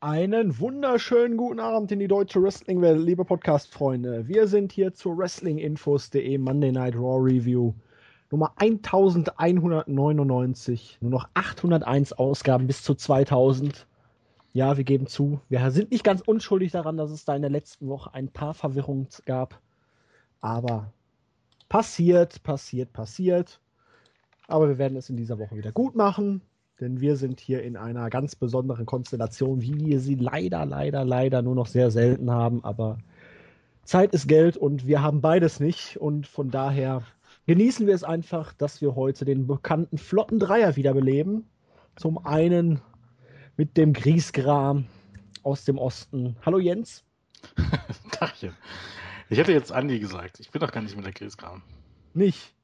Einen wunderschönen guten Abend in die deutsche Wrestling-Welt, liebe Podcast-Freunde. Wir sind hier zur Wrestlinginfos.de Monday Night Raw Review. Nummer 1199. Nur noch 801 Ausgaben bis zu 2000. Ja, wir geben zu, wir sind nicht ganz unschuldig daran, dass es da in der letzten Woche ein paar Verwirrungen gab. Aber passiert, passiert, passiert. Aber wir werden es in dieser Woche wieder gut machen denn wir sind hier in einer ganz besonderen Konstellation, wie wir sie leider, leider, leider nur noch sehr selten haben. Aber Zeit ist Geld und wir haben beides nicht. Und von daher genießen wir es einfach, dass wir heute den bekannten flotten Dreier wiederbeleben. Zum einen mit dem Griesgram aus dem Osten. Hallo Jens. Dachchen. Ich hätte jetzt Andi gesagt. Ich bin doch gar nicht mit der Griesgram. Nicht?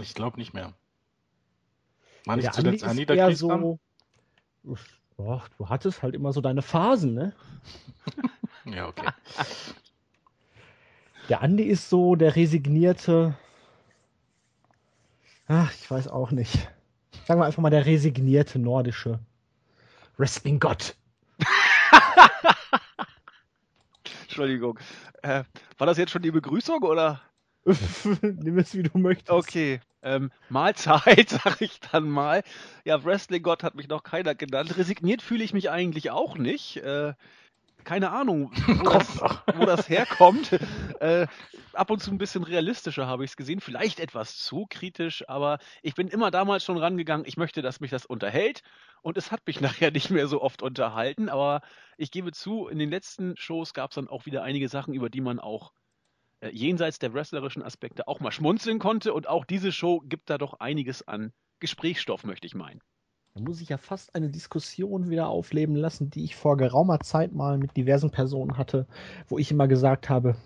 Ich glaube nicht mehr. War nicht der zuletzt Andi, Andi der so, oh, Du hattest halt immer so deine Phasen, ne? ja, okay. Der Andi ist so der resignierte. Ach, ich weiß auch nicht. Sagen wir einfach mal der resignierte nordische Wrestling-Gott. Entschuldigung. Äh, war das jetzt schon die Begrüßung oder? Nimm es wie du möchtest. Okay. Ähm, Mahlzeit, sag ich dann mal. Ja, Wrestling-Gott hat mich noch keiner genannt. Resigniert fühle ich mich eigentlich auch nicht. Äh, keine Ahnung, wo, das, wo das, herkommt. Äh, ab und zu ein bisschen realistischer habe ich es gesehen. Vielleicht etwas zu kritisch, aber ich bin immer damals schon rangegangen. Ich möchte, dass mich das unterhält. Und es hat mich nachher nicht mehr so oft unterhalten. Aber ich gebe zu, in den letzten Shows gab es dann auch wieder einige Sachen, über die man auch äh, jenseits der wrestlerischen Aspekte auch mal schmunzeln konnte. Und auch diese Show gibt da doch einiges an Gesprächsstoff, möchte ich meinen. Da muss ich ja fast eine Diskussion wieder aufleben lassen, die ich vor geraumer Zeit mal mit diversen Personen hatte, wo ich immer gesagt habe,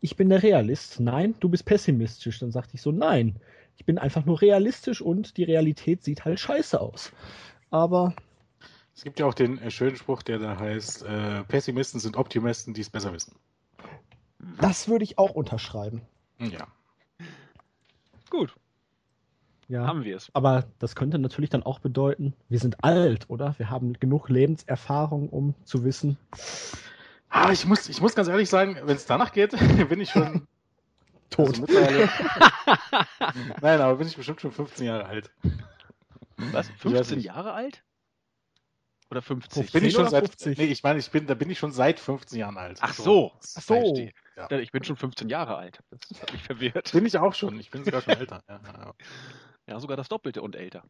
ich bin der Realist. Nein, du bist pessimistisch. Dann sagte ich so, nein, ich bin einfach nur realistisch und die Realität sieht halt scheiße aus. Aber. Es gibt ja auch den äh, schönen Spruch, der da heißt, äh, Pessimisten sind Optimisten, die es besser wissen. Das würde ich auch unterschreiben. Ja. Gut. Ja. Haben wir es. Aber das könnte natürlich dann auch bedeuten, wir sind alt, oder? Wir haben genug Lebenserfahrung, um zu wissen. Ah, ich muss, ich muss ganz ehrlich sagen, wenn es danach geht, bin ich schon tot. Also Nein, aber bin ich bestimmt schon 15 Jahre alt. Was? 15 Jahre alt? Oder 50? Bin ich schon seit, 50? Nee, ich meine, ich bin, da bin ich schon seit 15 Jahren alt. Ach so. Ach so. Ja. Ich bin schon 15 Jahre alt. Das hat mich verwirrt. Bin ich auch schon. Ich bin sogar schon älter. Ja, ja. ja, sogar das Doppelte und älter.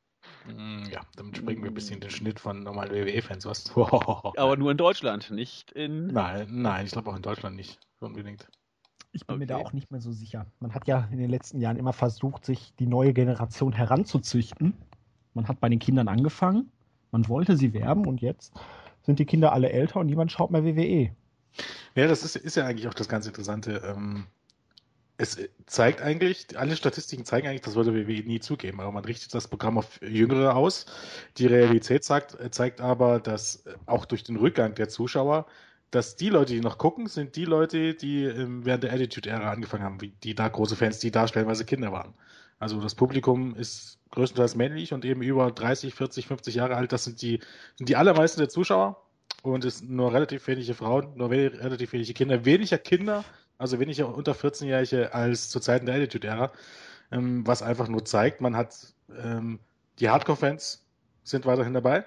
Mm, ja, damit springen wir ein bisschen den Schnitt von normalen WWE-Fans, was? Aber nur in Deutschland, nicht in. Nein, nein, ich glaube auch in Deutschland nicht unbedingt. Ich bin okay. mir da auch nicht mehr so sicher. Man hat ja in den letzten Jahren immer versucht, sich die neue Generation heranzuzüchten. Man hat bei den Kindern angefangen man wollte sie werben und jetzt sind die Kinder alle älter und niemand schaut mehr WWE. Ja, das ist, ist ja eigentlich auch das ganz Interessante. Ähm, es zeigt eigentlich, alle Statistiken zeigen eigentlich, das würde WWE nie zugeben, aber man richtet das Programm auf Jüngere aus. Die Realität sagt, zeigt aber, dass auch durch den Rückgang der Zuschauer, dass die Leute, die noch gucken, sind die Leute, die während der Attitude-Ära angefangen haben, die da große Fans, die da stellenweise Kinder waren. Also das Publikum ist größtenteils männlich und eben über 30, 40, 50 Jahre alt. Das sind die, sind die allermeisten der Zuschauer. Und es sind nur relativ wenige Frauen, nur relativ wenige Kinder, weniger Kinder, also weniger unter 14-Jährige als zu Zeiten der Attitude-Ära. Ähm, was einfach nur zeigt, man hat ähm, die Hardcore-Fans sind weiterhin dabei,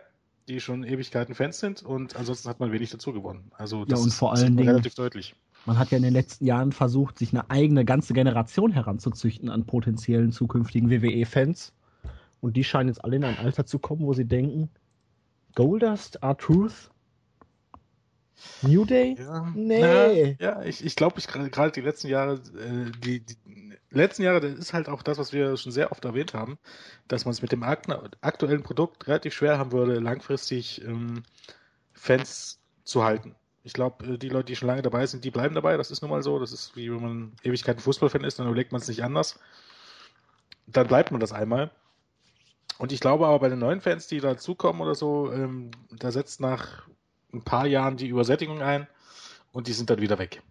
die schon Ewigkeiten Fans sind und ansonsten hat man wenig dazu gewonnen. Also das ja, und vor allen Dingen relativ deutlich. Man hat ja in den letzten Jahren versucht, sich eine eigene ganze Generation heranzuzüchten an potenziellen zukünftigen WWE-Fans. Und die scheinen jetzt alle in ein Alter zu kommen, wo sie denken, Goldust, R-Truth, New Day? Ja, nee. Na, ja, ich, ich glaube, ich gerade die letzten Jahre, äh, die, die, letzten Jahre, das ist halt auch das, was wir schon sehr oft erwähnt haben, dass man es mit dem aktuellen Produkt relativ schwer haben würde, langfristig ähm, Fans zu halten ich glaube, äh, die Leute, die schon lange dabei sind, die bleiben dabei. Das ist nun mal so. Das ist wie wenn man Ewigkeiten Fußballfan ist, dann überlegt man es nicht anders. Dann bleibt man das einmal. Und ich glaube aber bei den neuen Fans, die dazukommen oder so, ähm, da setzt nach ein paar Jahren die Übersättigung ein und die sind dann wieder weg.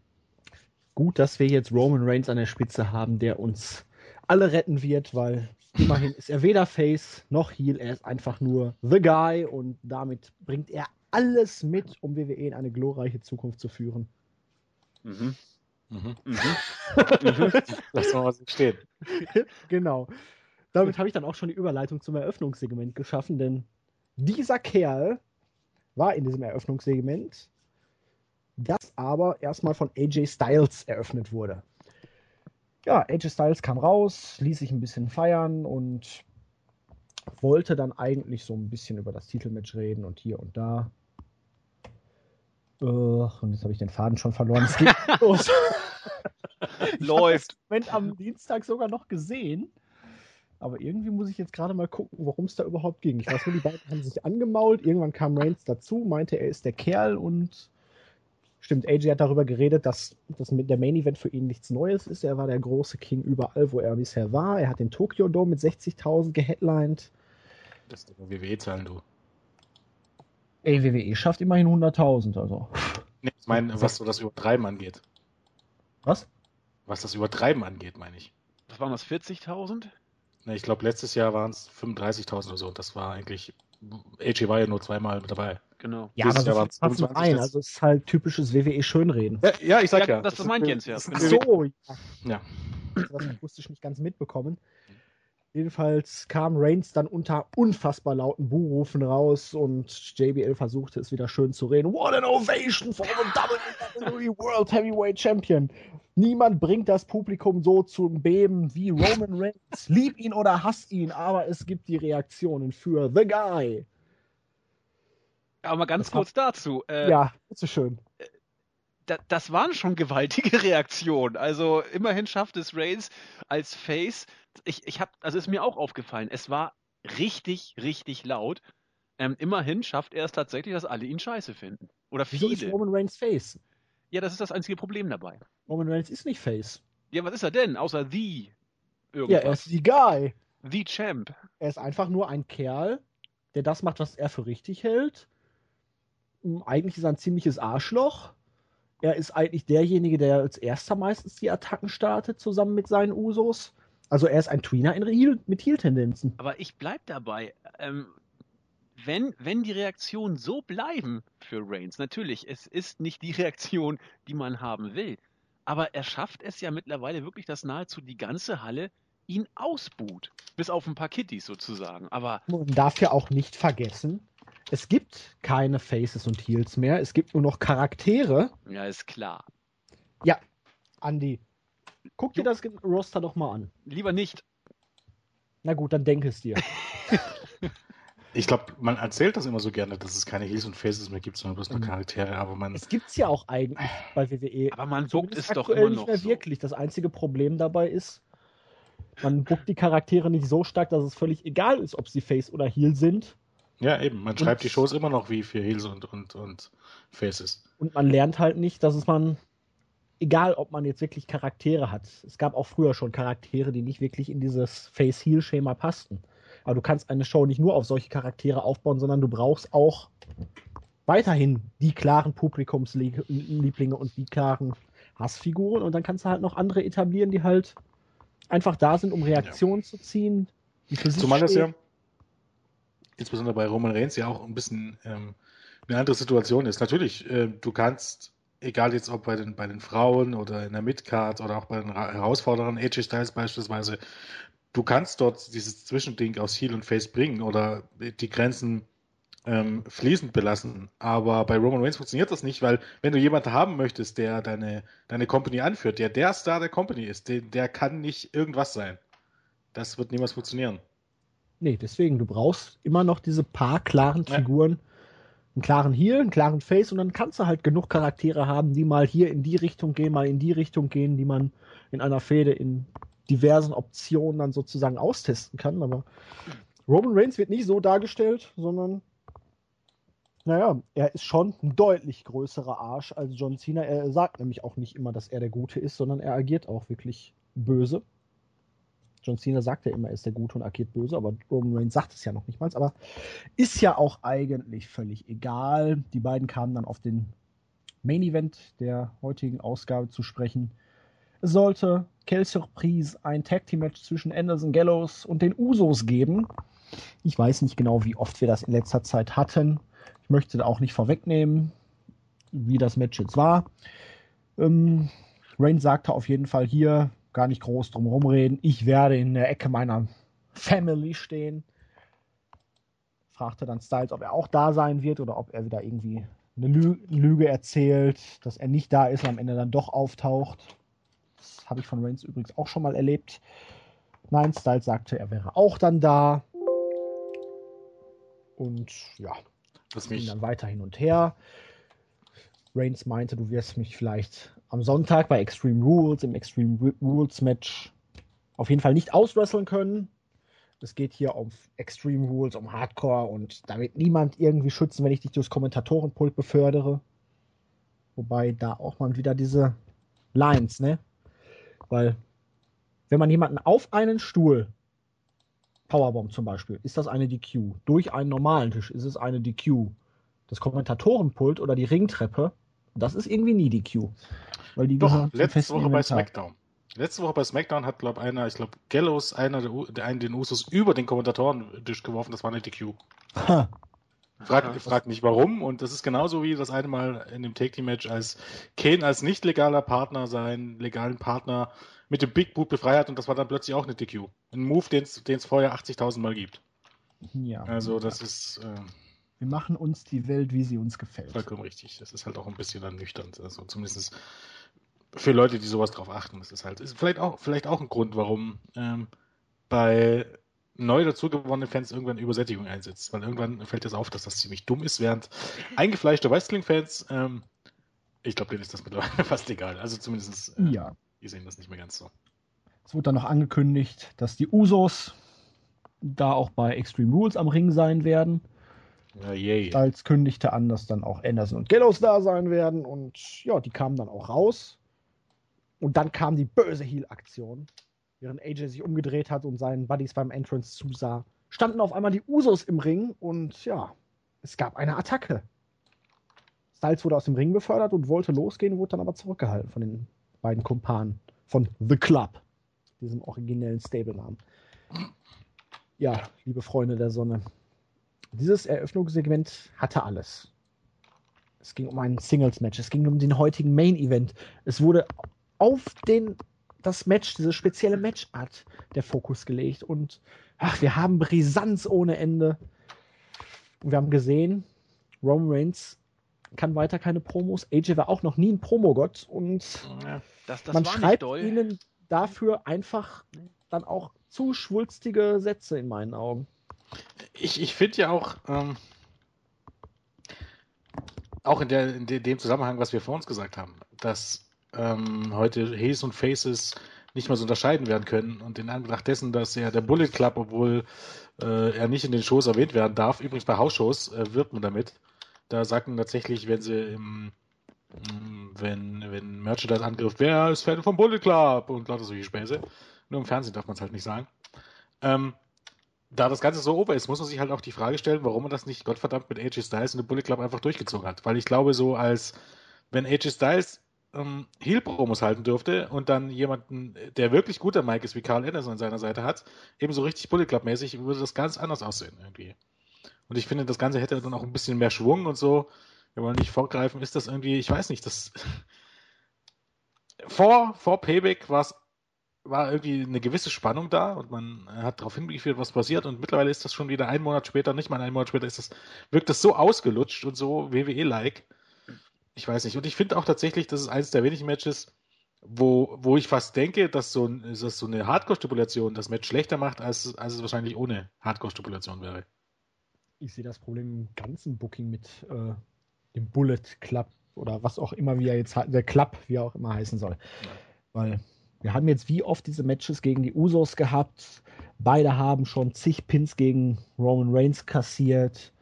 Gut, dass wir jetzt Roman Reigns an der Spitze haben, der uns alle retten wird, weil immerhin ist er weder Face noch Heel, er ist einfach nur The Guy und damit bringt er alles mit, um WWE in eine glorreiche Zukunft zu führen. Mhm. Mhm. Mhm. Lass mal was stehen. genau. Damit habe ich dann auch schon die Überleitung zum Eröffnungssegment geschaffen, denn dieser Kerl war in diesem Eröffnungssegment, das aber erstmal von AJ Styles eröffnet wurde. Ja, AJ Styles kam raus, ließ sich ein bisschen feiern und wollte dann eigentlich so ein bisschen über das Titelmatch reden und hier und da. Ugh, und jetzt habe ich den Faden schon verloren. Es geht los. Ich Läuft. Moment am Dienstag sogar noch gesehen. Aber irgendwie muss ich jetzt gerade mal gucken, worum es da überhaupt ging. Ich weiß nur, die beiden haben sich angemault. Irgendwann kam Reigns dazu, meinte, er ist der Kerl und stimmt, AJ hat darüber geredet, dass das mit der Main Event für ihn nichts Neues ist. Er war der große King überall, wo er bisher war. Er hat den Tokyo Dome mit 60.000 geheadlined. Das ist nur WWE-Zahlen, du. Ey, WWE schafft immerhin 100.000, also. Nee, ich meine, was so das Übertreiben angeht. Was? Was das Übertreiben angeht, meine ich. Was waren das, 40.000? Ne, ich glaube, letztes Jahr waren es 35.000 oder so. Und das war eigentlich. AJ war ja nur zweimal mit dabei. Genau. Ja, Dieses aber Jahr so waren es viel passen 25, rein. das- Also es ist halt typisches WWE-Schönreden. Ja, ja, ich sag Ja, ja. das meint Jens ja. das ist Ach ein so, ja. Ja. Das habe ich akustisch nicht ganz mitbekommen. Jedenfalls kam Reigns dann unter unfassbar lauten Buhrufen raus und JBL versuchte es wieder schön zu reden. What an ovation for the WWE World Heavyweight Champion. Niemand bringt das Publikum so zum Beben wie Roman Reigns. Lieb ihn oder hass ihn, aber es gibt die Reaktionen für The Guy. Aber mal ganz Das kurz dazu. Äh, Ja, bitteschön. da, das waren schon gewaltige Reaktionen. Also immerhin schafft es Reigns als Face. Ich, ich habe, also ist mir auch aufgefallen, es war richtig, richtig laut. Ähm, immerhin schafft er es tatsächlich, dass alle ihn scheiße finden. Oder Wieso ist viele. Roman Reigns Face? Ja, das ist das einzige Problem dabei. Roman Reigns ist nicht Face. Ja, was ist er denn? Außer The Ja, irgendwas. er ist The Guy. The Champ. Er ist einfach nur ein Kerl, der das macht, was er für richtig hält. Hm, Eigentlich ist er ein ziemliches Arschloch. Er ist eigentlich derjenige, der als erster meistens die Attacken startet, zusammen mit seinen Usos. Also er ist ein Tweener in Heel, mit Heel-Tendenzen. Aber ich bleib dabei. Ähm, wenn, wenn die Reaktionen so bleiben für Reigns, natürlich, es ist nicht die Reaktion, die man haben will. Aber er schafft es ja mittlerweile wirklich, dass nahezu die ganze Halle ihn ausbuht. Bis auf ein paar Kitties sozusagen. Aber Man darf ja auch nicht vergessen, es gibt keine Faces und Heels mehr. Es gibt nur noch Charaktere. ja, ist klar. Andi, guck dir das Roster doch mal an. Lieber nicht. Na gut, dann denk es dir. Ich glaube, man erzählt das immer so gerne, dass es keine Heels und Faces mehr gibt, sondern bloß nur Mhm. Charaktere. Aber man. Es gibt's ja auch eigentlich bei WWE. Aber man buckt es doch immer nicht noch mehr so. wirklich. Das einzige Problem dabei ist, man buckt die Charaktere nicht so stark, dass es völlig egal ist, ob sie Face oder Heel sind. Ja, eben. Man schreibt die Shows immer noch wie für Heels und, und, und Faces. Und man lernt halt nicht, dass es man, egal ob man jetzt wirklich Charaktere hat. Es gab auch früher schon Charaktere, die nicht wirklich in dieses Face-Heel-Schema passten. Aber du kannst eine Show nicht nur auf solche Charaktere aufbauen, sondern du brauchst auch weiterhin die klaren Publikumslieblinge und die klaren Hassfiguren. Und dann kannst du halt noch andere etablieren, die halt einfach da sind, um Reaktionen zu ziehen. Zumal das ja, insbesondere bei Roman Reigns, ja auch ein bisschen ähm, eine andere Situation ist. Natürlich, äh, du kannst, egal jetzt ob bei den, bei den Frauen oder in der Midcard oder auch bei den Ra- Herausforderern, AJ Styles beispielsweise, du kannst dort dieses Zwischending aus Heel und Face bringen oder die Grenzen ähm, fließend belassen. Aber bei Roman Reigns funktioniert das nicht, weil wenn du jemanden haben möchtest, der deine, deine Company anführt, der der Star der Company ist, der, der kann nicht irgendwas sein. Das wird niemals funktionieren. Nee, deswegen, du brauchst immer noch diese paar klaren Ja. Einen klaren Heel, einen klaren Face und dann kannst du halt genug Charaktere haben, die mal hier in die Richtung gehen, mal in die Richtung gehen, die man in einer Fehde in diversen Optionen dann sozusagen austesten kann. Aber Roman Reigns wird nicht so dargestellt, sondern naja, er ist schon ein deutlich größerer Arsch als John Cena. Er sagt nämlich auch nicht immer, dass er der Gute ist, sondern er agiert auch wirklich böse. John Cena sagt ja immer, er ist der Gute und agiert böse, aber Roman Reigns sagt es ja noch nicht mal. Aber ist ja auch eigentlich völlig egal. Die beiden kamen dann auf den Main Event der heutigen Ausgabe zu sprechen. Es sollte, quelle Surprise, ein Tag Team Match zwischen Anderson Gallows und den Usos geben. Ich weiß nicht genau, wie oft wir das in letzter Zeit hatten. Ich möchte auch nicht vorwegnehmen, wie das Match jetzt war. Ähm, Reigns sagte auf jeden Fall hier, gar nicht groß drum rumreden, ich werde in der Ecke meiner Family stehen. Fragte dann Styles, ob er auch da sein wird oder ob er wieder irgendwie eine Lü Lüge erzählt, dass er nicht da ist und am Ende dann doch auftaucht. Das habe ich von Reigns übrigens auch schon mal erlebt. Nein, Styles sagte, er wäre auch dann da. Und ja, das ging dann weiter hin und her. Reigns meinte, du wirst mich vielleicht am Sonntag bei Extreme Rules, im Extreme Rules Match, auf jeden Fall nicht auswresteln können. Es geht hier um Extreme Rules, um Hardcore und da wird niemand irgendwie schützen, wenn ich dich durchs Kommentatorenpult befördere. Wobei da auch mal wieder diese Lines, ne? Weil, wenn man jemanden auf einen Stuhl, Powerbomb zum Beispiel, ist das eine DQ. Durch einen normalen Tisch ist es eine DQ. Das Kommentatorenpult oder die Ringtreppe, das ist irgendwie nie DQ. Weil die Doch, letzte Woche bei SmackDown. Letzte Woche bei SmackDown hat, glaube einer, ich glaube, Gallows, einer der, der einen den Usos über den Kommentatoren-Tisch geworfen, das war eine DQ. Ha. Frag, frag mich warum und das ist genauso wie das eine Mal in dem Take-Team-Match, als Kane als nicht legaler Partner seinen legalen Partner mit dem Big Boot befreit und das war dann plötzlich auch eine DQ. Ein Move, den es vorher 80.000 Mal gibt. Ja. Also das ist... Äh, wir machen uns die Welt, wie sie uns gefällt. Vollkommen richtig. Das ist halt auch ein bisschen ernüchternd. Also zumindest für Leute, die sowas drauf achten. Das ist halt, ist vielleicht auch, vielleicht auch ein Grund, warum ähm, bei neu dazugewonnenen Fans irgendwann Übersättigung einsetzt. Weil irgendwann fällt es auf, dass das ziemlich dumm ist, während eingefleischte Wrestling-Fans, ähm, ich glaube, denen ist das mittlerweile fast egal. Also zumindest, äh, ja. die sehen das nicht mehr ganz so. Es wurde dann noch angekündigt, dass die Usos da auch bei Extreme Rules am Ring sein werden. Ja. Als kündigte an, dass dann auch Anderson und Gallows da sein werden. Und ja, die kamen dann auch raus. Und dann kam die böse Heal-Aktion. Während AJ sich umgedreht hat und seinen Buddies beim Entrance zusah, standen auf einmal die Usos im Ring und ja, es gab eine Attacke. Styles wurde aus dem Ring befördert und wollte losgehen, wurde dann aber zurückgehalten von den beiden Kumpanen von The Club, diesem originellen Stable-Namen. Ja, liebe Freunde der Sonne, dieses Eröffnungssegment hatte alles. Es ging um ein Singles-Match, es ging um den heutigen Main-Event. Es wurde auf den, das Match, diese spezielle Matchart der Fokus gelegt. Und ach, wir haben Brisanz ohne Ende. Und wir haben gesehen, Roman Reigns kann weiter keine Promos. AJ war auch noch nie ein Promogott und ja, das, das man schreibt ihnen dafür einfach dann auch zu schwulstige Sätze in meinen Augen. Ich, ich finde ja auch, ähm, auch in, der, in dem Zusammenhang, was wir vor uns gesagt haben, dass ähm, heute Heels und Faces nicht mehr so unterscheiden werden können. Und in Anbetracht dessen, dass ja der Bullet Club, obwohl äh, er nicht in den Shows erwähnt werden darf, übrigens bei Hausshows äh, wird man damit. Da sagen tatsächlich, wenn sie im mm, wenn, wenn Merchandise angriff, wer ist Fan vom Bullet Club und lauter solche Späße. Nur im Fernsehen darf man es halt nicht sagen. Ähm, da das Ganze so over ist, muss man sich halt auch die Frage stellen, warum man das nicht Gottverdammt mit AJ Styles und dem Bullet Club einfach durchgezogen hat. Weil ich glaube, so als wenn AJ Styles ähm, Heel-Promos halten dürfte und dann jemanden, der wirklich guter Mike ist, wie Carl Anderson an seiner Seite hat, eben so richtig Bullet Club-mäßig, würde das ganz anders aussehen irgendwie. Und ich finde, das Ganze hätte dann auch ein bisschen mehr Schwung und so. Wir wollen nicht vorgreifen, ist das irgendwie, ich weiß nicht, das vor, vor Payback war es war irgendwie eine gewisse Spannung da und man hat darauf hingeführt, was passiert und mittlerweile ist das schon wieder ein Monat später, nicht mal ein Monat später, ist das, wirkt das so ausgelutscht und so WWE-like, ich weiß nicht. Und ich finde auch tatsächlich, das ist eines der wenigen Matches, wo, wo ich fast denke, dass so, dass so eine Hardcore-Stipulation das Match schlechter macht, als, als es wahrscheinlich ohne Hardcore-Stipulation wäre. Ich sehe das Problem im ganzen Booking mit äh, dem Bullet Club oder was auch immer, wie er jetzt der Club, wie er auch immer heißen soll. Ja. Weil wir haben jetzt wie oft diese Matches gegen die Usos gehabt. Beide haben schon zig Pins gegen Roman Reigns kassiert.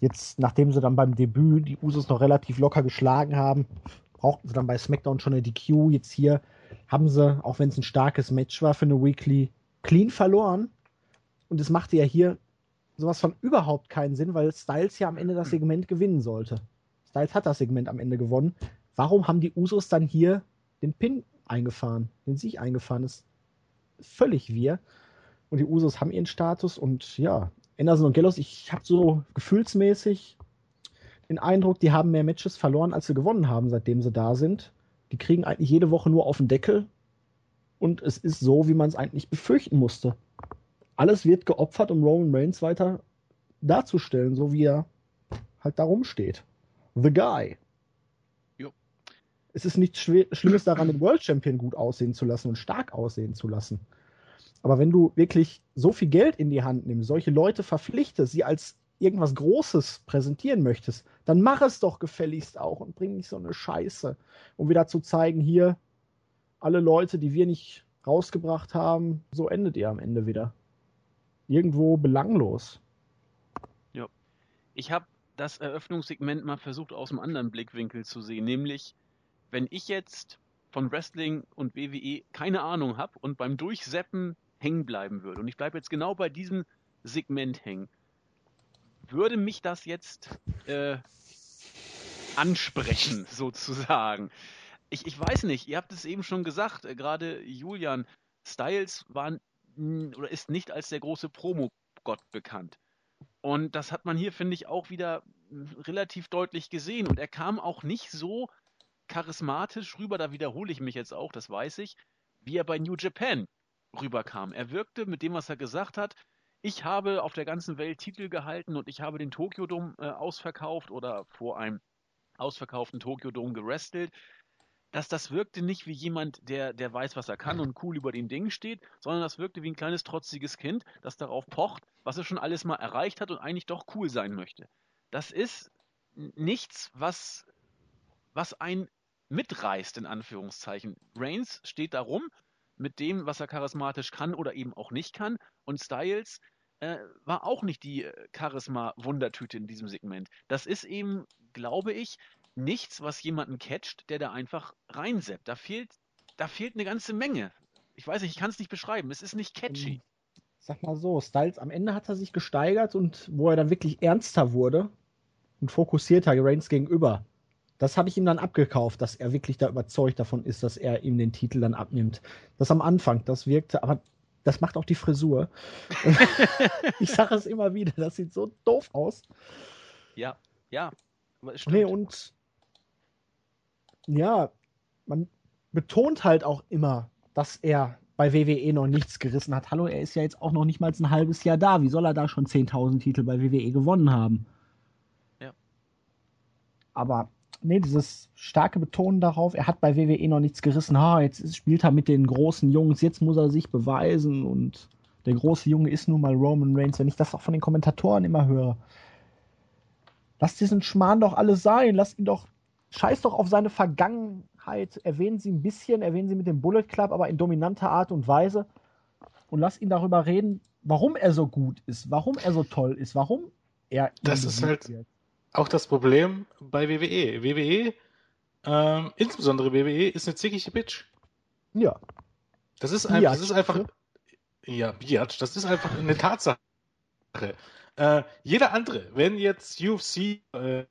Jetzt, nachdem sie dann beim Debüt die Usos noch relativ locker geschlagen haben, brauchten sie dann bei SmackDown schon eine DQ. Jetzt hier haben sie, auch wenn es ein starkes Match war für eine Weekly, clean verloren. Und es machte ja hier sowas von überhaupt keinen Sinn, weil Styles ja am Ende das Segment gewinnen sollte. Styles hat das Segment am Ende gewonnen. Warum haben die Usos dann hier den Pin eingefahren, den Sieg eingefahren? Ist völlig wir. Und die Usos haben ihren Status und ja, Anderson und Gallows, ich habe so gefühlsmäßig den Eindruck, die haben mehr Matches verloren, als sie gewonnen haben, seitdem sie da sind. Die kriegen eigentlich jede Woche nur auf den Deckel. Und es ist so, wie man es eigentlich befürchten musste. Alles wird geopfert, um Roman Reigns weiter darzustellen, so wie er halt da rumsteht. The Guy. Es ist nichts Schlimmes daran, den World Champion gut aussehen zu lassen und stark aussehen zu lassen. Aber wenn du wirklich so viel Geld in die Hand nimmst, solche Leute verpflichtest, sie als irgendwas Großes präsentieren möchtest, dann mach es doch gefälligst auch und bring nicht so eine Scheiße, um wieder zu zeigen, hier, alle Leute, die wir nicht rausgebracht haben, so endet ihr am Ende wieder. Irgendwo belanglos. Ja. Ich habe das Eröffnungssegment mal versucht aus einem anderen Blickwinkel zu sehen, nämlich wenn ich jetzt von Wrestling und WWE keine Ahnung habe und beim Durchseppen hängen bleiben würde und ich bleibe jetzt genau bei diesem Segment hängen, würde mich das jetzt äh, ansprechen, sozusagen. Ich, ich weiß nicht, ihr habt es eben schon gesagt, äh, gerade Julian, Styles war oder ist nicht als der große Promo-Gott bekannt. Und das hat man hier, finde ich, auch wieder relativ deutlich gesehen. Und er kam auch nicht so charismatisch rüber, da wiederhole ich mich jetzt auch, das weiß ich, wie er bei New Japan rüberkam. Er wirkte mit dem, was er gesagt hat, ich habe auf der ganzen Welt Titel gehalten und ich habe den Tokyo Dome äh, ausverkauft oder vor einem ausverkauften Tokyo Dome gerestelt. Dass das wirkte nicht wie jemand, der, der weiß, was er kann und cool über den Dingen steht, sondern das wirkte wie ein kleines trotziges Kind, das darauf pocht, was er schon alles mal erreicht hat und eigentlich doch cool sein möchte. Das ist nichts, was, was ein mitreißt, in Anführungszeichen. Reigns steht da rum mit dem, was er charismatisch kann oder eben auch nicht kann. Und Styles äh, war auch nicht die äh, Charisma-Wundertüte in diesem Segment. Das ist eben, glaube ich, nichts, was jemanden catcht, der da einfach reinseppt. Da fehlt, da fehlt eine ganze Menge. Ich weiß nicht, ich kann es nicht beschreiben. Es ist nicht catchy. Ähm, sag mal so, Styles, am Ende hat er sich gesteigert und wo er dann wirklich ernster wurde und fokussierter Reigns gegenüber, das habe ich ihm dann abgekauft, dass er wirklich da überzeugt davon ist, dass er ihm den Titel dann abnimmt. Das am Anfang, das wirkte, aber das macht auch die Frisur. ich sage es immer wieder, das sieht so doof aus. Ja, ja. Nee, und ja, man betont halt auch immer, dass er bei WWE noch nichts gerissen hat. Hallo, er ist ja jetzt auch noch nicht mal ein halbes Jahr da. Wie soll er da schon 10.000 Titel bei WWE gewonnen haben? Ja. Aber nee, dieses starke Betonen darauf, er hat bei WWE noch nichts gerissen. Ha, jetzt spielt er mit den großen Jungs, jetzt muss er sich beweisen. Und der große Junge ist nun mal Roman Reigns, wenn ich das auch von den Kommentatoren immer höre. Lass diesen Schmarrn doch alles sein, lass ihn doch, scheiß doch auf seine Vergangenheit, erwähnen Sie ein bisschen, erwähnen Sie mit dem Bullet Club, aber in dominanter Art und Weise. Und lass ihn darüber reden, warum er so gut ist, warum er so toll ist, warum er. Das ist halt, wird auch das Problem bei WWE. WWE, ähm, insbesondere WWE, ist eine zickige Bitch. Ja. Das ist, ein, das ist einfach. Ja, Biatch, das ist einfach eine Tatsache. Äh, jeder andere, wenn jetzt UFC. Äh,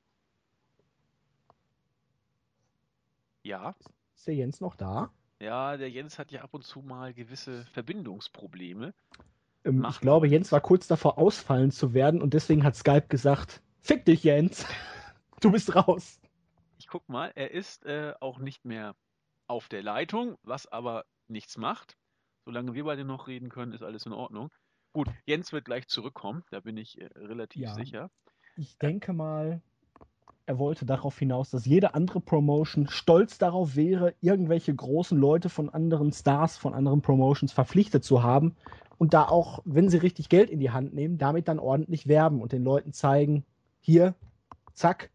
ja. Ist der Jens noch da? Ja, der Jens hat ja ab und zu mal gewisse Verbindungsprobleme. Ähm, ich glaube, Jens war kurz davor, ausfallen zu werden und deswegen hat Skype gesagt, Fick dich, Jens. Du bist raus. Ich guck mal, er ist äh, auch nicht mehr auf der Leitung, was aber nichts macht. Solange wir beide noch reden können, ist alles in Ordnung. Gut, Jens wird gleich zurückkommen, da bin ich äh, relativ ja. sicher. Ich denke mal, er wollte darauf hinaus, dass jede andere Promotion stolz darauf wäre, irgendwelche großen Leute von anderen Stars, von anderen Promotions verpflichtet zu haben und da auch, wenn sie richtig Geld in die Hand nehmen, damit dann ordentlich werben und den Leuten zeigen, hier, zack,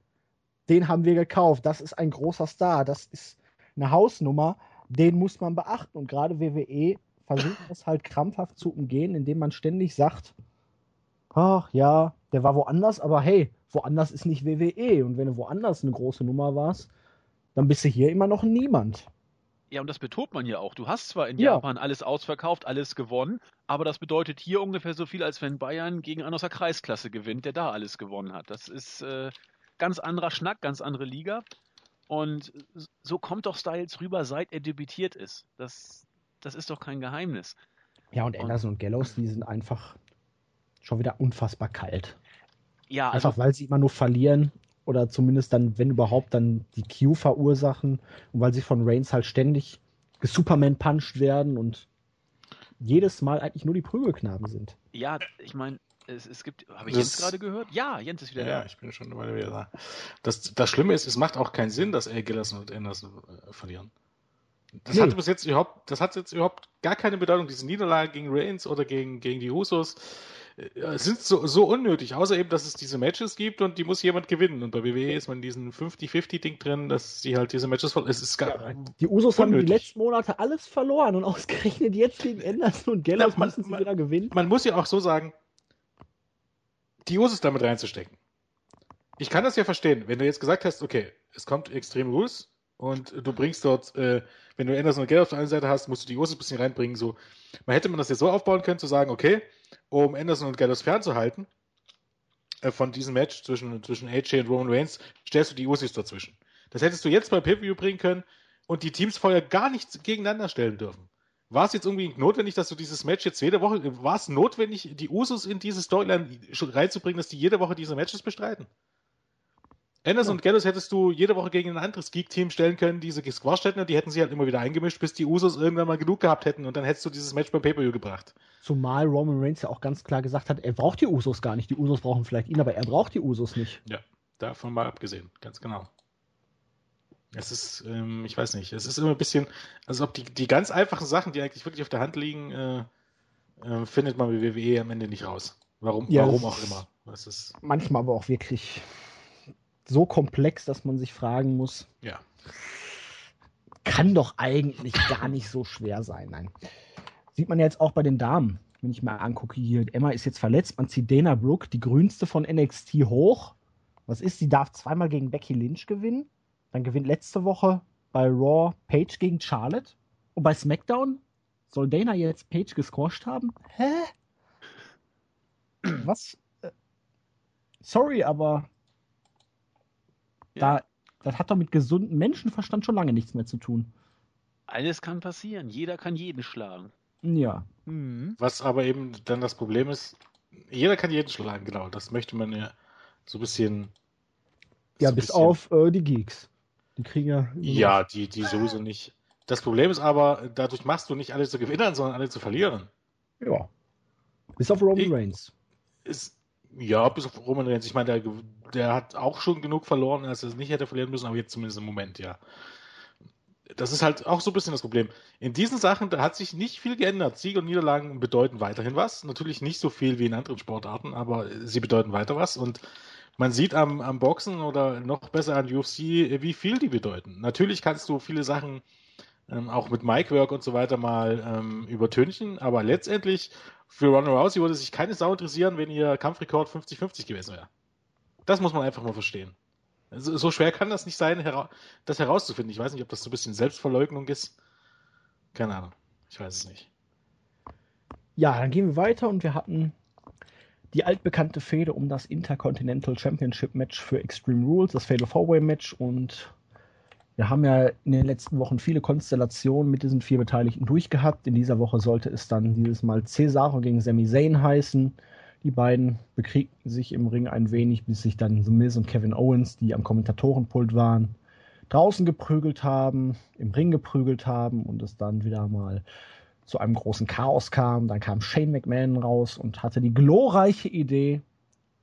den haben wir gekauft. Das ist ein großer Star. Das ist eine Hausnummer. Den muss man beachten. Und gerade WWE versucht es halt krampfhaft zu umgehen, indem man ständig sagt, ach ja, der war woanders, aber hey, woanders ist nicht WWE. Und wenn du woanders eine große Nummer warst, dann bist du hier immer noch niemand. Ja, und das betont man ja auch. Du hast zwar in ja. Japan alles ausverkauft, alles gewonnen, aber das bedeutet hier ungefähr so viel, als wenn Bayern gegen einen aus der Kreisklasse gewinnt, der da alles gewonnen hat. Das ist äh, ganz anderer Schnack, ganz andere Liga. Und so kommt doch Styles rüber, seit er debütiert ist. Das, das ist doch kein Geheimnis. Ja, und Anderson und, und Gallows, die sind einfach schon wieder unfassbar kalt. Ja, also, einfach weil sie immer nur verlieren oder zumindest dann, wenn überhaupt, dann die Q verursachen und weil sie von Reigns halt ständig Superman punched werden und jedes Mal eigentlich nur die Prügelknaben sind. Ja, ich meine, es, es gibt, habe ich Das- Jens gerade gehört? Ja, Jens ist wieder Ja, da. ich bin schon eine Weile wieder da. Das, das Schlimme ist, es macht auch keinen Sinn, dass El Gillerson und Anderson äh, verlieren. Das Nee. hatte bis jetzt überhaupt, das hat jetzt überhaupt gar keine Bedeutung. Diese Niederlage gegen Reigns oder gegen, gegen die Usos sind so, so unnötig, außer eben, dass es diese Matches gibt und die muss jemand gewinnen. Und bei WWE ist man in diesem 50-50-Ding drin, dass sie halt diese Matches verlieren. Es ist gar, Die Usos haben die Unnötig. letzten Monate alles verloren und ausgerechnet jetzt gegen Anderson und Gallows Ja, müssen sie man- wieder gewinnen. man muss ja auch so sagen, die Usos damit reinzustecken. Ich kann das ja verstehen, wenn du jetzt gesagt hast, okay, es kommt Extreme Rules und du bringst dort, äh, wenn du Anderson und Gale auf der einen Seite hast, musst du die Usos ein bisschen reinbringen. So, man hätte man das jetzt so aufbauen können, zu sagen, okay, um Anderson und Gallows fernzuhalten äh, von diesem Match zwischen, zwischen AJ und Roman Reigns, stellst du die Usos dazwischen. Das hättest du jetzt bei Pay-Per-View bringen können und die Teams vorher gar nicht gegeneinander stellen dürfen. War es jetzt irgendwie notwendig, dass du dieses Match jetzt jede Woche, war es notwendig, die Usos in diese Storyline reinzubringen, dass die jede Woche diese Matches bestreiten? Anderson Ja. und Gallows hättest du jede Woche gegen ein anderes Geek-Team stellen können, diese gesquashed hätten und die hätten sie halt immer wieder eingemischt, bis die Usos irgendwann mal genug gehabt hätten und dann hättest du dieses Match beim Pay-Per-View gebracht. Zumal Roman Reigns ja auch ganz klar gesagt hat, er braucht die Usos gar nicht. Die Usos brauchen vielleicht ihn, aber er braucht die Usos nicht. Ja, davon mal abgesehen, ganz genau. Es ist, ähm, ich weiß nicht, es ist immer ein bisschen, also ob die, die ganz einfachen Sachen, die eigentlich wirklich auf der Hand liegen, äh, äh, findet man bei WWE am Ende nicht raus. Warum, Ja, warum auch immer. Das ist, Manchmal aber auch wirklich so komplex, dass man sich fragen muss, ja. kann doch eigentlich gar nicht so schwer sein. Nein. Sieht man jetzt auch bei den Damen, wenn ich mal angucke, hier, Emma ist jetzt verletzt, man zieht Dana Brooke, die grünste von NXT hoch. Was ist, sie darf zweimal gegen Becky Lynch gewinnen. Dann gewinnt letzte Woche bei Raw Paige gegen Charlotte. Und bei SmackDown soll Dana jetzt Paige gesquasht haben? Hä? Was? Äh, Sorry, aber Ja. da, das hat doch mit gesundem Menschenverstand schon lange nichts mehr zu tun. Alles kann passieren. Jeder kann jeden schlagen. Ja. Mhm. Was aber eben dann das Problem ist, jeder kann jeden schlagen, genau. Das möchte man ja so ein bisschen. Ja, so bis bisschen- auf äh, die Geeks. Die kriegen ja. Ja, die, die sowieso nicht. Das Problem ist aber, dadurch machst du nicht alle zu gewinnen, sondern alle zu verlieren. Ja. Bis auf Roman Ich- Reigns. Ist, ja, bis auf Roman Reigns. Ich meine, der, der hat auch schon genug verloren, als er es nicht hätte verlieren müssen, aber jetzt zumindest im Moment, ja. Das ist halt auch so ein bisschen das Problem. In diesen Sachen, da hat sich nicht viel geändert. Sieg und Niederlagen bedeuten weiterhin was. Natürlich nicht so viel wie in anderen Sportarten, aber sie bedeuten weiter was. Und man sieht am, am Boxen oder noch besser an UFC, wie viel die bedeuten. Natürlich kannst du viele Sachen ähm, auch mit Micwork und so weiter mal ähm, übertünchen, aber letztendlich für Ronda Rousey würde sich keine Sau interessieren, wenn ihr Kampfrekord 50-50 gewesen wäre. Das muss man einfach mal verstehen. So, so schwer kann das nicht sein, hera das herauszufinden. Ich weiß nicht, ob das so ein bisschen Selbstverleugnung ist. Keine Ahnung. Ich weiß es nicht. Ja, dann gehen wir weiter und wir hatten die altbekannte Fehde um das Intercontinental Championship Match für Extreme Rules, das Fatal Four-Way Match und wir haben ja in den letzten Wochen viele Konstellationen mit diesen vier Beteiligten durchgehabt. In dieser Woche sollte es dann dieses Mal Cesaro gegen Sami Zayn heißen. Die beiden bekriegten sich im Ring ein wenig, bis sich dann The Miz und Kevin Owens, die am Kommentatorenpult waren, draußen geprügelt haben, im Ring geprügelt haben und es dann wieder mal zu einem großen Chaos kam. Dann kam Shane McMahon raus und hatte die glorreiche Idee,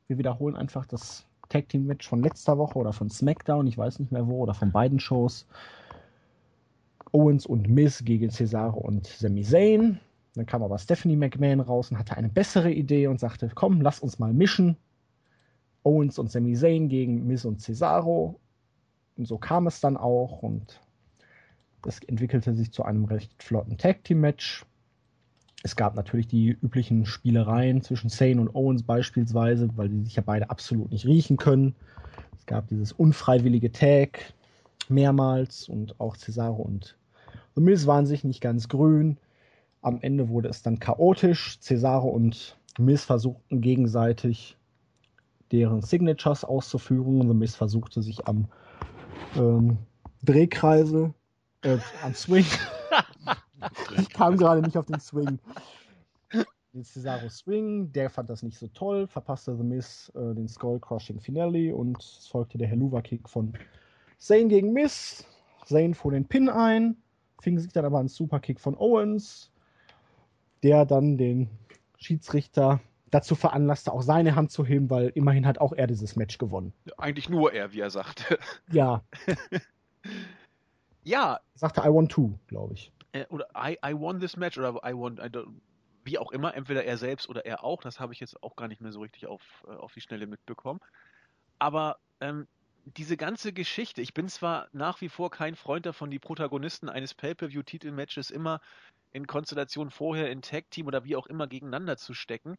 wir wiederholen einfach das Tag Team Match von letzter Woche oder von SmackDown, ich weiß nicht mehr wo, oder von beiden Shows. Owens und Miz gegen Cesaro und Sami Zayn. Dann kam aber Stephanie McMahon raus und hatte eine bessere Idee und sagte, komm, lass uns mal mischen. Owens und Sami Zayn gegen Miz und Cesaro. Und so kam es dann auch und es entwickelte sich zu einem recht flotten Tag Team Match. Es gab natürlich die üblichen Spielereien zwischen Sane und Owens beispielsweise, weil die sich ja beide absolut nicht riechen können. Es gab dieses unfreiwillige Tag mehrmals und auch Cesaro und The Miz waren sich nicht ganz grün. Am Ende wurde es dann chaotisch. Cesaro und Miz versuchten gegenseitig deren Signatures auszuführen. The Miz versuchte sich am ähm, Drehkreisel, äh, am Swing. Ich kam gerade nicht auf den Swing. den Cesaro Swing, der fand das nicht so toll, verpasste The Miz äh, den Skull Crushing Finale und es folgte der Helluva Kick von Zane gegen Miz. Zane fuhr den Pin ein, fing sich dann aber einen Superkick von Owens, der dann den Schiedsrichter dazu veranlasste, auch seine Hand zu heben, weil immerhin hat auch er dieses Match gewonnen. Eigentlich nur er, wie er sagt. Ja. ja. Sagte I want to, glaube ich. Äh, oder I, I won this match oder I won, I wie auch immer, entweder er selbst oder er auch, das habe ich jetzt auch gar nicht mehr so richtig auf, äh, auf die Schnelle mitbekommen. Aber ähm, diese ganze Geschichte, ich bin zwar nach wie vor kein Freund davon, die Protagonisten eines Pay-Per-View-Titelmatches immer in Konstellation vorher in Tag-Team oder wie auch immer gegeneinander zu stecken,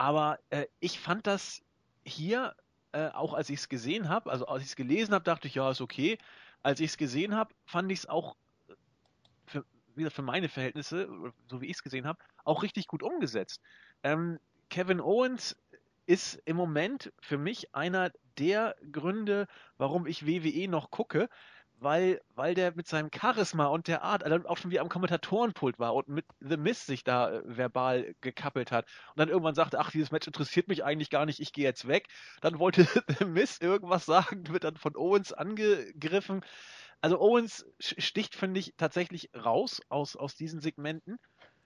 aber äh, ich fand das hier, äh, auch als ich es gesehen habe, also als ich es gelesen habe, dachte ich, ja, ist okay. Als ich es gesehen habe, fand ich es auch für, wieder für meine Verhältnisse, so wie ich es gesehen habe, auch richtig gut umgesetzt. Ähm, Kevin Owens ist im Moment für mich einer der Gründe, warum ich WWE noch gucke, weil, weil der mit seinem Charisma und der Art also auch schon wie am Kommentatorenpult war und mit The Miss sich da äh, verbal gekappelt hat und dann irgendwann sagte, ach, dieses Match interessiert mich eigentlich gar nicht, ich gehe jetzt weg. Dann wollte The Miss irgendwas sagen, wird dann von Owens angegriffen. Also Owens sticht, finde ich, tatsächlich raus aus, aus diesen Segmenten.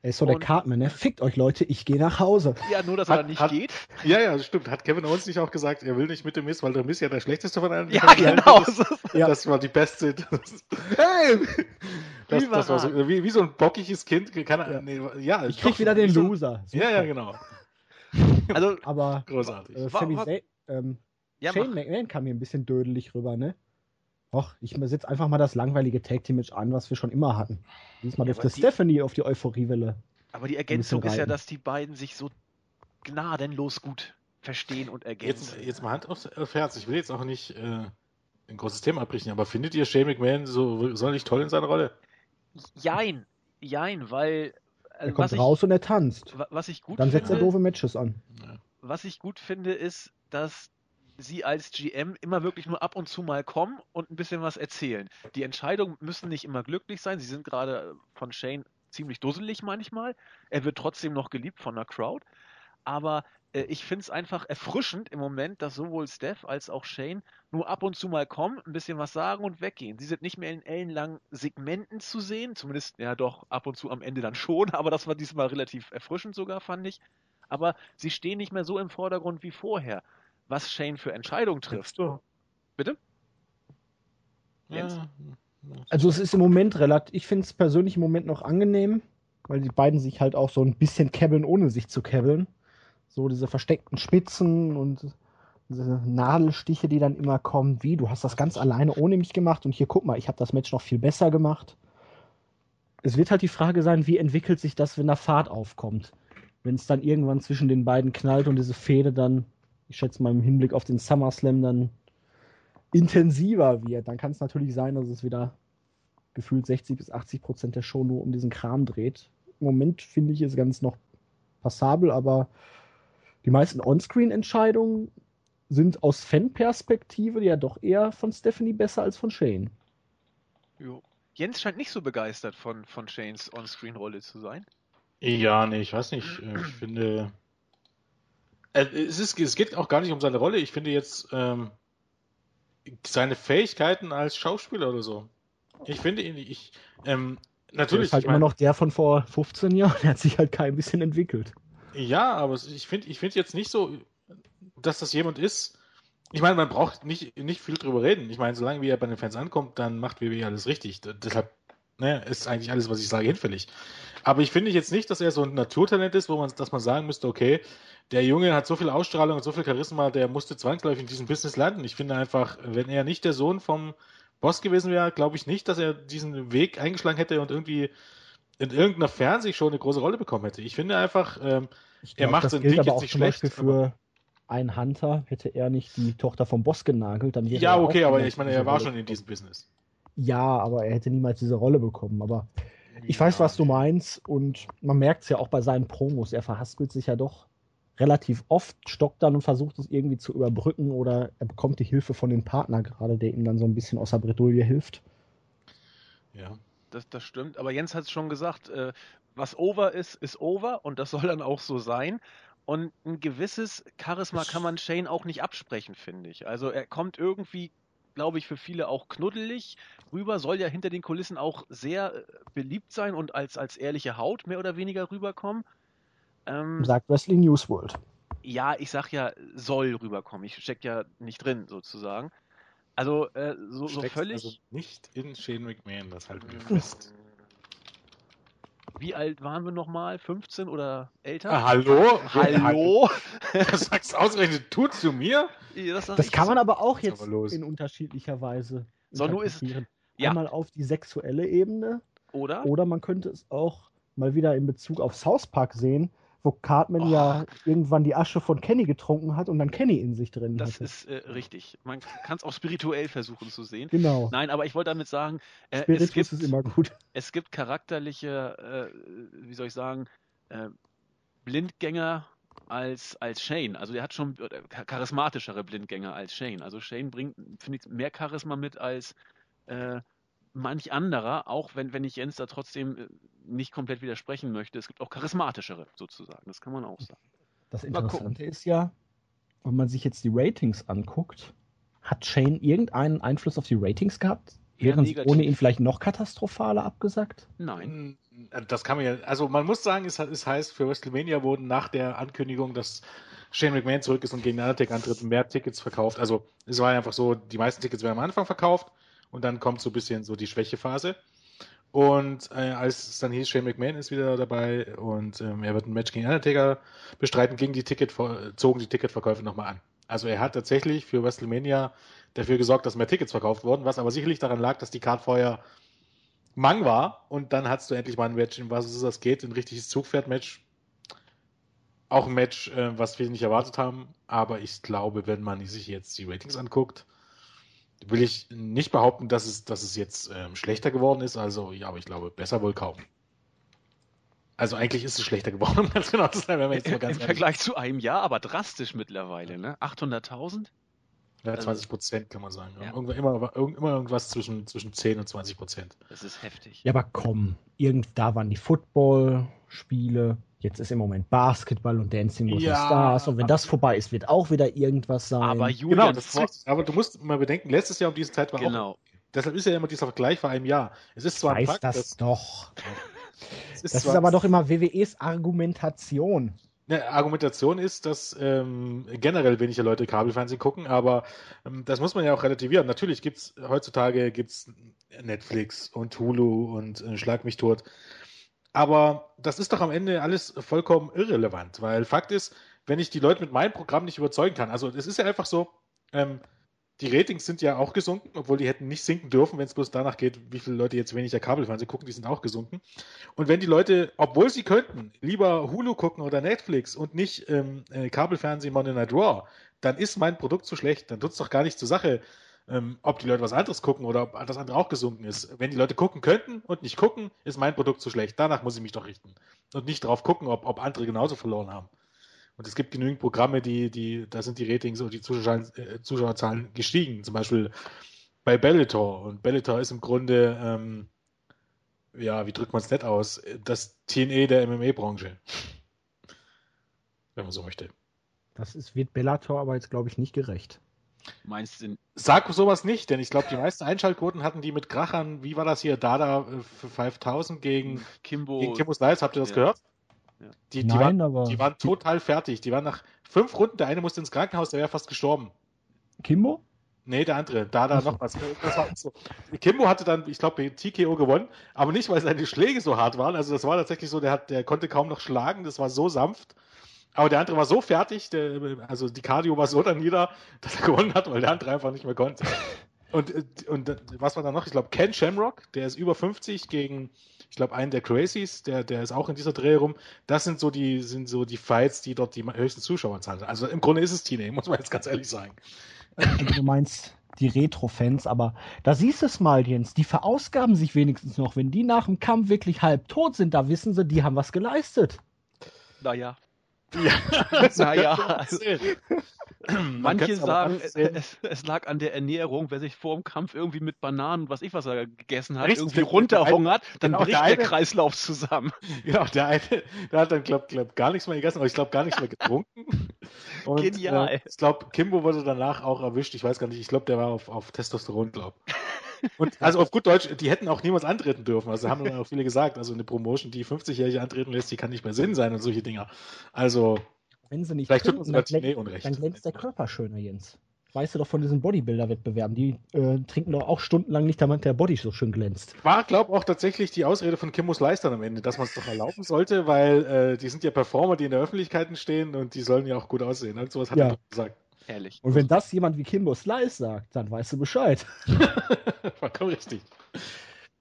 Er ist so der Cartman, ne? Fickt euch Leute, ich gehe nach Hause. Ja, nur, dass hat, er nicht hat, geht. Ja, ja, stimmt. Hat Kevin Owens nicht auch gesagt, er will nicht mit dem Miss, weil der Miss ja der schlechteste von allen Ja, genau. Das, ja. das war die beste. Das, hey! Das, das war so, wie, wie so ein bockiges Kind. Kann, ja. Nee, ja, ich krieg wieder den so, Loser. Super. Ja, ja, genau. Also, aber großartig. Äh, Sami ähm, ja, Shane McMahon kam mir ein bisschen dödelig rüber, ne? Och, ich setze einfach mal das langweilige Tag Team Match an, was wir schon immer hatten. Diesmal ja, durfte Stephanie auf die Euphoriewelle aber die Ergänzung ist ja, dass die beiden sich so gnadenlos gut verstehen und ergänzen. Jetzt, jetzt mal Hand aufs, Herz. Ich will jetzt auch nicht äh, ein großes Thema abbrechen, aber findet ihr Shane McMahon so sonderlich toll in seiner Rolle? Jein, jein, weil. Also, er kommt raus ich, und er tanzt. Was ich gut Dann setzt er doofe Matches an. Was ich gut finde, ist, dass sie als GM immer wirklich nur ab und zu mal kommen und ein bisschen was erzählen. Die Entscheidungen müssen nicht immer glücklich sein. Sie sind gerade von Shane ziemlich dusselig manchmal. Er wird trotzdem noch geliebt von der Crowd. Aber äh, ich finde es einfach erfrischend im Moment, dass sowohl Steph als auch Shane nur ab und zu mal kommen, ein bisschen was sagen und weggehen. Sie sind nicht mehr in ellenlangen Segmenten zu sehen, zumindest ja doch ab und zu am Ende dann schon, aber das war diesmal relativ erfrischend sogar, fand ich. Aber sie stehen nicht mehr so im Vordergrund wie vorher, was Shane für Entscheidungen trifft. Bitte? Jens? Ja, also es ist im Moment relativ, ich finde es persönlich im Moment noch angenehm, weil die beiden sich halt auch so ein bisschen kebbeln, ohne sich zu kebbeln. So diese versteckten Spitzen und diese Nadelstiche, die dann immer kommen, wie, du hast das ganz alleine ohne mich gemacht und hier guck mal, ich habe das Match noch viel besser gemacht. Es wird halt die Frage sein, wie entwickelt sich das, wenn da Fahrt aufkommt. Wenn es dann irgendwann zwischen den beiden knallt und diese Fehde dann, ich schätze mal im Hinblick auf den SummerSlam dann intensiver wird, dann kann es natürlich sein, dass es wieder gefühlt 60 bis 80 Prozent der Show nur um diesen Kram dreht. Im Moment finde ich es ganz noch passabel, aber die meisten On-Screen-Entscheidungen sind aus Fan-Perspektive ja doch eher von Stephanie besser als von Shane. Jo. Jens scheint nicht so begeistert von, von Shanes On-Screen-Rolle zu sein. Ja, nee, ich weiß nicht. Ich finde. Äh, es, ist, es geht auch gar nicht um seine Rolle. Ich finde jetzt, ähm, seine Fähigkeiten als Schauspieler oder so. Ich finde ihn, ich, ähm, natürlich. Er ist halt immer noch der von vor 15 Jahren, der hat sich halt kein bisschen entwickelt. Ja, aber ich finde ich finde jetzt nicht so, dass das jemand ist. Ich meine, man braucht nicht, nicht viel drüber reden. Ich meine, solange wie er bei den Fans ankommt, dann macht WWE alles richtig. Deshalb ne, ist eigentlich alles, was ich sage, hinfällig. Aber ich finde jetzt nicht, dass er so ein Naturtalent ist, wo man, dass man sagen müsste, okay, der Junge hat so viel Ausstrahlung und so viel Charisma, der musste zwangsläufig in diesem Business landen. Ich finde einfach, wenn er nicht der Sohn vom Boss gewesen wäre, glaube ich nicht, dass er diesen Weg eingeschlagen hätte und irgendwie in irgendeiner Fernsehshow eine große Rolle bekommen hätte. Ich finde einfach, ähm, glaub, er macht sein Ding jetzt nicht schlecht. Für ein Hunter hätte er nicht die Tochter vom Boss genagelt, dann wäre Ja, okay, aber ich meine, er war schon in diesem Business. Ja, aber er hätte niemals diese Rolle bekommen. Aber ich weiß, was du meinst und man merkt es ja auch bei seinen Promos. Er verhaspelt sich ja doch relativ oft, stockt dann und versucht es irgendwie zu überbrücken oder er bekommt die Hilfe von dem Partner gerade, der ihm dann so ein bisschen aus der Bredouille hilft. Ja. Das, das stimmt, aber Jens hat es schon gesagt, äh, was over ist, ist over und das soll dann auch so sein. Und ein gewisses Charisma kann man Shane auch nicht absprechen, finde ich. Also er kommt irgendwie, glaube ich, für viele auch knuddelig rüber, soll ja hinter den Kulissen auch sehr äh, beliebt sein und als, als ehrliche Haut mehr oder weniger rüberkommen. Ähm, Sagt Wrestling News World. Ja, ich sag ja, soll rüberkommen. Ich steck ja nicht drin, sozusagen. Also, äh, so, so völlig. Also nicht in Shane McMahon, das halten wir fest. Wie alt waren wir nochmal? 15 oder älter? Ah, hallo? Hallo? Das sagst du ausgerechnet du zu mir? Ja, das, das kann man aber auch jetzt aber in unterschiedlicher Weise so, nur ist, ja. Einmal auf die sexuelle Ebene. Oder? Oder man könnte es auch mal wieder in Bezug auf South Park sehen, wo Cartman oh. ja irgendwann die Asche von Kenny getrunken hat und dann Kenny in sich drin das hatte. Das ist äh, richtig. Man kann es auch spirituell versuchen zu sehen. Genau. Nein, aber ich wollte damit sagen, äh, es, gibt, ist immer gut. es gibt charakterliche, äh, wie soll ich sagen, äh, Blindgänger als, als Shane. Also der hat schon charismatischere Blindgänger als Shane. Also Shane bringt, finde ich, mehr Charisma mit als äh, manch anderer, auch wenn, wenn ich Jens da trotzdem äh, nicht komplett widersprechen möchte. Es gibt auch charismatischere sozusagen, das kann man auch sagen. Das Interessante ist ja, wenn man sich jetzt die Ratings anguckt, hat Shane irgendeinen Einfluss auf die Ratings gehabt? Wären sie ohne ihn vielleicht noch katastrophaler abgesagt? Nein. Hm, das kann man ja, also man muss sagen, es, es heißt, für WrestleMania wurden nach der Ankündigung, dass Shane McMahon zurück ist und gegen Undertaker antritt, mehr Tickets verkauft. Also es war einfach so, die meisten Tickets werden am Anfang verkauft und dann kommt so ein bisschen so die Schwächephase. Und äh, als es dann hieß, Shane McMahon ist wieder dabei und ähm, er wird ein Match gegen Undertaker bestreiten, gegen die Ticket, zogen die Ticketverkäufe nochmal an. Also er hat tatsächlich für WrestleMania dafür gesorgt, dass mehr Tickets verkauft wurden, was aber sicherlich daran lag, dass die Card vorher Mang war und dann hattest du endlich mal ein Match, in was es das geht, ein richtiges Zugpferd-Match. Auch ein Match, äh, was wir nicht erwartet haben, aber ich glaube, wenn man sich jetzt die Ratings anguckt, will ich nicht behaupten, dass es, dass es jetzt ähm, schlechter geworden ist. Also, ja, aber ich glaube, besser wohl kaum. Also eigentlich ist es schlechter geworden, um ganz genau zu sein, wenn man jetzt mal ganz Im Vergleich zu einem Jahr, aber drastisch mittlerweile, ne? 800.000? Ja, 20 also Prozent kann man sagen. Ja. Irgendwann, immer, immer irgendwas zwischen, zwischen 10 und 20 Prozent. Das ist heftig. Ja, aber komm, irgend, da waren die Football-Spiele, Jetzt ist im Moment Basketball und Dancing with ja, the Stars. Und wenn das vorbei ist, wird auch wieder irgendwas sein. Aber Julian, genau, das ist aber du musst mal bedenken, letztes Jahr um diese Zeit war genau. auch. Deshalb ist ja immer dieser Vergleich vor einem Jahr. Es ist zwar ich weiß Fakt, das doch. ist das ist aber doch immer WWEs Argumentation. Ne, Argumentation ist, dass ähm, generell weniger Leute Kabelfernsehen gucken, aber ähm, das muss man ja auch relativieren. Natürlich gibt es heutzutage gibt's Netflix und Hulu und äh, Schlag mich tot. Aber das ist doch am Ende alles vollkommen irrelevant, weil Fakt ist, wenn ich die Leute mit meinem Programm nicht überzeugen kann, also es ist ja einfach so, ähm, die Ratings sind ja auch gesunken, obwohl die hätten nicht sinken dürfen, wenn es bloß danach geht, wie viele Leute jetzt weniger Kabelfernsehen gucken, die sind auch gesunken. Und wenn die Leute, obwohl sie könnten, lieber Hulu gucken oder Netflix und nicht ähm, äh, Kabelfernsehen Monday Night Raw, dann ist mein Produkt zu schlecht, dann tut es doch gar nicht zur Sache, ähm, ob die Leute was anderes gucken oder ob das andere auch gesunken ist. Wenn die Leute gucken könnten und nicht gucken, ist mein Produkt zu schlecht. Danach muss ich mich doch richten. Und nicht drauf gucken, ob, ob andere genauso verloren haben. Und es gibt genügend Programme, die, die, da sind die Ratings und die Zuschauer, äh, Zuschauerzahlen gestiegen. Zum Beispiel bei Bellator. Und Bellator ist im Grunde, ähm, ja, wie drückt man es nett aus? Das TNE der MMA-Branche. Wenn man so möchte. Das ist, wird Bellator aber jetzt, glaube ich, nicht gerecht. Meinst du? Sag sowas nicht, denn ich glaube, die meisten Einschaltquoten hatten die mit Krachern, wie war das hier, Dada äh, für 5000 gegen Kimbo. Gegen Kimbo Slice, habt ihr das ja. gehört? Ja. Die, die, Nein, waren, aber die waren total fertig. Die waren nach fünf Runden, der eine musste ins Krankenhaus, der wäre fast gestorben. Kimbo? Nee, der andere. Dada noch was. So. Kimbo hatte dann, ich glaube, TKO gewonnen, aber nicht, weil seine Schläge so hart waren. Also das war tatsächlich so, der, hat, der konnte kaum noch schlagen, das war so sanft. Aber der andere war so fertig, der, also die Cardio war so dann nieder, dass er gewonnen hat, weil der andere einfach nicht mehr konnte. Und, und was war da noch? Ich glaube, Ken Shamrock, der ist über 50 gegen, ich glaube, einen der Crazies, der, der ist auch in dieser Dreh rum. Das sind so die, sind so die Fights, die dort die höchsten Zuschauerzahlen sind. Also im Grunde ist es Teenage, muss man jetzt ganz ehrlich sagen. Du meinst die Retro-Fans, aber da siehst du es mal, Jens, die verausgaben sich wenigstens noch. Wenn die nach dem Kampf wirklich halb tot sind, da wissen sie, die haben was geleistet. Naja. Ja, naja, Man manche sagen, es, es lag an der Ernährung. Wer sich vor dem Kampf irgendwie mit Bananen, was ich was er gegessen hat, Richtig, irgendwie der- runterhungert, dann genau, bricht der der eine- Kreislauf zusammen. Genau, der eine, der hat dann, glaub, glaub, gar nichts mehr gegessen, aber ich glaube gar nichts mehr getrunken. Und, Genial. Äh, ich glaube, Kimbo wurde danach auch erwischt. Ich weiß gar nicht, ich glaube, der war auf, auf Testosteron, glaub. Und also auf gut Deutsch, die hätten auch niemals antreten dürfen. Also haben dann auch viele gesagt, also eine Promotion, die 50-Jährige antreten lässt, die kann nicht mehr Sinn sein und solche Dinger. Also, Wenn sie nicht vielleicht tut uns dann, glänzt, unrecht. dann glänzt der Körper schöner, Jens. Weißt du doch von diesen Bodybuilder-Wettbewerben, die äh, trinken doch auch stundenlang nicht, damit der Body so schön glänzt. War, glaube auch tatsächlich die Ausrede von Kimbos Leistern am Ende, dass man es doch erlauben sollte, weil äh, die sind ja Performer, die in der Öffentlichkeit stehen und die sollen ja auch gut aussehen. Und sowas hat Ja. er doch gesagt. Herrlich. Und wenn das jemand wie Kimbo Slice sagt, dann weißt du Bescheid. Vollkommen richtig.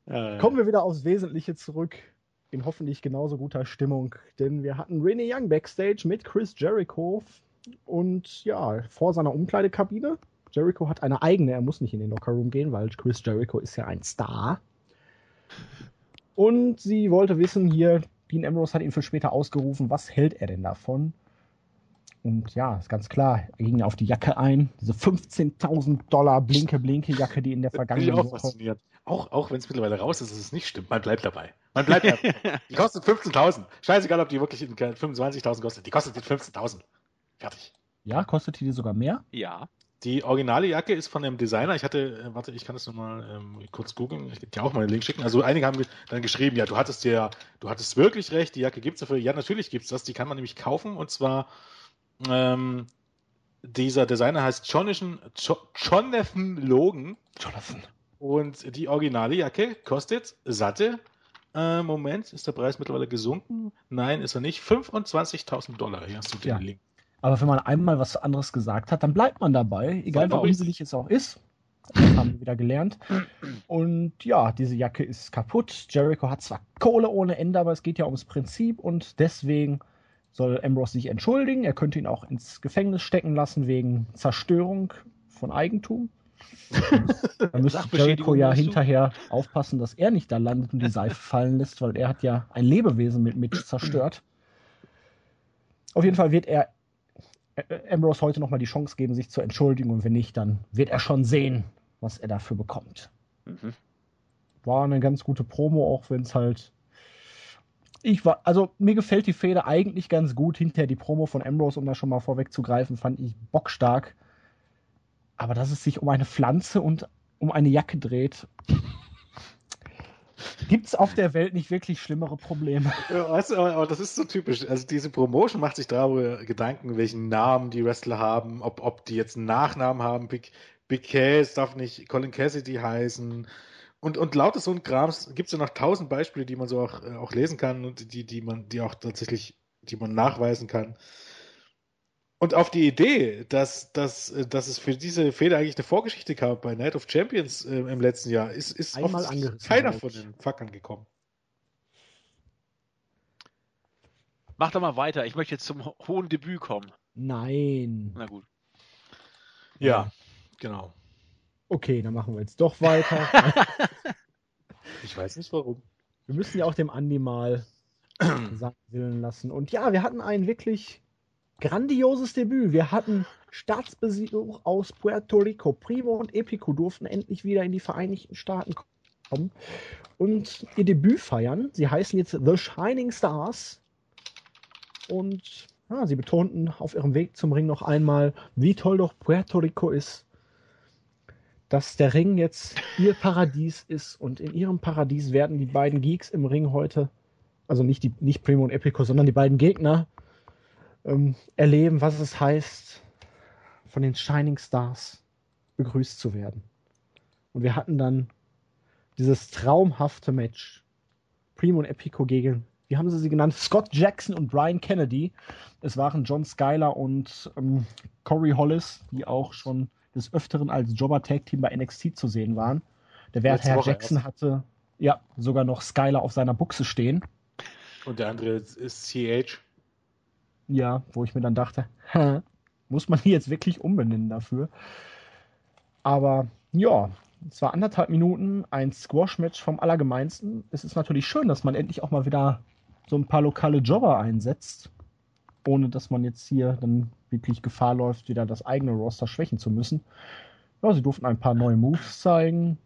Äh, Kommen wir wieder aufs Wesentliche zurück. In hoffentlich genauso guter Stimmung. Denn wir hatten Renee Young backstage mit Chris Jericho und ja, vor seiner Umkleidekabine. Jericho hat eine eigene, er muss nicht in den Lockerroom gehen, weil Chris Jericho ist ja ein Star. Und sie wollte wissen, hier, Dean Ambrose hat ihn für später ausgerufen, was hält er denn davon? Und ja, ist ganz klar, er ging auf die Jacke ein. Diese 15.000 Dollar Blinke-Blinke-Jacke, die in der Finde ich vergangenen auch Woche faszinierend. Auch, auch wenn es mittlerweile raus ist, dass es nicht stimmt. Man bleibt dabei. Man bleibt dabei. Die kostet 15.000. Scheißegal, ob die wirklich in 25.000 kostet. Die kostet jetzt 15.000. Fertig. Ja, kostet die sogar mehr? Ja. Die originale Jacke ist von einem Designer. Ich hatte, äh, warte, ich kann das nochmal ähm, kurz googeln. Ich kann dir auch mal den Link schicken. Also einige haben dann geschrieben, ja, du hattest ja, du hattest wirklich recht, die Jacke gibt's dafür. Ja, natürlich gibt's das. Die kann man nämlich kaufen und zwar ähm, dieser Designer heißt Jonathan, Jo- Jonathan Logan Jonathan. und die originale Jacke kostet satte, äh, Moment, ist der Preis mittlerweile gesunken? Nein, ist er nicht. 25.000 Dollar. Hier hast du den Ja. Link. Aber wenn man einmal was anderes gesagt hat, dann bleibt man dabei, egal wie unselig es auch ist. Das haben wir wieder gelernt. Und ja, diese Jacke ist kaputt. Jericho hat zwar Kohle ohne Ende, aber es geht ja ums Prinzip und deswegen soll Ambrose sich entschuldigen. Er könnte ihn auch ins Gefängnis stecken lassen wegen Zerstörung von Eigentum. Da müsste Jericho ja du? hinterher aufpassen, dass er nicht da landet und die Seife fallen lässt, weil er hat ja ein Lebewesen mit Mitch zerstört. Auf jeden Fall wird er äh, Ambrose heute nochmal die Chance geben, sich zu entschuldigen und wenn nicht, dann wird er schon sehen, was er dafür bekommt. Mhm. War eine ganz gute Promo, auch wenn es halt. Ich war, also mir gefällt die Fehde eigentlich ganz gut. Hinterher die Promo von Ambrose, um da schon mal vorwegzugreifen, fand ich bockstark. Aber dass es sich um eine Pflanze und um eine Jacke dreht, gibt es auf der Welt nicht wirklich schlimmere Probleme. Ja, weißt du, aber, das ist so typisch. Also diese Promotion macht sich darüber Gedanken, welchen Namen die Wrestler haben, ob, ob die jetzt einen Nachnamen haben. Big, Big Cass darf nicht Colin Cassidy heißen. Und, und lauter so ein Krams gibt es ja noch tausend Beispiele, die man so auch, äh, auch lesen kann und die, die man, die auch tatsächlich, die man nachweisen kann. Und auf die Idee, dass, dass, äh, dass es für diese Fehler eigentlich eine Vorgeschichte gab bei Night of Champions äh, im letzten Jahr, ist, ist keiner von den Fuckern gekommen. Mach doch mal weiter. Ich möchte jetzt zum ho- hohen Debüt kommen. Nein. Na gut. Ja, genau. Okay, dann machen wir jetzt doch weiter. Ich weiß nicht warum. Wir müssen ja auch dem Andi mal sagen lassen. Und ja, wir hatten ein wirklich grandioses Debüt. Wir hatten Staatsbesuch aus Puerto Rico. Primo und Epico durften endlich wieder in die Vereinigten Staaten kommen und ihr Debüt feiern. Sie heißen jetzt The Shining Stars. Und ja, sie betonten auf ihrem Weg zum Ring noch einmal, wie toll doch Puerto Rico ist. Dass der Ring jetzt ihr Paradies ist und in ihrem Paradies werden die beiden Geeks im Ring heute, also nicht, die, nicht Primo und Epico, sondern die beiden Gegner, ähm, erleben, was es heißt, von den Shining Stars begrüßt zu werden. Und wir hatten dann dieses traumhafte Match. Primo und Epico gegen, wie haben sie sie genannt? Scott Jackson und Brian Kennedy. Es waren John Skyler und ähm, Corey Hollis, die auch schon des Öfteren als Jobber-Tag-Team bei NXT zu sehen waren. Der Wert Herr Woche Jackson erst. hatte ja sogar noch Skyler auf seiner Buchse stehen. Und der andere ist- CH. Ja, wo ich mir dann dachte, muss man die jetzt wirklich umbenennen dafür? Aber ja, es war anderthalb Minuten, ein Squash-Match vom Allergemeinsten. Es ist natürlich schön, dass man endlich auch mal wieder so ein paar lokale Jobber einsetzt. Ohne dass man jetzt hier dann wirklich Gefahr läuft, wieder das eigene Roster schwächen zu müssen. Ja, sie durften ein paar neue Moves zeigen.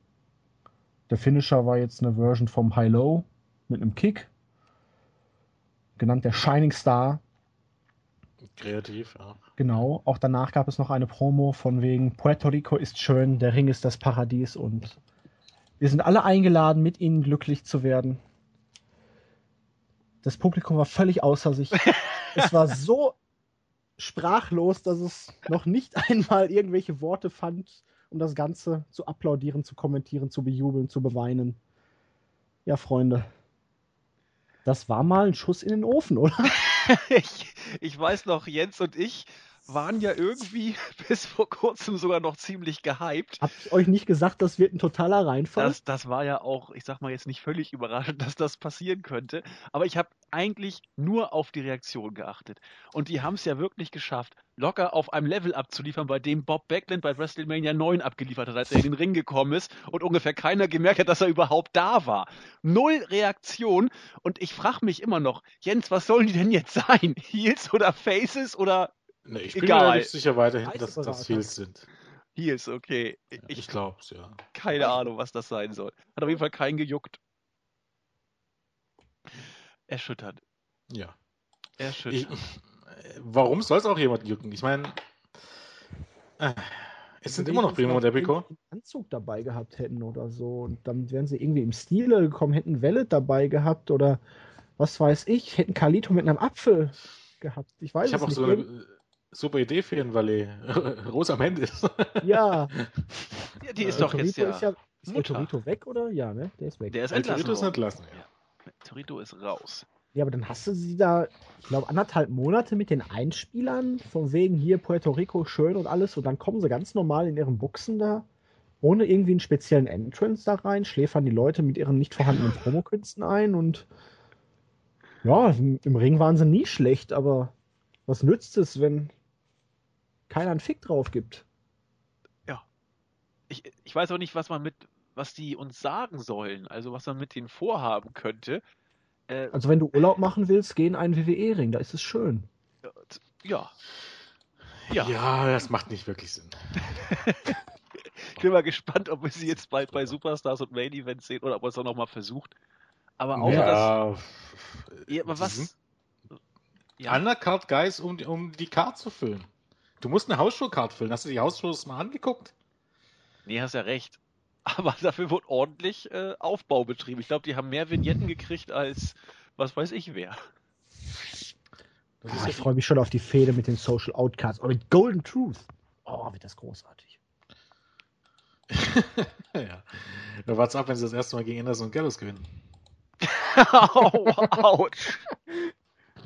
Der Finisher war jetzt eine Version vom High-Low mit einem Kick, genannt der Shining Star. Kreativ, ja. Genau, auch danach gab es noch eine Promo von wegen Puerto Rico ist schön, der Ring ist das Paradies und wir sind alle eingeladen, mit ihnen glücklich zu werden. Das Publikum war völlig außer sich. es war so sprachlos, dass es noch nicht einmal irgendwelche Worte fand, um das Ganze zu applaudieren, zu kommentieren, zu bejubeln, zu beweinen. Ja, Freunde. Das war mal ein Schuss in den Ofen, oder? ich, ich weiß noch, Jens und ich waren ja irgendwie bis vor kurzem sogar noch ziemlich gehypt. Hab ich euch nicht gesagt, das wird ein totaler Reinfall? Das, das war ja auch, ich sag mal jetzt nicht völlig überraschend, dass das passieren könnte. Aber ich habe eigentlich nur auf die Reaktion geachtet. Und die haben es ja wirklich geschafft, locker auf einem Level abzuliefern, bei dem Bob Backlund bei WrestleMania 9 abgeliefert hat, als er in den Ring gekommen ist und ungefähr keiner gemerkt hat, dass er überhaupt da war. Null Reaktion. Und ich frage mich immer noch, Jens, was sollen die denn jetzt sein? Heels oder Faces oder Ne, ich bin mir Egal. nicht sicher weiterhin, dass das Berater. Heels sind. Heels, okay. Ja, Ich, ich glaub's, ja. keine Ahnung, was das sein soll. Hat auf jeden Fall keinen gejuckt. Erschüttert. Ja. Ich, Erschüttert. warum soll es auch jemanden jucken? Ich meine, äh, es sind immer noch Primo und Epico. einen Anzug dabei gehabt hätten oder so. Und dann wären sie irgendwie im Stile gekommen, hätten Welle dabei gehabt oder was weiß ich, hätten Carlito mit einem Apfel gehabt. Ich weiß Ich es habe auch nicht. so eine super Idee für ihn, weil er Rosa Mendes. ja, Ja, die ist El doch Torito jetzt ja. ist ja ist El. Torito weg oder? Ja, ne? Der ist weg. Der ist El entlassen. Torito ist entlassen, Ja. Torito ist raus. Ja, aber dann hast du sie da, ich glaube, anderthalb Monate mit den Einspielern, von wegen hier Puerto Rico schön und alles, und dann kommen sie ganz normal in ihren Buchsen da, ohne irgendwie einen speziellen Entrance da rein, schläfern die Leute mit ihren nicht vorhandenen Promokünsten ein und ja, im Ring waren sie nie schlecht, aber was nützt es, wenn keiner einen Fick drauf gibt? Ich, ich weiß auch nicht, was man mit, was die uns sagen sollen, also was man mit denen vorhaben könnte. Äh, Also wenn du Urlaub machen willst, geh in einen WWE-Ring, da ist es schön. ja. Ja. Ja, das macht nicht wirklich Sinn. ich bin mal gespannt, ob wir sie jetzt bald bei Superstars und Main Events sehen oder ob man es auch nochmal versucht. Aber außer das. ja, Ja, aber die was. Ja, Undercard Guys, um, um die Card zu füllen. Du musst eine Hausshow-Card füllen. Hast du die Hausshows mal angeguckt? nee, hast ja recht. Aber dafür wurde ordentlich äh, Aufbau betrieben. Ich glaube, die haben mehr Vignetten gekriegt als was weiß ich wer. Das Ah, ich freue mich schon auf die Fehde mit den Social Outcasts. Oh, mit Golden Truth. Oh, wird das großartig. ja. Da wart's ab, wenn sie das erste Mal gegen Anderson und Gallows gewinnen. Au, Autsch.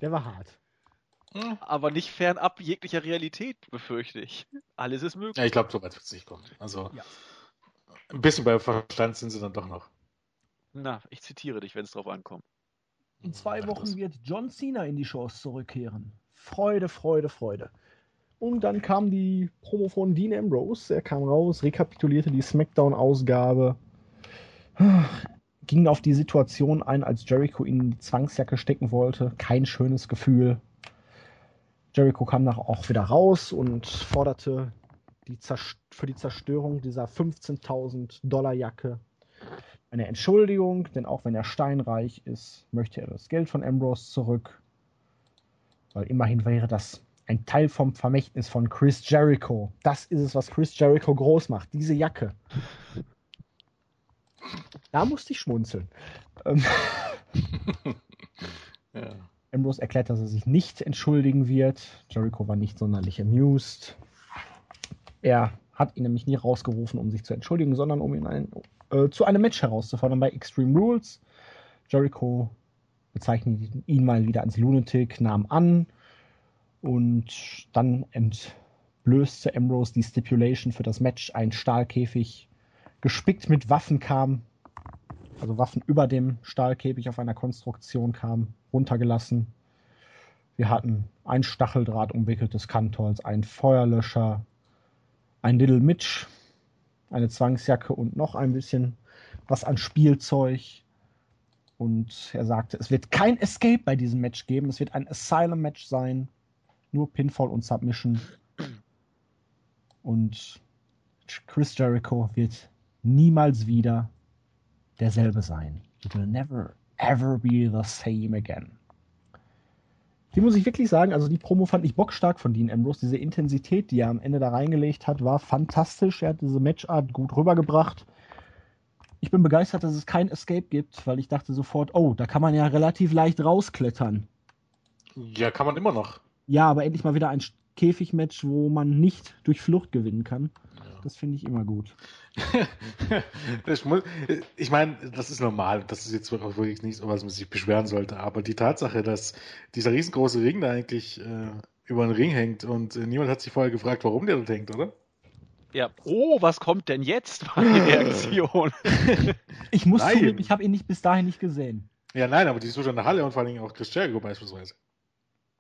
Der war hart. Hm. Aber nicht fernab jeglicher Realität, befürchte ich. Alles ist möglich. Ja, ich glaube, so weit wird es nicht kommen. Also Ja. ein bisschen bei Verstand sind sie dann doch noch. Na, ich zitiere dich, wenn es drauf ankommt. In zwei Ach, Wochen wird John Cena in die Shows zurückkehren. Freude, Freude, Freude. Und dann kam die Promo von Dean Ambrose. Er kam raus, rekapitulierte die SmackDown-Ausgabe, ging auf die Situation ein, als Jericho ihn in die Zwangsjacke stecken wollte. Kein schönes Gefühl. Jericho kam nach auch wieder raus und forderte die für die Zerstörung dieser 15.000 Dollar Jacke eine Entschuldigung, denn auch wenn er steinreich ist, möchte er das Geld von Ambrose zurück. Weil immerhin wäre das ein Teil vom Vermächtnis von Chris Jericho. Das ist es, was Chris Jericho groß macht, diese Jacke. Da musste ich schmunzeln. Ähm, Ja. Ambrose erklärt, dass er sich nicht entschuldigen wird. Jericho war nicht sonderlich amused. Er hat ihn nämlich nie rausgerufen, um sich zu entschuldigen, sondern um ihn ein, äh, zu einem Match herauszufordern bei Extreme Rules. Jericho bezeichnet ihn mal wieder als Lunatic, nahm an und dann entblößte Ambrose die Stipulation für das Match. Ein Stahlkäfig gespickt mit Waffen kam, also Waffen über dem Stahlkäfig auf einer Konstruktion kam, runtergelassen. Wir hatten ein Stacheldraht umwickeltes Kantholz, einen Feuerlöscher, ein Little Mitch, eine Zwangsjacke und noch ein bisschen was an Spielzeug. Und er sagte, es wird kein Escape bei diesem Match geben, es wird ein Asylum-Match sein. nur Pinfall und Submission. Und Chris Jericho wird niemals wieder derselbe sein. It will never ever be the same again. Die muss ich wirklich sagen, also die Promo fand ich bockstark von Dean Ambrose. Diese Intensität, die er am Ende da reingelegt hat, war fantastisch. Er hat diese Matchart gut rübergebracht. Ich bin begeistert, dass es kein Escape gibt, weil ich dachte sofort, oh, da kann man ja relativ leicht rausklettern. Ja, kann man immer noch. Ja, aber endlich mal wieder ein Käfigmatch, wo man nicht durch Flucht gewinnen kann. Das finde ich immer gut. ich, muss, ich meine, das ist normal. Das ist jetzt auch wirklich nichts, was man sich beschweren sollte. Aber die Tatsache, dass dieser riesengroße Ring da eigentlich äh, über den Ring hängt und äh, niemand hat sich vorher gefragt, warum der dort hängt, oder? Ja. Oh, was kommt denn jetzt? War die Reaktion. ich muss nein. zugeben, ich habe ihn nicht bis dahin nicht gesehen. Ja, nein, aber die ist schon in der Halle und vor allem auch Chris Jericho beispielsweise.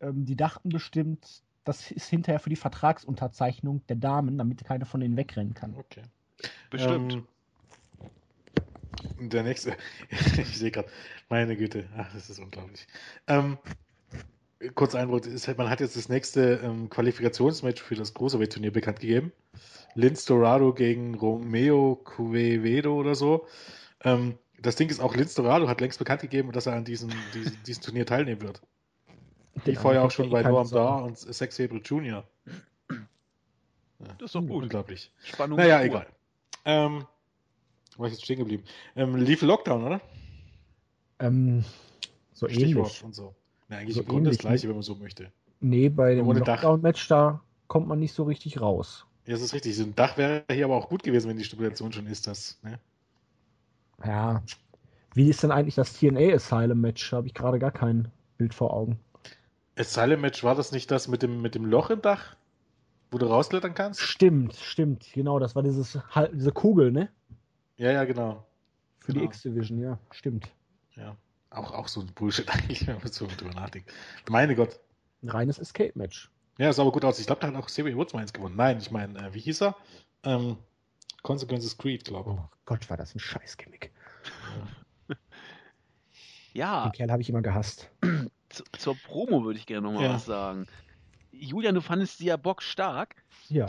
Ähm, die dachten bestimmt, das ist hinterher für die Vertragsunterzeichnung der Damen, damit keiner von denen wegrennen kann. Okay. Bestimmt. Ähm, der nächste, ich sehe gerade, meine Güte, ach, das ist unglaublich. Ähm, kurz Einwurf, man hat jetzt das nächste ähm, Qualifikationsmatch für das Cruiserweight-Turnier bekannt gegeben. Linz Dorado gegen Romeo Cuevedo oder so. Ähm, das Ding ist auch, Linz Dorado hat längst bekannt gegeben, dass er an diesem, diesem, diesem Turnier teilnehmen wird. Die vorher auch schon bei Norm Dar und Sex Jr. Ja, das ist doch gut. Unglaublich. Spannung. Naja, egal. Ähm, war ich jetzt stehen geblieben? Ähm, lief Lockdown, oder? Ähm, so Stichwort ähnlich. und so. Na, eigentlich so im Grunde das Gleiche, wenn man so möchte. Nee, bei dem Lockdown-Match, da kommt man nicht so richtig raus. Ja, das ist richtig. So ein Dach wäre hier aber auch gut gewesen, wenn die Stipulation schon ist, das, ne? Ja. Wie ist denn eigentlich das TNA Asylum Match? Da habe ich gerade gar kein Bild vor Augen. Asylum Match war das nicht das mit dem, mit dem Loch im Dach? Wo du rausklettern kannst? Stimmt, stimmt, genau. Das war dieses, diese Kugel, ne? Ja, ja, genau. Für genau. die X-Division, ja, stimmt. Ja, auch, auch so ein Bullshit eigentlich, wenn man so drüber nachdenkt. Meine Gott. Ein reines Escape-Match. Ja, sah aber gut aus. Ich glaube, da hat auch Xavier Woods mal eins gewonnen. Nein, ich meine, äh, wie hieß er? Ähm, Consequences Creed, glaube ich. Oh Gott, war das ein Scheißgimmick. Ja. ja. Den Kerl habe ich immer gehasst. zur Promo würde ich gerne nochmal ja. was sagen. Julian, du fandest sie ja bockstark. Ja.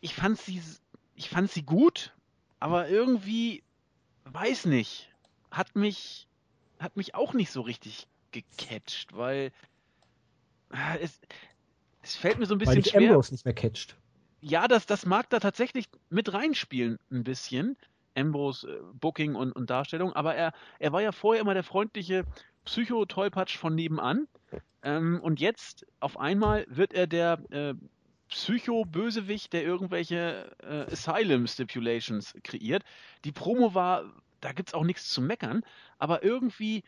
Ich fand sie, ich fand sie gut, aber irgendwie, weiß nicht, hat mich, hat mich auch nicht so richtig gecatcht, weil äh, es, es fällt mir so ein bisschen weil dich schwer. Ambrose nicht mehr catcht. Ja, das, das mag da tatsächlich mit reinspielen, ein bisschen. Ambrose äh, Booking und, und Darstellung, aber er, er war ja vorher immer der freundliche Psycho-Tollpatsch von nebenan. Ähm, und jetzt auf einmal wird er der äh, Psycho-Bösewicht, der irgendwelche äh, Asylum-Stipulations kreiert. Die Promo war, da gibt es auch nichts zu meckern, aber irgendwie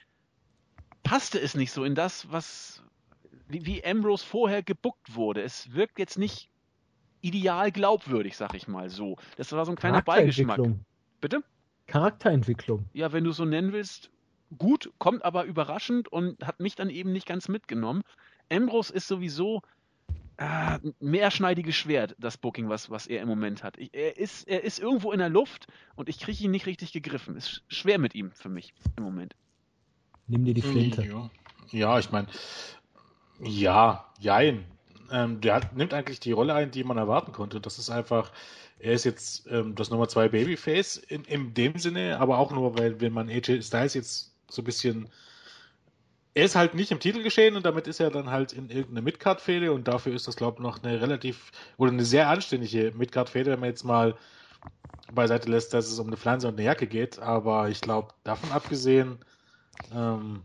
passte es nicht so in das, was wie, wie Ambrose vorher gebuckt wurde. Es wirkt jetzt nicht ideal glaubwürdig, sag ich mal so. Das war so ein kleiner Beigeschmack. Bitte? Charakterentwicklung. Ja, wenn du so nennen willst, gut, kommt aber überraschend und hat mich dann eben nicht ganz mitgenommen. Ambrose ist sowieso äh, mehrschneidiges Schwert, das Booking, was, was er im Moment hat. Ich, er, ist, er ist irgendwo in der Luft und ich kriege ihn nicht richtig gegriffen. Ist schwer mit ihm für mich im Moment. Nimm dir die Flinte. Ja, ja ich meine, ja, jein. Ähm, der hat, nimmt eigentlich die Rolle ein, die man erwarten konnte. Das ist einfach, er ist jetzt ähm, das Nummer zwei Babyface in, in dem Sinne, aber auch nur, weil wenn man AJ Styles jetzt so ein bisschen. Er ist halt nicht im Titel geschehen und damit ist er dann halt in irgendeine Midcard-Fehde und dafür ist das, glaube ich, noch eine relativ oder eine sehr anständige Midcard-Fehde, wenn man jetzt mal beiseite lässt, dass es um eine Pflanze und eine Jacke geht. Aber ich glaube, davon abgesehen, ähm,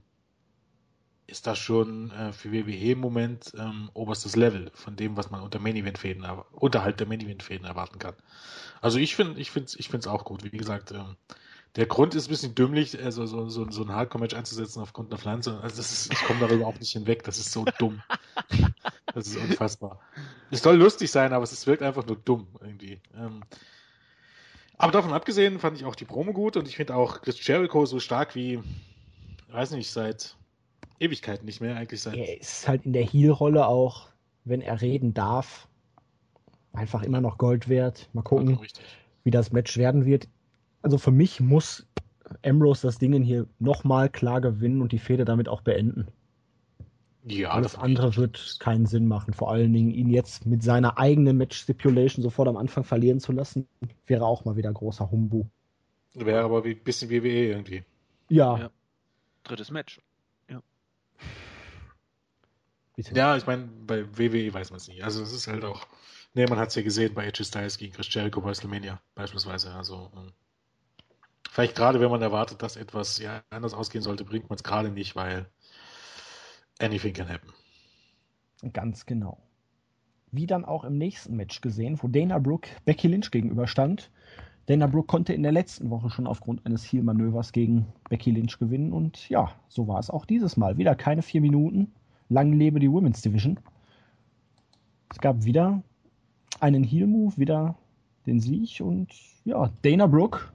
ist das schon äh, für WWE im Moment ähm, oberstes Level von dem, was man unter Main Event Fäden, unterhalb der Main Event Fäden erwarten kann. Also ich finde, ich ich es auch gut. Wie gesagt, ähm, der Grund ist ein bisschen dümmlich, also so, so, so ein Hardcore-Match einzusetzen aufgrund einer Pflanze. Also das ist, ich komme darüber auch nicht hinweg. Das ist so dumm. Das ist unfassbar. Es soll lustig sein, aber es wirkt einfach nur dumm irgendwie. Ähm, aber davon abgesehen fand ich auch die Promo gut und ich finde auch Chris Jericho so stark wie, weiß nicht, seit Ewigkeiten nicht mehr, eigentlich seit. Er ist halt in der Heel-Rolle auch, wenn er reden darf, einfach immer noch Gold wert. Mal gucken, wie das Match werden wird also für mich muss Ambrose das Ding hier nochmal klar gewinnen und die Fehde damit auch beenden. Ja, Alles andere wird keinen Sinn machen. Vor allen Dingen ihn jetzt mit seiner eigenen Match-Stipulation sofort am Anfang verlieren zu lassen, wäre auch mal wieder großer Humbu. Wäre aber ein bisschen WWE irgendwie. Ja. ja. Drittes Match. Ja. Ja, ich meine, bei WWE weiß man es nicht. Also es ist halt auch. Ne, man hat es ja gesehen bei AJ Styles gegen Chris Jericho bei WrestleMania beispielsweise. Also ähm, vielleicht gerade, wenn man erwartet, dass etwas ja, anders ausgehen sollte, bringt man es gerade nicht, weil anything can happen. Ganz genau. Wie dann auch im nächsten Match gesehen, wo Dana Brooke Becky Lynch gegenüberstand. Dana Brooke konnte in der letzten Woche schon aufgrund eines Heel-Manövers gegen Becky Lynch gewinnen und ja, so war es auch dieses Mal. Wieder keine vier Minuten. Lang lebe die Women's Division. Es gab wieder einen Heel-Move, wieder den Sieg und ja, Dana Brooke.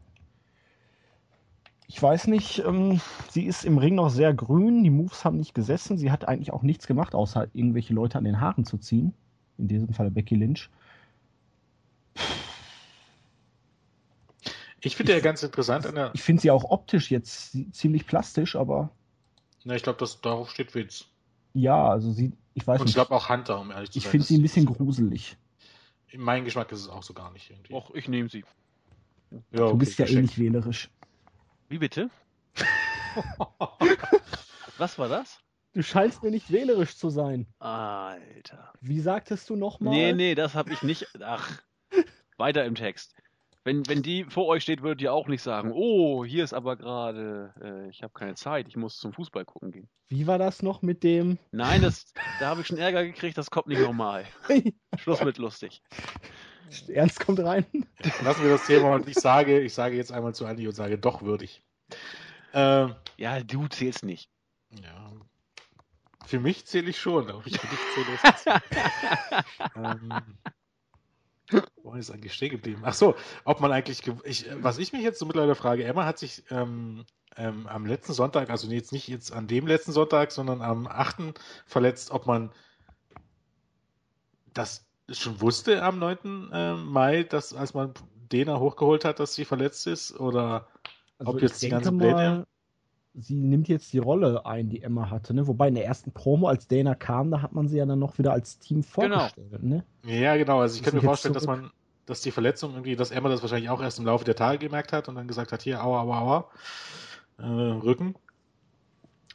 Ich weiß nicht, ähm, sie ist im Ring noch sehr grün, die Moves haben nicht gesessen, sie hat eigentlich auch nichts gemacht, außer irgendwelche Leute an den Haaren zu ziehen. In diesem Fall Becky Lynch. Ich finde ja ganz interessant an der. Ich finde sie auch optisch jetzt ziemlich plastisch, aber. Na, ich glaube, darauf steht Witz. Ja, also sie, ich weiß Und nicht. ich glaube auch Hunter, um ehrlich zu sein. Ich finde sie ein bisschen gruselig. Mein Geschmack ist es auch so gar nicht irgendwie. Och, ich nehme sie. Ja, okay, du bist ja eh nicht wählerisch. Wie bitte? Was war das? Du scheinst mir nicht wählerisch zu sein. Alter. Wie sagtest du nochmal? Nee, nee, das habe ich nicht. Ach, weiter im Text. Wenn, wenn die vor euch steht, würdet ihr auch nicht sagen, oh, hier ist aber gerade, äh, ich habe keine Zeit, ich muss zum Fußball gucken gehen. Wie war das noch mit dem? Nein, das, da habe ich schon Ärger gekriegt, das kommt nicht normal. Schluss mit lustig. Ernst kommt rein. Lassen wir das Thema und ich sage, ich sage jetzt einmal zu Andi und sage doch würdig. Ähm, ja, du zählst nicht. Ja. Für mich zähle ich schon, aber ich für dich zähle ich ähm, wo ist eigentlich stehen geblieben? Ach so, ob man eigentlich, ich, was ich mich jetzt so mittlerweile frage, Emma hat sich ähm, ähm, am letzten Sonntag, also jetzt nicht jetzt an dem letzten Sonntag, sondern am 8. verletzt, ob man das schon wusste am 9. Äh, Mai, dass als man Dena hochgeholt hat, dass sie verletzt ist oder also ob jetzt die ganze Pläne sie nimmt jetzt die Rolle ein, die Emma hatte. Ne? Wobei in der ersten Promo, als Dana kam, da hat man sie ja dann noch wieder als Team genau. vorgestellt. Genau. Ne? Ja, genau. Also ich kann mir vorstellen, dass man, dass die Verletzung irgendwie, dass Emma das wahrscheinlich auch erst im Laufe der Tage gemerkt hat und dann gesagt hat, hier, aua, aua, aua, äh, Rücken.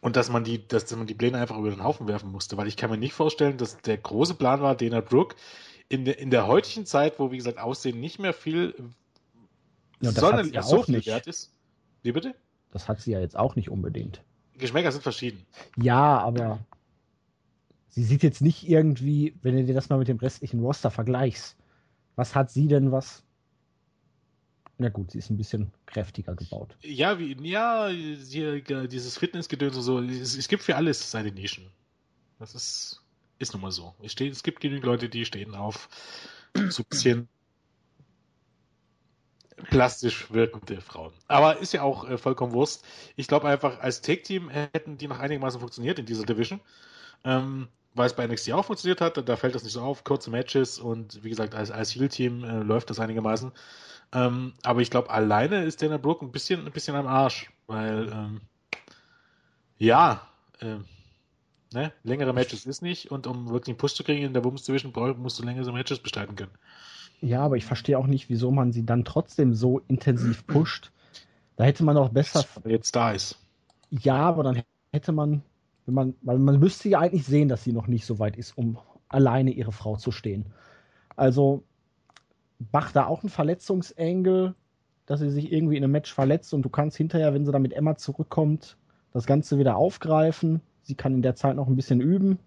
Und dass man die, dass man die Pläne einfach über den Haufen werfen musste, weil ich kann mir nicht vorstellen, dass der große Plan war, Dana Brooke in der, in der heutigen Zeit, wo wie gesagt Aussehen nicht mehr viel ja, sonderlich ja so viel wert ist. Wie bitte? Das hat sie ja jetzt auch nicht unbedingt. Geschmäcker sind verschieden. Ja, aber sie sieht jetzt nicht irgendwie, wenn du dir das mal mit dem restlichen Roster vergleichst, was hat sie denn was? Na gut, sie ist ein bisschen kräftiger gebaut. Ja, wie, ja, sie, dieses Fitnessgedöns und so, es, es, gibt für alles seine Nischen. Das ist, ist nun mal so. Es, steht, es gibt genügend Leute, die stehen auf so ein bisschen plastisch wirkende Frauen. Aber ist ja auch äh, vollkommen Wurst. Ich glaube einfach, als Take-Team hätten die noch einigermaßen funktioniert in dieser Division. Ähm, weil es bei NXT auch funktioniert hat, da fällt das nicht so auf, kurze Matches und wie gesagt, als, als Heal-Team äh, läuft das einigermaßen. Ähm, aber ich glaube, alleine ist Dana Brooke ein bisschen, ein bisschen am Arsch, weil, ähm, ja, äh, ne, längere Matches ist nicht und um wirklich einen Push zu kriegen in der Women's Division, musst du längere Matches bestreiten können. Ja, aber ich verstehe auch nicht, wieso man sie dann trotzdem so intensiv pusht. Da hätte man auch besser. Jetzt da ist. Ja, aber dann hätte man, wenn man, weil man müsste ja eigentlich sehen, dass sie noch nicht so weit ist, um alleine ihre Frau zu stehen. Also mach da auch einen Verletzungsengel, dass sie sich irgendwie in einem Match verletzt und du kannst hinterher, wenn sie dann mit Emma zurückkommt, das Ganze wieder aufgreifen. Sie kann in der Zeit noch ein bisschen üben,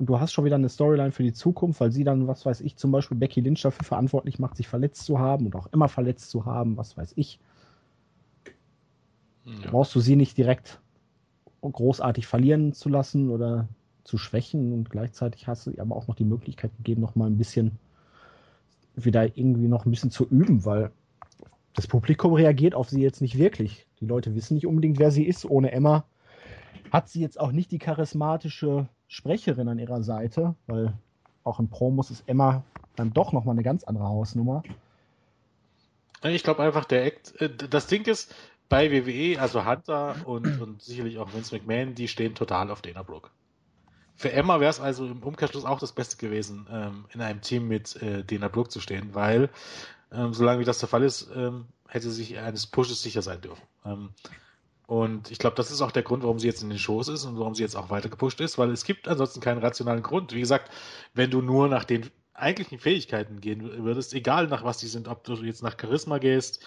und du hast schon wieder eine Storyline für die Zukunft, weil sie dann, was weiß ich, zum Beispiel Becky Lynch dafür verantwortlich macht, sich verletzt zu haben und auch immer verletzt zu haben, was weiß ich. Ja. Brauchst du sie nicht direkt großartig verlieren zu lassen oder zu schwächen und gleichzeitig hast du ihr aber auch noch die Möglichkeit gegeben, noch mal ein bisschen wieder irgendwie noch ein bisschen zu üben, weil das Publikum reagiert auf sie jetzt nicht wirklich. Die Leute wissen nicht unbedingt, wer sie ist. Ohne Emma hat sie jetzt auch nicht die charismatische Sprecherin an ihrer Seite, weil auch in Promos ist Emma dann doch nochmal eine ganz andere Hausnummer. Ich glaube einfach, der Act, äh, das Ding ist, bei WWE, also Hunter und, und sicherlich auch Vince McMahon, die stehen total auf Dana Brooke. Für Emma wäre es also im Umkehrschluss auch das Beste gewesen, ähm, in einem Team mit äh, Dana Brooke zu stehen, weil ähm, solange wie das der Fall ist, ähm, hätte sich eines Pushes sicher sein dürfen. Ähm, und ich glaube, das ist auch der Grund, warum sie jetzt in den Shows ist und warum sie jetzt auch weiter gepusht ist, weil es gibt ansonsten keinen rationalen Grund. Wie gesagt, wenn du nur nach den eigentlichen Fähigkeiten gehen würdest, egal nach was die sind, ob du jetzt nach Charisma gehst,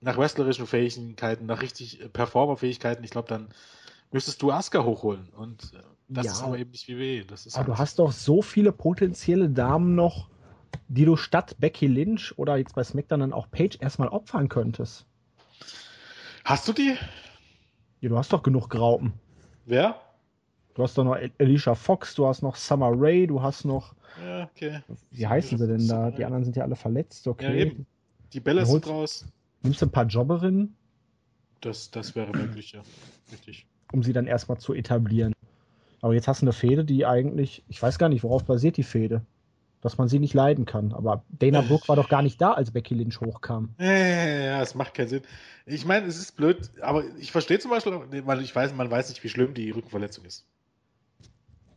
nach wrestlerischen Fähigkeiten, nach richtig äh, Performer-Fähigkeiten, ich glaube, dann müsstest du Asuka hochholen. Und äh, das Ja. ist aber eben nicht WWE. Das ist Aber du halt- hast doch so viele potenzielle Damen noch, die du statt Becky Lynch oder jetzt bei SmackDown dann auch Paige erstmal opfern könntest. Hast du die? Ja, du hast doch genug Graupen. Wer? Du hast doch noch Alicia Fox, du hast noch Summer Rae, du hast noch, Ja, okay. wie heißen sie denn da? Die anderen sind ja alle verletzt, Ja, okay. eben. Die Holst- sind raus. Nimmst du ein paar Jobberinnen, Das, das wäre möglich, ja. Richtig. Um sie dann erstmal zu etablieren. Aber jetzt hast du eine Fehde, die eigentlich, ich weiß gar nicht, worauf basiert die Fehde. Dass man sie nicht leiden kann. Aber Dana Brooke war doch gar nicht da, als Becky Lynch hochkam. Ja, ja, ja, es macht keinen Sinn. Ich meine, es ist blöd, aber ich verstehe zum Beispiel, weil ich weiß, man weiß nicht, wie schlimm die Rückenverletzung ist.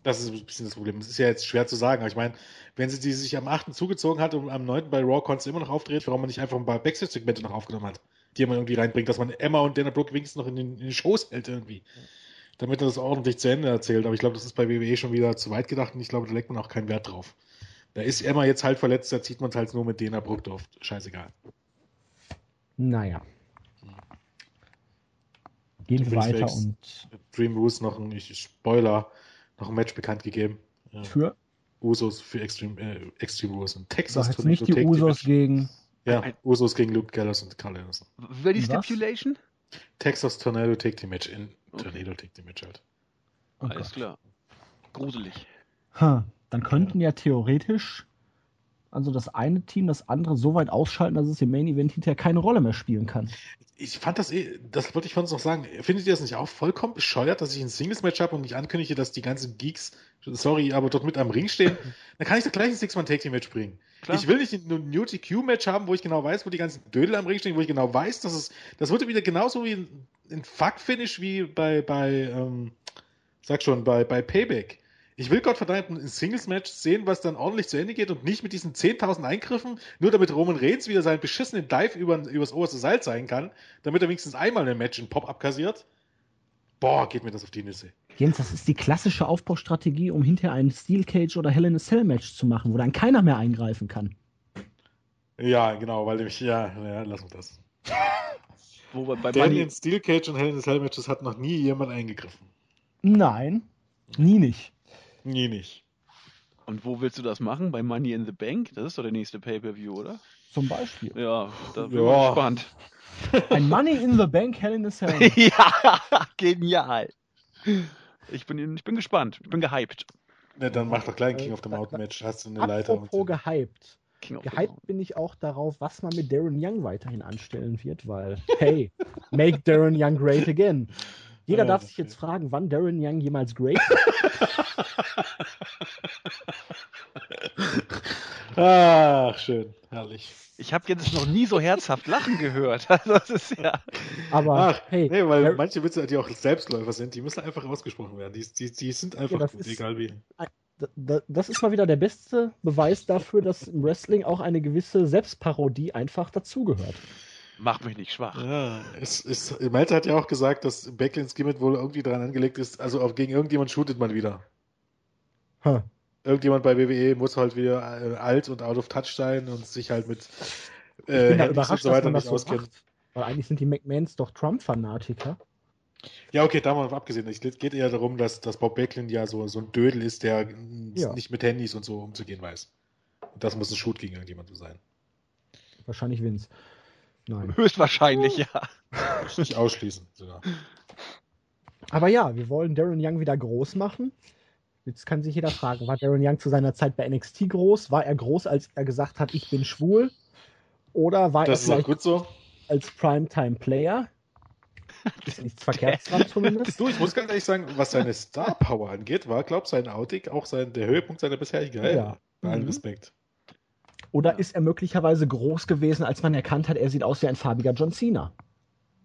Das ist ein bisschen das Problem. Es ist ja jetzt schwer zu sagen, aber ich meine, wenn sie die sich am 8. zugezogen hat und am 9. bei Raw du immer noch aufdreht, warum man nicht einfach ein paar Backstage-Segmente noch aufgenommen hat, die man irgendwie reinbringt, dass man Emma und Dana Brooke wenigstens noch in den, in den Shows hält irgendwie. Damit er das ordentlich zu Ende erzählt. Aber ich glaube, das ist bei WWE schon wieder zu weit gedacht und ich glaube, da legt man auch keinen Wert drauf. Da ist Emma jetzt halt verletzt, da zieht man es halt nur mit Dana Brooke drauf. Scheißegal. Naja. Gehen wir weiter Fakes. und Dream Rules noch ein ich, Spoiler, noch ein Match bekannt gegeben. Äh, für Usos für Extreme, äh, Extreme Rules und Texas jetzt Tornado nicht die Usos gegen Ja, Ein- Usos gegen Luke Gallows und Carl Anderson. Wer die? Stipulation? Texas Tornado Take Team Match in Okay. Tornado Take Team Match halt. Oh Alles Gott. klar. Gruselig. Ha, dann könnten ja theoretisch also das eine Team das andere so weit ausschalten, dass es im Main Event hinterher keine Rolle mehr spielen kann. Ich fand das eh, das wollte ich von uns noch sagen. Findet ihr das nicht auch vollkommen bescheuert, dass ich ein Singles-Match habe und ich ankündige, dass die ganzen Geeks, sorry, aber dort mit am Ring stehen? Dann kann ich doch gleich ein Six-Man-Take-Team-Match bringen. Klar. Ich will nicht ein New TQ-Match haben, wo ich genau weiß, wo die ganzen Dödel am Ring stehen, wo ich genau weiß, dass es, das wurde wieder genauso wie ein, ein Fuck-Finish wie bei, bei, ähm, sag schon, bei, bei Payback. Ich will Gottverdammt ein Singles-Match sehen, was dann ordentlich zu Ende geht und nicht mit diesen 10.000 Eingriffen, nur damit Roman Reigns wieder seinen beschissenen Dive über, übers oberste Seil zeigen kann, damit er wenigstens einmal ein Match in Pop abkassiert. Boah, geht mir das auf die Nüsse. Jens, das ist die klassische Aufbaustrategie, um hinterher ein Steel Cage oder Hell in a Cell Match zu machen, wo dann keiner mehr eingreifen kann. Ja, genau, weil nämlich, ja, ja, lass uns das. Wo bei Denn in Steel Cage und Hell in a Cell Matches hat noch nie jemand eingegriffen. Nein, nie nicht. Nie nicht. und wo willst du das machen? Bei Money in the Bank? Das ist doch der nächste Pay-Per-View, oder? Zum Beispiel. Ja, da bin Ja. ich gespannt. Ein Money in the Bank Hell in a Cell. ja, genial. Ich bin, ich bin gespannt. Ich bin gehypt. Ne, dann mach doch gleich ein King of the Mountain Match. Hast du eine Leiter. Apropos gehypt. King the Gehypt bin ich auch darauf, was man mit Darren Young weiterhin anstellen wird, weil, hey, make Darren Young great again. Jeder Ja, darf sich okay. jetzt fragen, wann Darren Young jemals great Ach, schön. Herrlich. Ich habe jetzt noch nie so herzhaft lachen gehört. Also das ist ja. Aber Ach, hey, nee, weil Dar- manche Witze, die auch Selbstläufer sind, die müssen einfach ausgesprochen werden. Die, die, die sind einfach das gut, ist- egal wie. das ist mal wieder der beste Beweis dafür, dass im Wrestling auch eine gewisse Selbstparodie einfach dazugehört. Mach mich nicht schwach. Ja, es ist, Malte hat ja auch gesagt, dass Backlins Gimmick wohl irgendwie daran angelegt ist, also auf, gegen irgendjemand shootet man wieder. Ha. Irgendjemand bei WWE muss halt wieder äh, alt und out of touch sein und sich halt mit äh, Handys und so weiter nicht so auskennen. macht. Weil eigentlich sind die McMahons doch Trump-Fanatiker. Ja, okay, da mal abgesehen. Es geht eher darum, dass, dass Bob Backlund ja so, so ein Dödel ist, der Ja. nicht mit Handys und so umzugehen weiß. Und das muss ein Shoot gegen irgendjemanden sein. Wahrscheinlich Vince. Nein. Höchstwahrscheinlich, ja. Nicht ausschließen. Sogar. Aber ja, wir wollen Darren Young wieder groß machen. Jetzt kann sich jeder fragen, war Darren Young zu seiner Zeit bei NXT groß? War er groß, als er gesagt hat, ich bin schwul? Oder war Das er gut so. als Primetime-Player? Ist nichts verkehrt dran zumindest. Du, ich muss ganz ehrlich sagen, was seine Star Power angeht, war, glaub sein Outing auch sein, der Höhepunkt seiner bisherigen Karriere. Ja. Bei allem Mhm. Respekt. Oder ist er möglicherweise groß gewesen, als man erkannt hat, er sieht aus wie ein farbiger John Cena?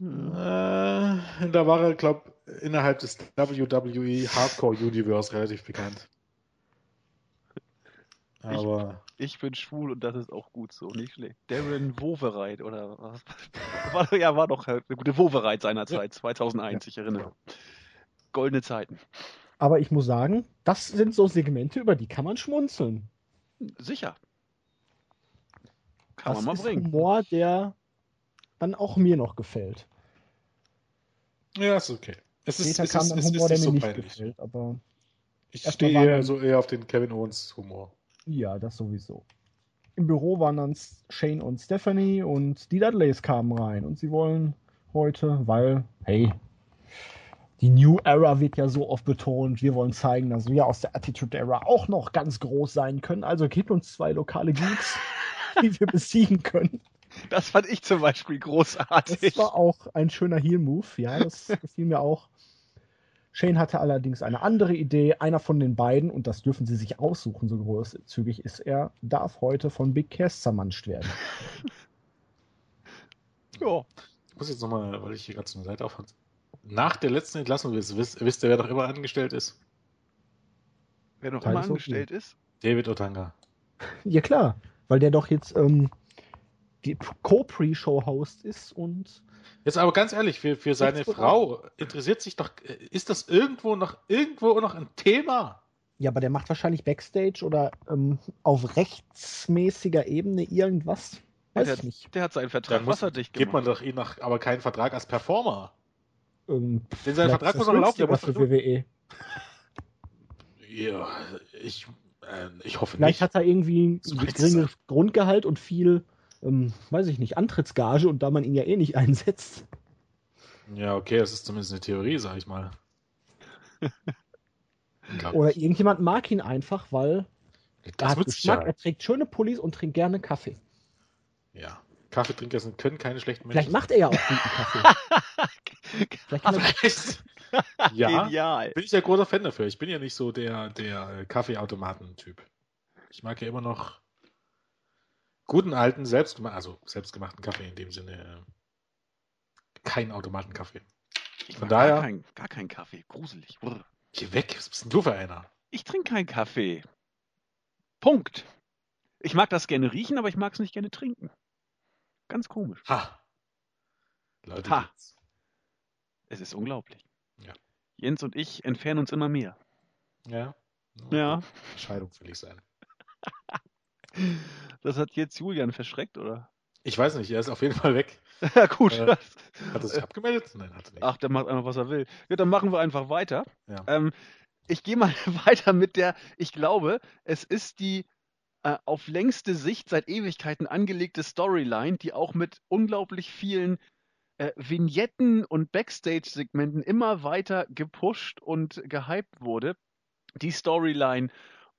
Äh, da war er, glaube innerhalb des WWE Hardcore Universe relativ bekannt. Aber. Ich, ich, bin schwul und das ist auch gut so, nicht schlecht. Darren Wovereit oder was? War, ja, war doch eine gute Wovereit seinerzeit, ja. 2001, ja. ich erinnere. Goldene Zeiten. Aber ich muss sagen, das sind so Segmente, über die kann man schmunzeln. Sicher. Kann das man mal ist bringen. Humor, der dann auch mir noch gefällt. Ja, ist okay. Es ist, Später kam dann Humor, der mir so nicht peinlich. gefällt, aber. Ich stehe eher, so eher auf den Kevin Owens Humor. Ja, das sowieso. Im Büro waren dann Shane und Stephanie und die Dudleys kamen rein und sie wollen heute, weil, hey, die New Era wird ja so oft betont. Wir wollen zeigen, dass wir aus der Attitude Era auch noch ganz groß sein können. Also gebt uns zwei lokale Geeks, die wir besiegen können. Das fand ich zum Beispiel großartig. Das war auch ein schöner Heel-Move. Ja, das gefiel mir auch. Shane hatte allerdings eine andere Idee. Einer von den beiden, und das dürfen sie sich aussuchen, so großzügig ist er, darf heute von Big Cass zermanscht werden. ja. Ich muss jetzt nochmal, weil ich hier gerade so eine Seite aufhand nach der letzten Entlassung, wisst, wisst ihr, wer doch immer angestellt ist? Wer noch immer angestellt ist? David Otanga. Ja klar, weil der doch jetzt ähm, die Co-Pre-Show-Host ist und Jetzt aber ganz ehrlich, für, für seine Frau interessiert sich doch, ist das irgendwo noch irgendwo noch ein Thema? Ja, aber der macht wahrscheinlich Backstage oder ähm, auf rechtsmäßiger Ebene irgendwas. Weiß der, ich nicht. Der hat seinen Vertrag wasserdicht gemacht. Gibt man doch ihn noch, aber keinen Vertrag als Performer. Ähm, Den sein Vertrag muss noch laufen. Ja, was für WWE. Ja, ich, äh, ich hoffe Vielleicht nicht. Vielleicht hat er irgendwie ein geringes Grundgehalt und viel, ähm, weiß ich nicht, Antrittsgage und da man ihn ja eh nicht einsetzt. Ja, okay, das ist zumindest eine Theorie, sag ich mal. Oder irgendjemand mag ihn einfach, weil das er hat Geschmack, er trägt schöne Pullis und trinkt gerne Kaffee. Ja. Kaffeetrinker sind, können keine schlechten Menschen. Vielleicht macht er ja auch guten Kaffee. Vielleicht ja, Genial. bin ich ja großer Fan dafür. Ich bin ja nicht so der, der Kaffeeautomaten-Typ. Ich mag ja immer noch guten alten, selbstgemachten, also selbstgemachten Kaffee in dem Sinne. Kein Automatenkaffee. Ich Von daher. Gar kein, gar kein Kaffee. Gruselig. Brr. Geh weg. Was bist denn du für einer? Ich trinke keinen Kaffee. Punkt. Ich mag das gerne riechen, aber ich mag es nicht gerne trinken. Ganz komisch. Ha. Leute, ha. Es ist unglaublich. Ja. Jens und ich entfernen uns immer mehr. Ja. Ja. Scheidung will ich sein. Das hat jetzt Julian verschreckt, oder? Ich weiß nicht, er ist auf jeden Fall weg. ja, gut. Äh, hat er sich abgemeldet? Nein, hat er nicht. Ach, der macht einfach, was er will. Ja, dann machen wir einfach weiter. Ja. Ähm, ich gehe mal weiter mit der, ich glaube, es ist die äh, auf längste Sicht seit Ewigkeiten angelegte Storyline, die auch mit unglaublich vielen äh, Vignetten und Backstage-Segmenten immer weiter gepusht und gehypt wurde. Die Storyline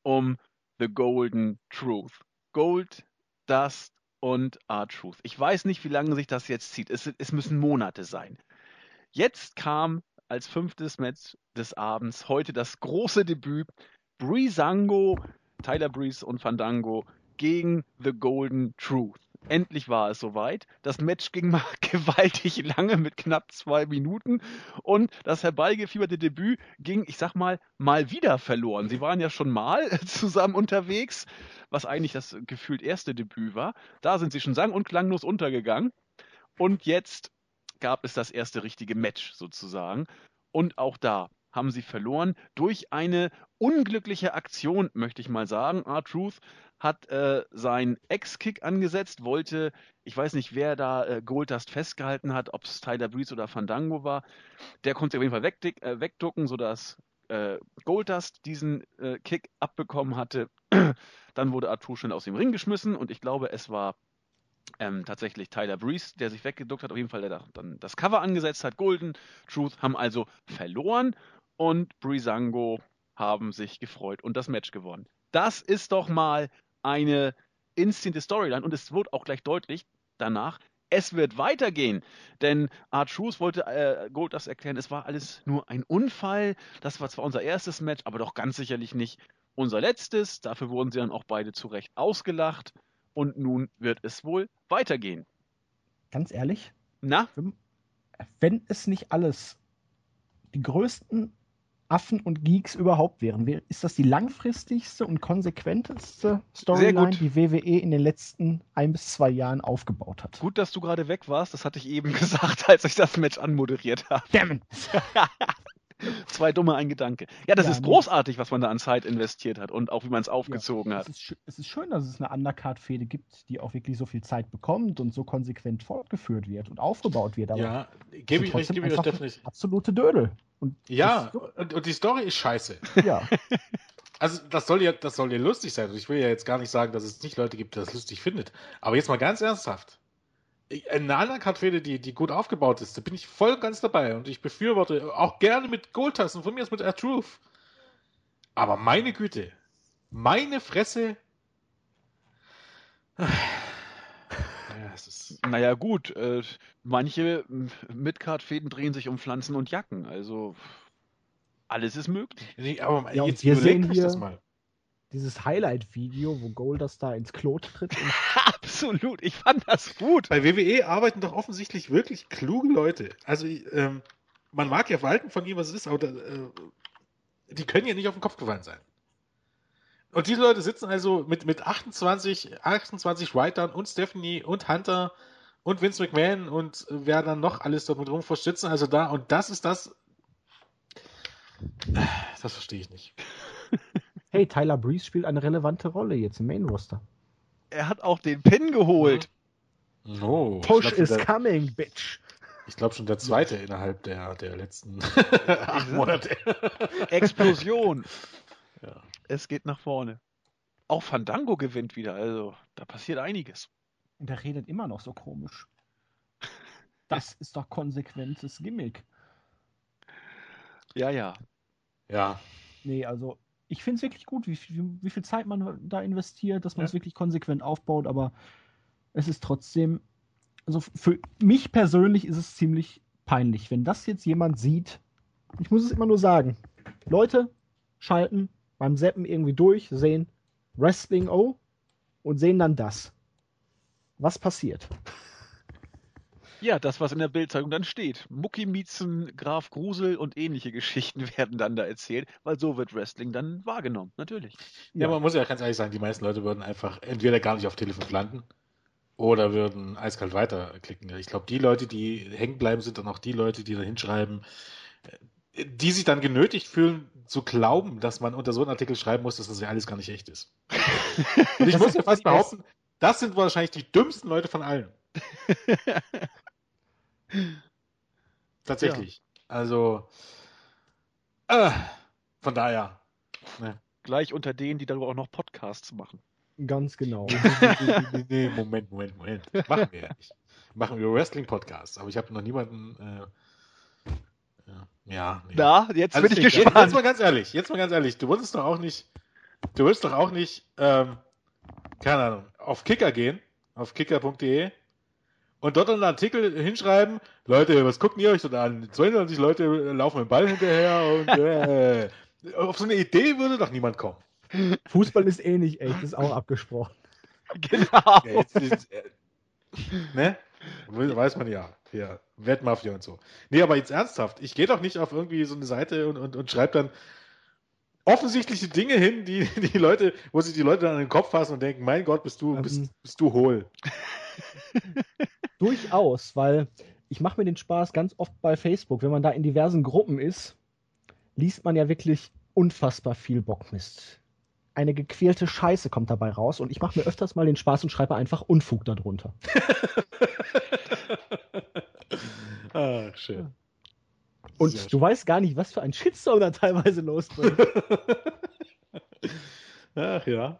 um The Golden Truth. Gold, Dust und R-Truth. Ich weiß nicht, wie lange sich das jetzt zieht. Es, es müssen Monate sein. Jetzt kam als fünftes Match des Abends heute das große Debüt. Breezango Tyler Breeze und Fandango gegen The Golden Truth. Endlich war es soweit. Das Match ging mal gewaltig lange mit knapp zwei Minuten und das herbeigefieberte Debüt ging, ich sag mal, mal wieder verloren. Sie waren ja schon mal zusammen unterwegs, was eigentlich das gefühlt erste Debüt war. Da sind sie schon sang- und klanglos untergegangen. Und jetzt gab es das erste richtige Match sozusagen. Und auch da haben sie verloren durch eine unglückliche Aktion, möchte ich mal sagen. R-Truth hat äh, seinen Ex-Kick angesetzt, wollte, ich weiß nicht, wer da äh, Goldust festgehalten hat, ob es Tyler Breeze oder Fandango war. Der konnte sich auf jeden Fall wegdick, äh, wegducken, sodass äh, Goldust diesen äh, Kick abbekommen hatte. Dann wurde Arthur schnell aus dem Ring geschmissen und ich glaube, es war ähm, tatsächlich Tyler Breeze, der sich weggeduckt hat, auf jeden Fall, der dann das Cover angesetzt hat. Golden Truth haben also verloren und Breezango haben sich gefreut und das Match gewonnen. Das ist doch mal eine instinkte Storyline und es wird auch gleich deutlich danach, es wird weitergehen. Denn Art Shoes wollte äh, Gold das erklären, es war alles nur ein Unfall. Das war zwar unser erstes Match, aber doch ganz sicherlich nicht unser letztes. Dafür wurden sie dann auch beide zu Recht ausgelacht. Und nun wird es wohl weitergehen. Ganz ehrlich? Na? wenn es nicht alles die größten Affen und Geeks überhaupt wären, ist das die langfristigste und konsequenteste Storyline, die WWE in den letzten ein bis zwei Jahren aufgebaut hat. Gut, dass du gerade weg warst, das hatte ich eben gesagt, als ich das Match anmoderiert habe. Damn. Zwei dumme, ein Gedanke. Ja, das ja, ist großartig, was man da an Zeit investiert hat und auch wie man es aufgezogen ja, hat. Es ist, es ist, schön, dass es eine Undercard-Fehde gibt, die auch wirklich so viel Zeit bekommt und so konsequent fortgeführt wird und aufgebaut wird. Aber ja, gebe ich euch, gebe ich euch definitiv. Absolute Dödel. Und ja, und, und die Story ist scheiße. Ja. Also das soll ja, das soll ja lustig sein. Und ich will ja jetzt gar nicht sagen, dass es nicht Leute gibt, die das lustig findet. Aber jetzt mal ganz ernsthaft eine Undercard-Fehde, die, die gut aufgebaut ist, da bin ich voll ganz dabei und ich befürworte auch gerne mit Goldtassen, von mir ist mit Air Truth. Aber meine Güte, meine Fresse. Naja, ist... naja gut, äh, manche Midcard-Fäden drehen sich um Pflanzen und Jacken, also alles ist möglich. Nee, aber ja, jetzt wir sehen hier, das mal dieses Highlight-Video, wo Goldust da ins Klo tritt. Absolut, ich fand das gut. Bei WWE arbeiten doch offensichtlich wirklich kluge Leute. Also, ähm, man mag ja verhalten von ihm, was es ist, aber äh, die können ja nicht auf den Kopf gefallen sein. Und diese Leute sitzen also mit, mit 28, 28 Writern und Stephanie und Hunter und Vince McMahon und wer dann noch alles dort mit rumvorsitzen, also da, und das ist das. Das verstehe ich nicht. hey, Tyler Breeze spielt eine relevante Rolle jetzt im Main Roster. Er hat auch den Pin geholt. No, Push is der, coming, bitch. Ich glaube schon der zweite innerhalb der, der letzten acht Monate. Explosion. Ja. Es geht nach vorne. Auch Fandango gewinnt wieder, also da passiert einiges. Und er redet immer noch so komisch. Das ist doch konsequentes Gimmick. Ja, ja. Ja. Nee, also ich finde es wirklich gut, wie, wie, wie, viel Zeit man da investiert, dass man es ja. wirklich konsequent aufbaut, aber es ist trotzdem, also für mich persönlich ist es ziemlich peinlich, wenn das jetzt jemand sieht. Ich muss es immer nur sagen. Leute schalten beim Seppen irgendwie durch, sehen Wrestling O und sehen dann das. Was passiert? Ja, das, was in der Bildzeitung dann steht. Muckimiezen, Graf Grusel und ähnliche Geschichten werden dann da erzählt, weil so wird Wrestling dann wahrgenommen, natürlich. Ja, ja, man muss ja ganz ehrlich sagen, die meisten Leute würden einfach entweder gar nicht auf Telefon landen oder würden eiskalt weiterklicken. Ich glaube, die Leute, die hängen bleiben, sind dann auch die Leute, die da hinschreiben, die sich dann genötigt fühlen, zu glauben, dass man unter so einen Artikel schreiben muss, dass das ja alles gar nicht echt ist. Und ich muss ja fast behaupten, das sind wahrscheinlich die dümmsten Leute von allen. Tatsächlich. Ja. Also, äh, von daher. Ne. Gleich unter denen, die darüber auch noch Podcasts machen. Ganz genau. nee, nee, Moment, Moment, Moment. Machen wir ja nicht. Machen wir Wrestling-Podcasts, aber ich habe noch niemanden. Äh, ja, nee. Na, jetzt also bin ich gespannt. Jetzt, jetzt, mal ganz ehrlich, jetzt mal ganz ehrlich, du wolltest doch auch nicht, du willst doch auch nicht, ähm, keine Ahnung, auf Kicker gehen, auf kicker.de und dort einen Artikel hinschreiben, Leute, was gucken ihr euch denn an? 22 Leute laufen im Ball hinterher und äh, auf so eine Idee würde doch niemand kommen. Fußball ist eh nicht echt, ist auch abgesprochen. Genau. Ja, jetzt, jetzt, äh, ne? Weiß man ja. Ja, Wettmafia und so. Nee, aber jetzt ernsthaft, ich gehe doch nicht auf irgendwie so eine Seite und, und, und schreibe dann offensichtliche Dinge hin, die die Leute, wo sich die Leute dann an den Kopf fassen und denken, mein Gott, bist du, bist, ähm. bist du hohl. Durchaus, weil ich mache mir den Spaß ganz oft bei Facebook, wenn man da in diversen Gruppen ist, liest man ja wirklich unfassbar viel Bockmist. Eine gequälte Scheiße kommt dabei raus und ich mache mir öfters mal den Spaß und schreibe einfach Unfug darunter. ah, schön. Und Sehr du schön. weißt gar nicht, was für ein Shitstorm da teilweise losbringt. Ach ja.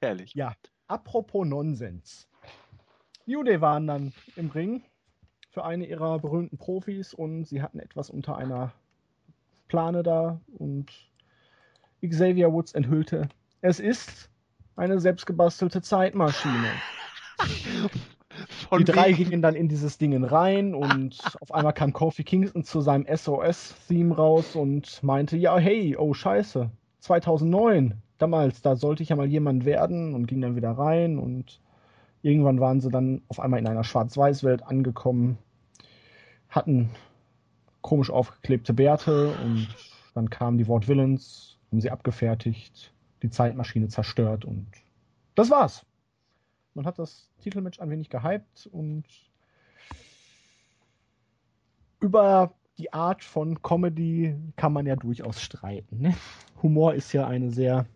Herrlich. Ja, apropos Nonsens. Day waren dann im Ring für eine ihrer berühmten Profis und sie hatten etwas unter einer Plane da und Xavier Woods enthüllte, es ist eine selbstgebastelte Zeitmaschine. Von die drei gingen dann in dieses Ding rein und auf einmal kam Kofi Kingston zu seinem SOS-Theme raus und meinte, ja, hey, oh scheiße, 2009, damals, da sollte ich ja mal jemand werden und ging dann wieder rein und Irgendwann waren sie dann auf einmal in einer Schwarz-Weiß-Welt angekommen. hatten komisch aufgeklebte Bärte und dann kamen die Wort Villains, haben sie abgefertigt, die Zeitmaschine zerstört und das war's. Man hat das Titelmatch ein wenig gehypt und über die Art von Comedy kann man ja durchaus streiten. Ne? Humor ist ja eine sehr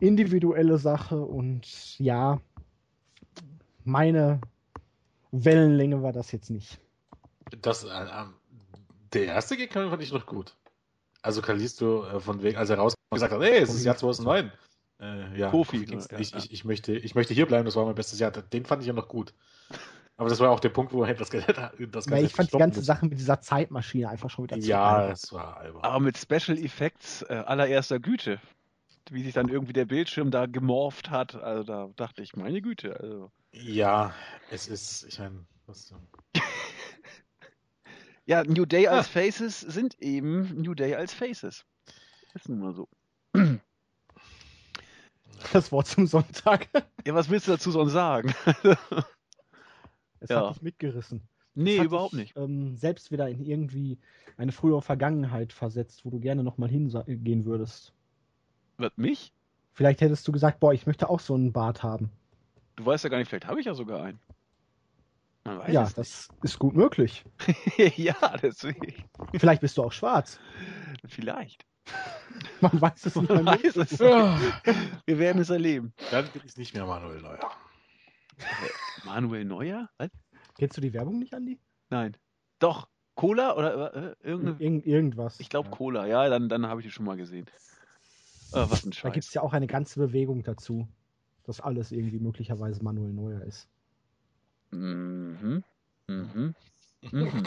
individuelle Sache und ja, meine Wellenlänge war das jetzt nicht. Das, äh, ähm, der erste Gegner fand ich noch gut. Also Kalisto äh, von wegen, als er raus gesagt hat, hey, es ist das Jahr 2009. Äh, ja, Kofi, ich, ich, ich, möchte, ich möchte hier bleiben, das war mein bestes Jahr. Den fand ich ja noch gut. Aber das war auch der Punkt, wo er das, das Ganze Ja, ich fand die ganze. Sache mit dieser Zeitmaschine einfach schon wieder zu Ja, es war albern. Aber mit Special Effects äh, allererster Güte. Wie sich dann irgendwie der Bildschirm da gemorpht hat. Also da dachte ich, meine Güte. Also. Ja, es ist, ich meine, was, Ja, New Day als Ah. Faces sind eben New Day als Faces. Ist nun mal so. Das Wort zum Sonntag. Ja, was willst du dazu sonst sagen? Es Ja. hat dich mitgerissen. nee, hat überhaupt dich, nicht. Ähm, selbst wieder in irgendwie eine frühere Vergangenheit versetzt, wo du gerne nochmal hingehen würdest. Was, mich? Vielleicht hättest du gesagt, boah, ich möchte auch so einen Bart haben. Du weißt ja gar nicht, vielleicht habe ich ja sogar einen. Man weiß ja, es das ist gut möglich. nicht. ja, deswegen. Vielleicht bist du auch schwarz. Vielleicht. Man weiß es nicht. Man weiß es. Wir werden es erleben. Dann bin ich nicht mehr Manuel Neuer. Manuel Neuer? Was? Kennst du die Werbung nicht, Andi? Nein. Doch. Cola oder äh, irgendeine. Irgend, irgendwas. Ich glaube Ja. Cola. Ja, dann, dann habe ich die schon mal gesehen. Äh, was ein Da gibt Scheiß. es ja auch eine ganze Bewegung dazu, dass alles irgendwie möglicherweise Manuel Neuer ist. Mhm. Mhm. Mhm.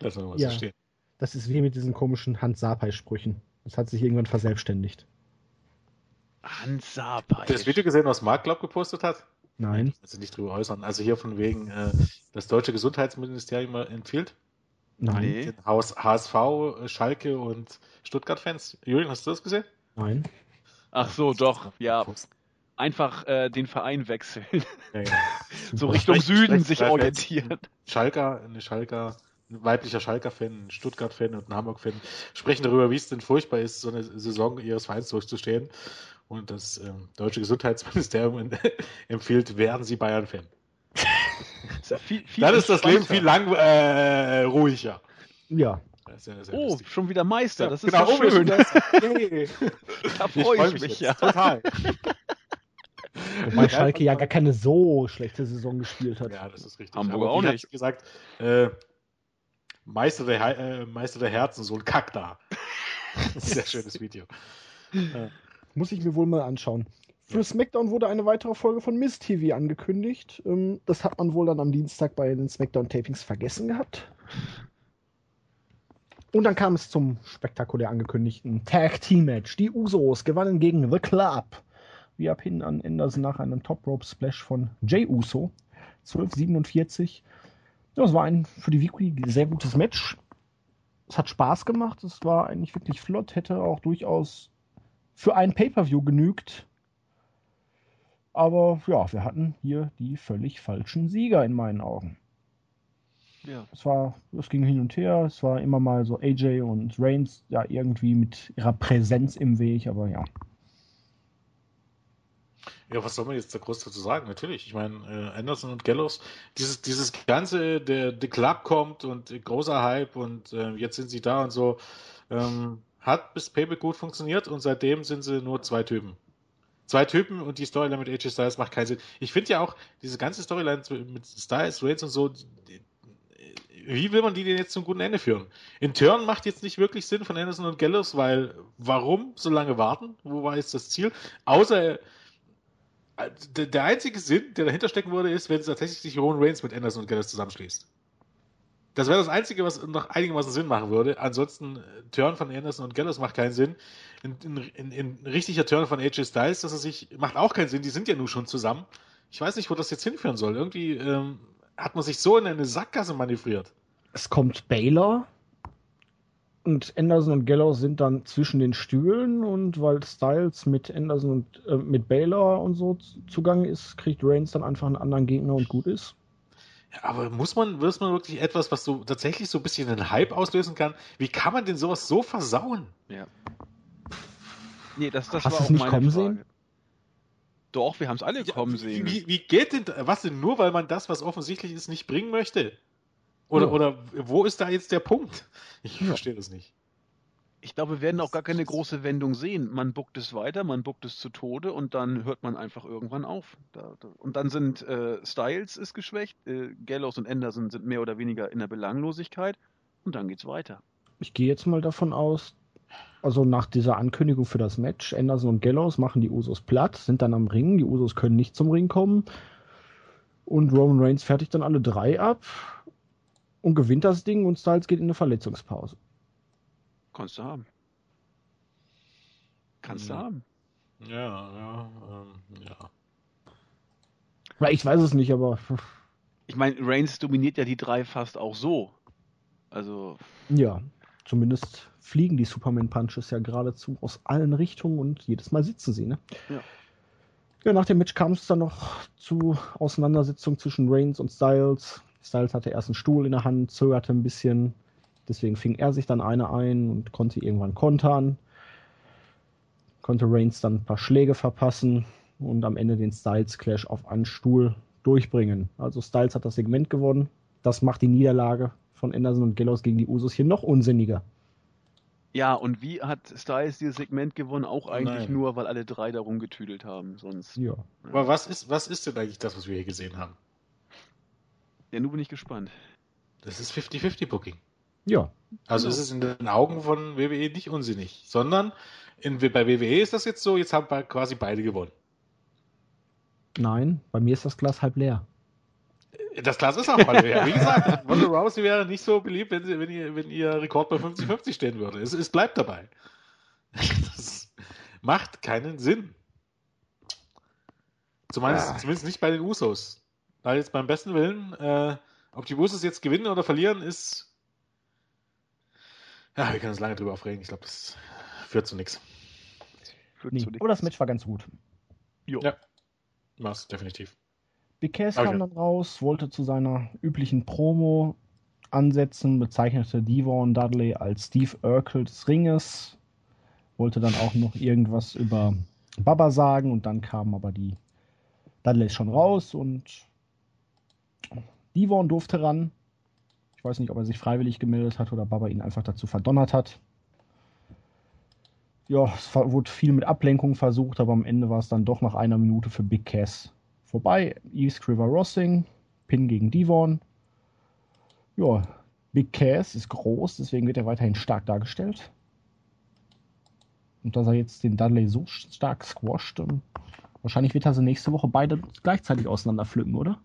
Lass mal Ja. so stehen. Das ist wie mit diesen komischen Hans Sapai-Sprüchen. Das hat sich irgendwann verselbstständigt. Hans Sapai. Das Video gesehen, was Mark Glaub gepostet hat? Nein. Also nicht drüber äußern. Also hier von wegen, äh, das deutsche Gesundheitsministerium empfiehlt Nein. Nee. den Haus HSV, Schalke und Stuttgart-Fans. Julian, hast du das gesehen? Nein. Ach so, doch. Ja, einfach äh, den Verein wechseln. Ja, ja. So. Richtung Schlecht- Süden schlecht sich orientieren. Schalker, eine Schalker, ein weiblicher Schalker-Fan, ein Stuttgart-Fan und ein Hamburg-Fan sprechen darüber, wie es denn furchtbar ist, so eine Saison ihres Vereins durchzustehen. Und das ähm, deutsche Gesundheitsministerium empfiehlt, werden Sie Bayern-Fan. Ist ja viel, viel Dann ist das Leben viel lang äh, ruhiger. Ja. Ja sehr Oh, lustig. schon wieder Meister. Ja, das ist genau, ja wir schön. Yay. Da Ich freue ich mich, jetzt. ja. Total. Wobei Schalke ja gar keine so schlechte Saison gespielt hat. Ja, das ist richtig. Hamburger Aber auch nicht. gesagt, äh, Meister, der, äh, Meister der Herzen, so ein Kack da. Sehr schönes Video. Muss ich mir wohl mal anschauen. Für SmackDown wurde eine weitere Folge von Miss TV angekündigt. Ähm, Das hat man wohl dann am Dienstag bei den SmackDown-Tapings vergessen gehabt. Und dann kam es zum spektakulär angekündigten Tag Team Match. Die Usos gewannen gegen The Club. Via Pin an Anderson nach einem Top Rope Splash von Jay Uso. 12:47. Ja, es war ein für die Weekly sehr gutes Match. Es hat Spaß gemacht. Es war eigentlich wirklich flott. Hätte auch durchaus für ein Pay-per-View genügt. Aber ja, wir hatten hier die völlig falschen Sieger in meinen Augen. Ja. Es war, es ging hin und her, es war immer mal so AJ und Reigns ja irgendwie mit ihrer Präsenz im Weg, aber ja. Ja, was soll man jetzt da groß dazu sagen? Natürlich, ich meine, äh, Anderson und Gallows, dieses, dieses ganze, der, der Club kommt und äh, großer Hype und äh, jetzt sind sie da und so, ähm, hat bis Payback gut funktioniert und seitdem sind sie nur zwei Typen. Zwei Typen und die Storyline mit AJ Styles macht keinen Sinn. Ich finde ja auch, diese ganze Storyline mit Styles, Reigns und so, die, wie will man die denn jetzt zum guten Ende führen? In Turn macht jetzt nicht wirklich Sinn von Anderson und Gallows, weil warum so lange warten? Wo war jetzt das Ziel? Außer äh, der, einzige Sinn, der dahinter stecken würde, ist, wenn es tatsächlich sich Roman Reigns mit Anderson und Gallows zusammenschließt. Das wäre das Einzige, was noch einigermaßen Sinn machen würde. Ansonsten, äh, Turn von Anderson und Gallows macht keinen Sinn. Ein richtiger Turn von AJ Styles, dass er sich, macht auch keinen Sinn. Die sind ja nun schon zusammen. Ich weiß nicht, wo das jetzt hinführen soll. Irgendwie ähm, hat man sich so in eine Sackgasse manövriert. Es kommt Baylor und Anderson und Gallows sind dann zwischen den Stühlen und weil Styles mit Anderson und äh, mit Baylor und so z- zugange ist, kriegt Reigns dann einfach einen anderen Gegner und gut ist. Ja, aber muss man, muss man wirklich etwas, was so tatsächlich so ein bisschen einen Hype auslösen kann? Wie kann man denn sowas so versauen? Ja. Nee, das, das Hast war auch nicht meine kommen Frage. sehen? Doch, wir haben es alle kommen sehen. Wie, wie geht denn, was denn nur, weil man das, was offensichtlich ist, nicht bringen möchte? Oder, Ja. oder wo ist da jetzt der Punkt? Ich Ja. verstehe das nicht. Ich glaube, wir werden auch gar keine große Wendung sehen. Man buckt es weiter, man buckt es zu Tode und dann hört man einfach irgendwann auf. Und dann sind äh, Styles ist geschwächt, äh, Gallows und Anderson sind mehr oder weniger in der Belanglosigkeit und dann geht's weiter. Ich gehe jetzt mal davon aus, also nach dieser Ankündigung für das Match, Anderson und Gallows machen die Usos platt, sind dann am Ring, die Usos können nicht zum Ring kommen und Roman Reigns fertigt dann alle drei ab und gewinnt das Ding und Styles geht in eine Verletzungspause. Kannst du haben. Kannst du Mhm. haben. Ja, ja, ähm, ja. Ja, ich weiß es nicht, aber Ich meine, Reigns dominiert ja die drei fast auch so. Also, ja, zumindest fliegen die Superman-Punches ja geradezu aus allen Richtungen und jedes Mal sitzen sie, ne? Ja. Ja, nach dem Match kam es dann noch zu Auseinandersetzungen zwischen Reigns und Styles. Styles hatte erst einen Stuhl in der Hand, zögerte ein bisschen. Deswegen fing er sich dann eine ein und konnte irgendwann kontern. Konnte Reigns dann ein paar Schläge verpassen und am Ende den Styles Clash auf einen Stuhl durchbringen. Also Styles hat das Segment gewonnen. Das macht die Niederlage von Anderson und Gallows gegen die Usos hier noch unsinniger. ja, und wie hat Styles dieses Segment gewonnen? Auch eigentlich Nein. nur, weil alle drei da rumgetüdelt haben. Sonst. Ja. Aber was ist, was ist denn eigentlich das, was wir hier gesehen haben? Ja, nun bin ich gespannt. Das ist 50-50 Booking. Ja. Also Genau. ist es in den Augen von WWE nicht unsinnig, sondern in, bei WWE ist das jetzt so, jetzt haben quasi beide gewonnen. Nein, bei mir ist das Glas halb leer. Das Glas ist auch mal leer. Wie gesagt, Ronda Rousey wäre nicht so beliebt, wenn, sie, wenn, ihr, wenn ihr Rekord bei 50-50 stehen würde. Es, es bleibt dabei. Das macht keinen Sinn. Zumindest, Ah. zumindest nicht bei den Usos. Da jetzt beim besten Willen, äh, ob die Usos jetzt gewinnen oder verlieren, ist. Ja, wir können uns lange drüber aufregen. Ich glaube, das führt zu nichts. Führt Nee, aber das Match war ganz gut. Jo. Ja. Mach's definitiv. Big Cass Okay. kam dann raus, wollte zu seiner üblichen Promo ansetzen, bezeichnete Devon Dudley als Steve Urkel des Ringes, wollte dann auch noch irgendwas über Baba sagen und dann kamen aber die Dudleys schon raus und Devon durfte ran. Ich weiß nicht, ob er sich freiwillig gemeldet hat oder Baba ihn einfach dazu verdonnert hat. Ja, es wurde viel mit Ablenkung versucht, aber am Ende war es dann doch nach einer Minute für Big Cass vorbei. East River Rossing, Pin gegen Devon. Ja, Big Cass ist groß, deswegen wird er weiterhin stark dargestellt. Und dass er jetzt den Dudley so stark squasht, wahrscheinlich wird er sie nächste Woche beide gleichzeitig auseinanderpflücken, oder?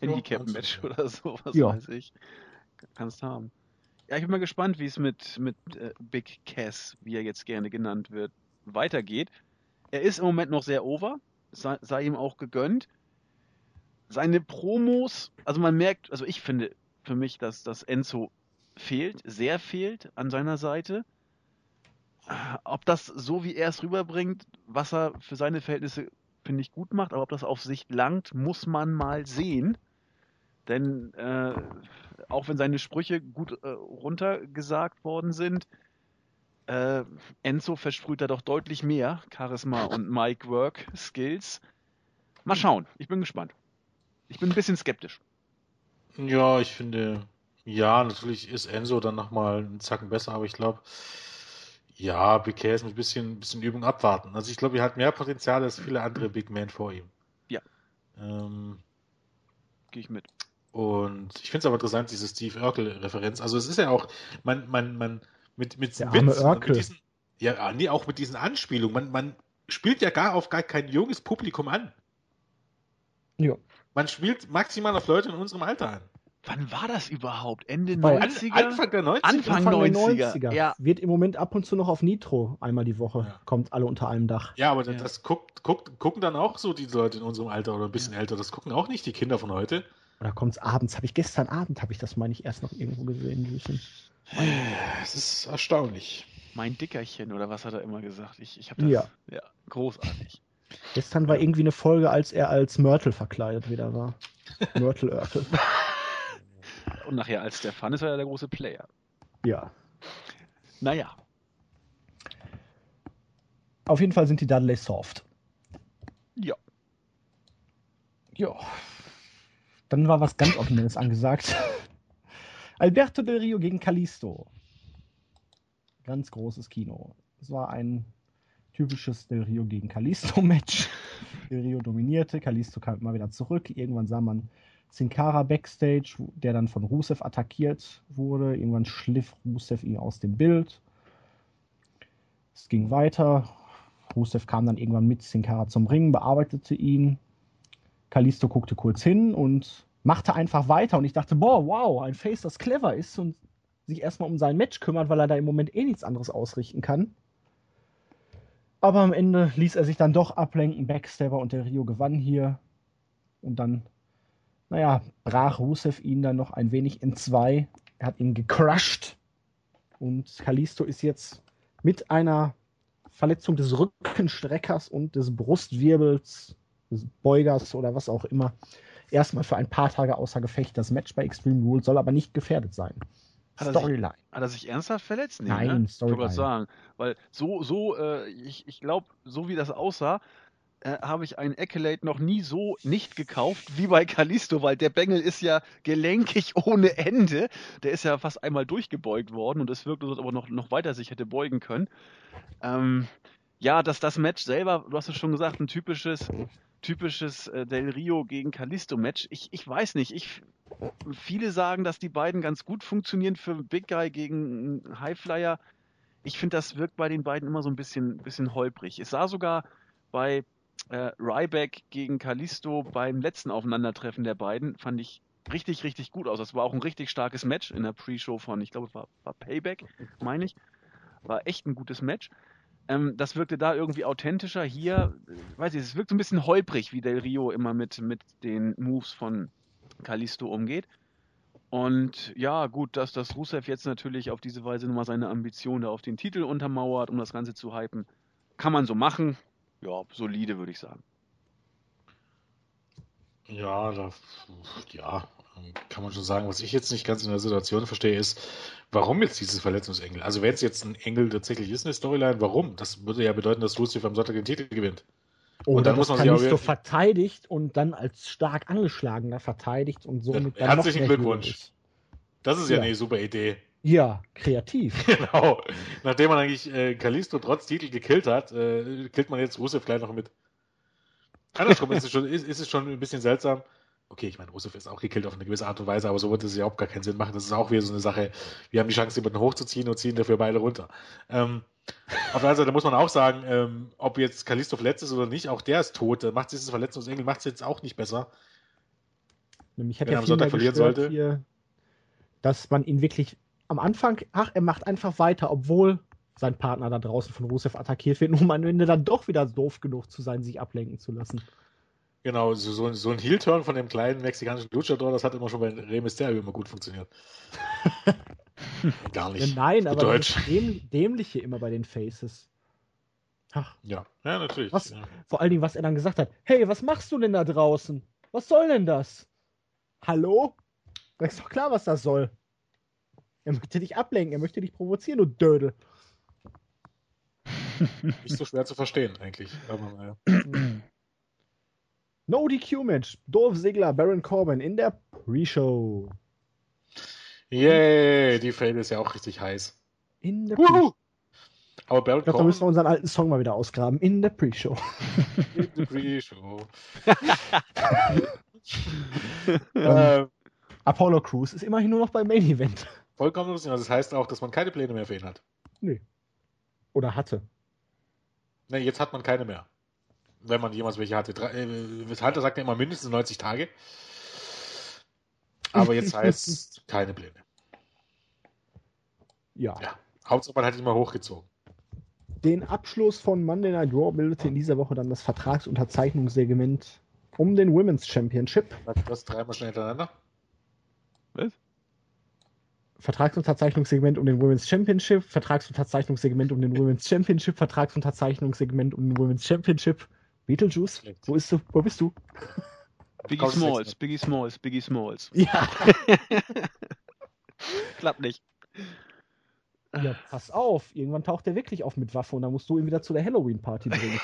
Handicap-Match oder so, was Ja. weiß ich. Kannst haben. Ja, ich bin mal gespannt, wie es mit, mit äh, Big Cass, wie er jetzt gerne genannt wird, weitergeht. Er ist im Moment noch sehr over, sei, sei ihm auch gegönnt. Seine Promos, also man merkt, also ich finde für mich, dass, dass Enzo fehlt, sehr fehlt an seiner Seite. Ob das so, wie er es rüberbringt, was er für seine Verhältnisse, finde ich, gut macht, aber ob das auf Sicht langt, muss man mal sehen. Denn äh, auch wenn seine Sprüche gut äh, runtergesagt worden sind, äh, Enzo versprüht da doch deutlich mehr Charisma und Mic Work Skills. Mal schauen, ich bin gespannt. Ich bin ein bisschen skeptisch. Ja, ich finde, ja, natürlich ist Enzo dann nochmal einen Zacken besser, aber ich glaube, ja, Big Cass mit ein bisschen, bisschen Übung abwarten. Also ich glaube, er hat mehr Potenzial als viele andere Big Men vor ihm. Ja. Ähm, Gehe ich mit. und ich finde es aber interessant, diese Steve Urkel-Referenz. Also es ist ja auch, man, man, man, mit, mit Der arme Urkel. mit diesen, ja, nee, auch mit diesen Anspielungen. Man, man spielt ja gar auf gar kein junges Publikum an. Ja. Man spielt maximal auf Leute in unserem Alter an. Wann war das überhaupt? Ende Bei- An, 90er? Anfang der 90er. Anfang Anfang der 90er, 90er. ja. Wird im Moment ab und zu noch auf Nitro einmal die Woche. Ja. Kommt alle unter einem Dach. Ja, aber Ja. das guckt, guckt, gucken dann auch so die Leute in unserem Alter oder ein bisschen älter. Das gucken auch nicht die Kinder von heute. Oder kommt es abends? Habe ich gestern Abend, habe ich das, meine ich, erst noch irgendwo gesehen. Es ist erstaunlich. Mein Dickerchen oder was hat er immer gesagt? Ich, ich habe das. Ja. ja. Großartig. Gestern war irgendwie eine Folge, als er als Mörtel verkleidet wieder war. Myrtle Urkel. Und nachher als Stefan ist er ja der große Player. Ja. Naja. Auf jeden Fall sind die Dudleys soft. Ja. Ja. Dann war was ganz Originelles angesagt. Alberto Del Rio gegen Kalisto. Ganz großes Kino. Es war ein typisches Del Rio gegen Kalisto-Match. Del Rio dominierte, Kalisto kam immer wieder zurück. Irgendwann sah man Sin Cara backstage, der dann von Rusev attackiert wurde. Irgendwann schliff Rusev ihn aus dem Bild. Es ging weiter. Rusev kam dann irgendwann mit Sin Cara zum Ring, bearbeitete ihn. Kalisto guckte kurz hin und machte einfach weiter. Und ich dachte, boah, wow, ein Face, das clever ist und sich erstmal um sein Match kümmert, weil er da im Moment eh nichts anderes ausrichten kann. Aber am Ende ließ er sich dann doch ablenken. Backstabber und der Rio gewann hier. Und dann, naja, brach Rusev ihn dann noch ein wenig in zwei. Er hat ihn gecrushed. Und Kalisto ist jetzt mit einer Verletzung des Rückenstreckers und des Brustwirbels, des Beugers oder was auch immer, erstmal für ein paar Tage außer Gefecht. Das Match bei Extreme Rules soll aber nicht gefährdet sein. Hat Storyline. Sich, hat er sich ernsthaft verletzt? Nee, Nein, ne? Storyline. Ich sagen, weil so, so, äh, ich, ich glaube, so wie das aussah, äh, habe ich einen Accolade noch nie so nicht gekauft wie bei Kalisto, weil der Bengel ist ja gelenkig ohne Ende. Der ist ja fast einmal durchgebeugt worden und es wirkt, als ob er noch, noch weiter sich hätte beugen können. Ähm, ja, dass das Match selber, du hast es schon gesagt, ein typisches, typisches äh, Del Rio gegen Kalisto Match. Ich, ich weiß nicht, ich viele sagen, dass die beiden ganz gut funktionieren für Big Guy gegen Highflyer. Ich finde, das wirkt bei den beiden immer so ein bisschen, bisschen holprig. Es sah sogar bei äh, Ryback gegen Kalisto beim letzten Aufeinandertreffen der beiden, fand ich richtig, richtig gut aus. Das war auch ein richtig starkes Match in der Pre-Show von, ich glaube, es war, war Payback, meine ich. War echt ein gutes Match. Ähm, das wirkte da irgendwie authentischer. Hier, äh, weiß ich, es wirkt so ein bisschen holprig, wie Del Rio immer mit, mit den Moves von Kalisto umgeht. Und ja, gut, dass das Rusev jetzt natürlich auf diese Weise nochmal seine Ambition da auf den Titel untermauert, um das Ganze zu hypen, kann man so machen. Ja, solide, würde ich sagen. Ja, da, ja, kann man schon sagen. Was ich jetzt nicht ganz in der Situation verstehe, ist, warum jetzt dieses Verletzungsengel? Also wenn es jetzt ein Engel tatsächlich ist, eine Storyline, warum? Das würde ja bedeuten, dass Rusev am Sonntag den Titel gewinnt. Oder und dann muss man Kalisto verteidigt und dann als stark angeschlagener verteidigt und somit dann Herzlichen Glückwunsch. Ist. Das ist ja, ja, eine super Idee. Ja, kreativ. genau. Nachdem man eigentlich äh, Kalisto trotz Titel gekillt hat, äh, killt man jetzt Rusev gleich noch mit. Andersrum ist, es schon, ist, ist es schon ein bisschen seltsam. Okay, ich meine, Rusev ist auch gekillt auf eine gewisse Art und Weise, aber so wird es ja auch gar keinen Sinn machen. Das ist auch wieder so eine Sache. Wir haben die Chance, jemanden hochzuziehen und ziehen dafür beide runter. Ähm, auf der anderen Seite muss man auch sagen, ähm, ob jetzt Kalisto verletzt ist oder nicht, auch der ist tot. Macht dieses Verletzungsengel macht es jetzt auch nicht besser. Nämlich hat Wenn er am Sonntag verlieren sollte. Hier, dass man ihn wirklich am Anfang, ach, er macht einfach weiter, obwohl sein Partner da draußen von Rusev attackiert wird, um am Ende dann doch wieder doof genug zu sein, sich ablenken zu lassen. Genau, so, so, so ein Heel-Turn von dem kleinen mexikanischen Luchador, das hat immer schon bei Rey Mysterio immer gut funktioniert. Gar nicht. Ja, nein, aber Deutsch. das Däm Dämliche immer bei den Faces. Ach. Ja, ja, natürlich. Was, ja. Vor allen Dingen, was er dann gesagt hat. Hey, was machst du denn da draußen? Was soll denn das? Hallo? Da ist doch klar, was das soll. Er möchte dich ablenken, er möchte dich provozieren, du Dödel. Nicht so schwer zu verstehen, eigentlich. Aber, naja. No DQ-Match. Dolph Ziggler, Baron Corbin in der Pre-Show. Yay, die Fade ist ja auch richtig heiß. In der Pre-Show. Aber Baron ich glaube, da müssen wir unseren alten Song mal wieder ausgraben. In der Pre-Show. In der Pre-Show. ähm, Apollo Crews ist immerhin nur noch beim Main Event. Vollkommen lustig. Also das heißt auch, dass man keine Pläne mehr für ihn hat. Nee. Oder hatte. Nee, jetzt hat man keine mehr wenn man jemals welche hatte. Äh, Hunter sagt ja immer mindestens 90 Tage. Aber jetzt heißt keine Pläne. Ja. ja. Hauptsache man hat ihn mal hochgezogen. Den Abschluss von Monday Night Raw bildete in dieser Woche dann das Vertragsunterzeichnungssegment um den Women's Championship. Das dreimal schnell hintereinander. Was? Vertragsunterzeichnungssegment um den Women's Championship, Vertragsunterzeichnungssegment um den Women's Championship, Vertragsunterzeichnungssegment um den Women's Championship. Beetlejuice, wo, ist du, wo bist du? Biggie Smalls, Biggie Smalls, Biggie Smalls. Ja. Klappt nicht. ja, pass auf. Irgendwann taucht der wirklich auf mit Waffe und dann musst du ihn wieder zu der Halloween-Party bringen.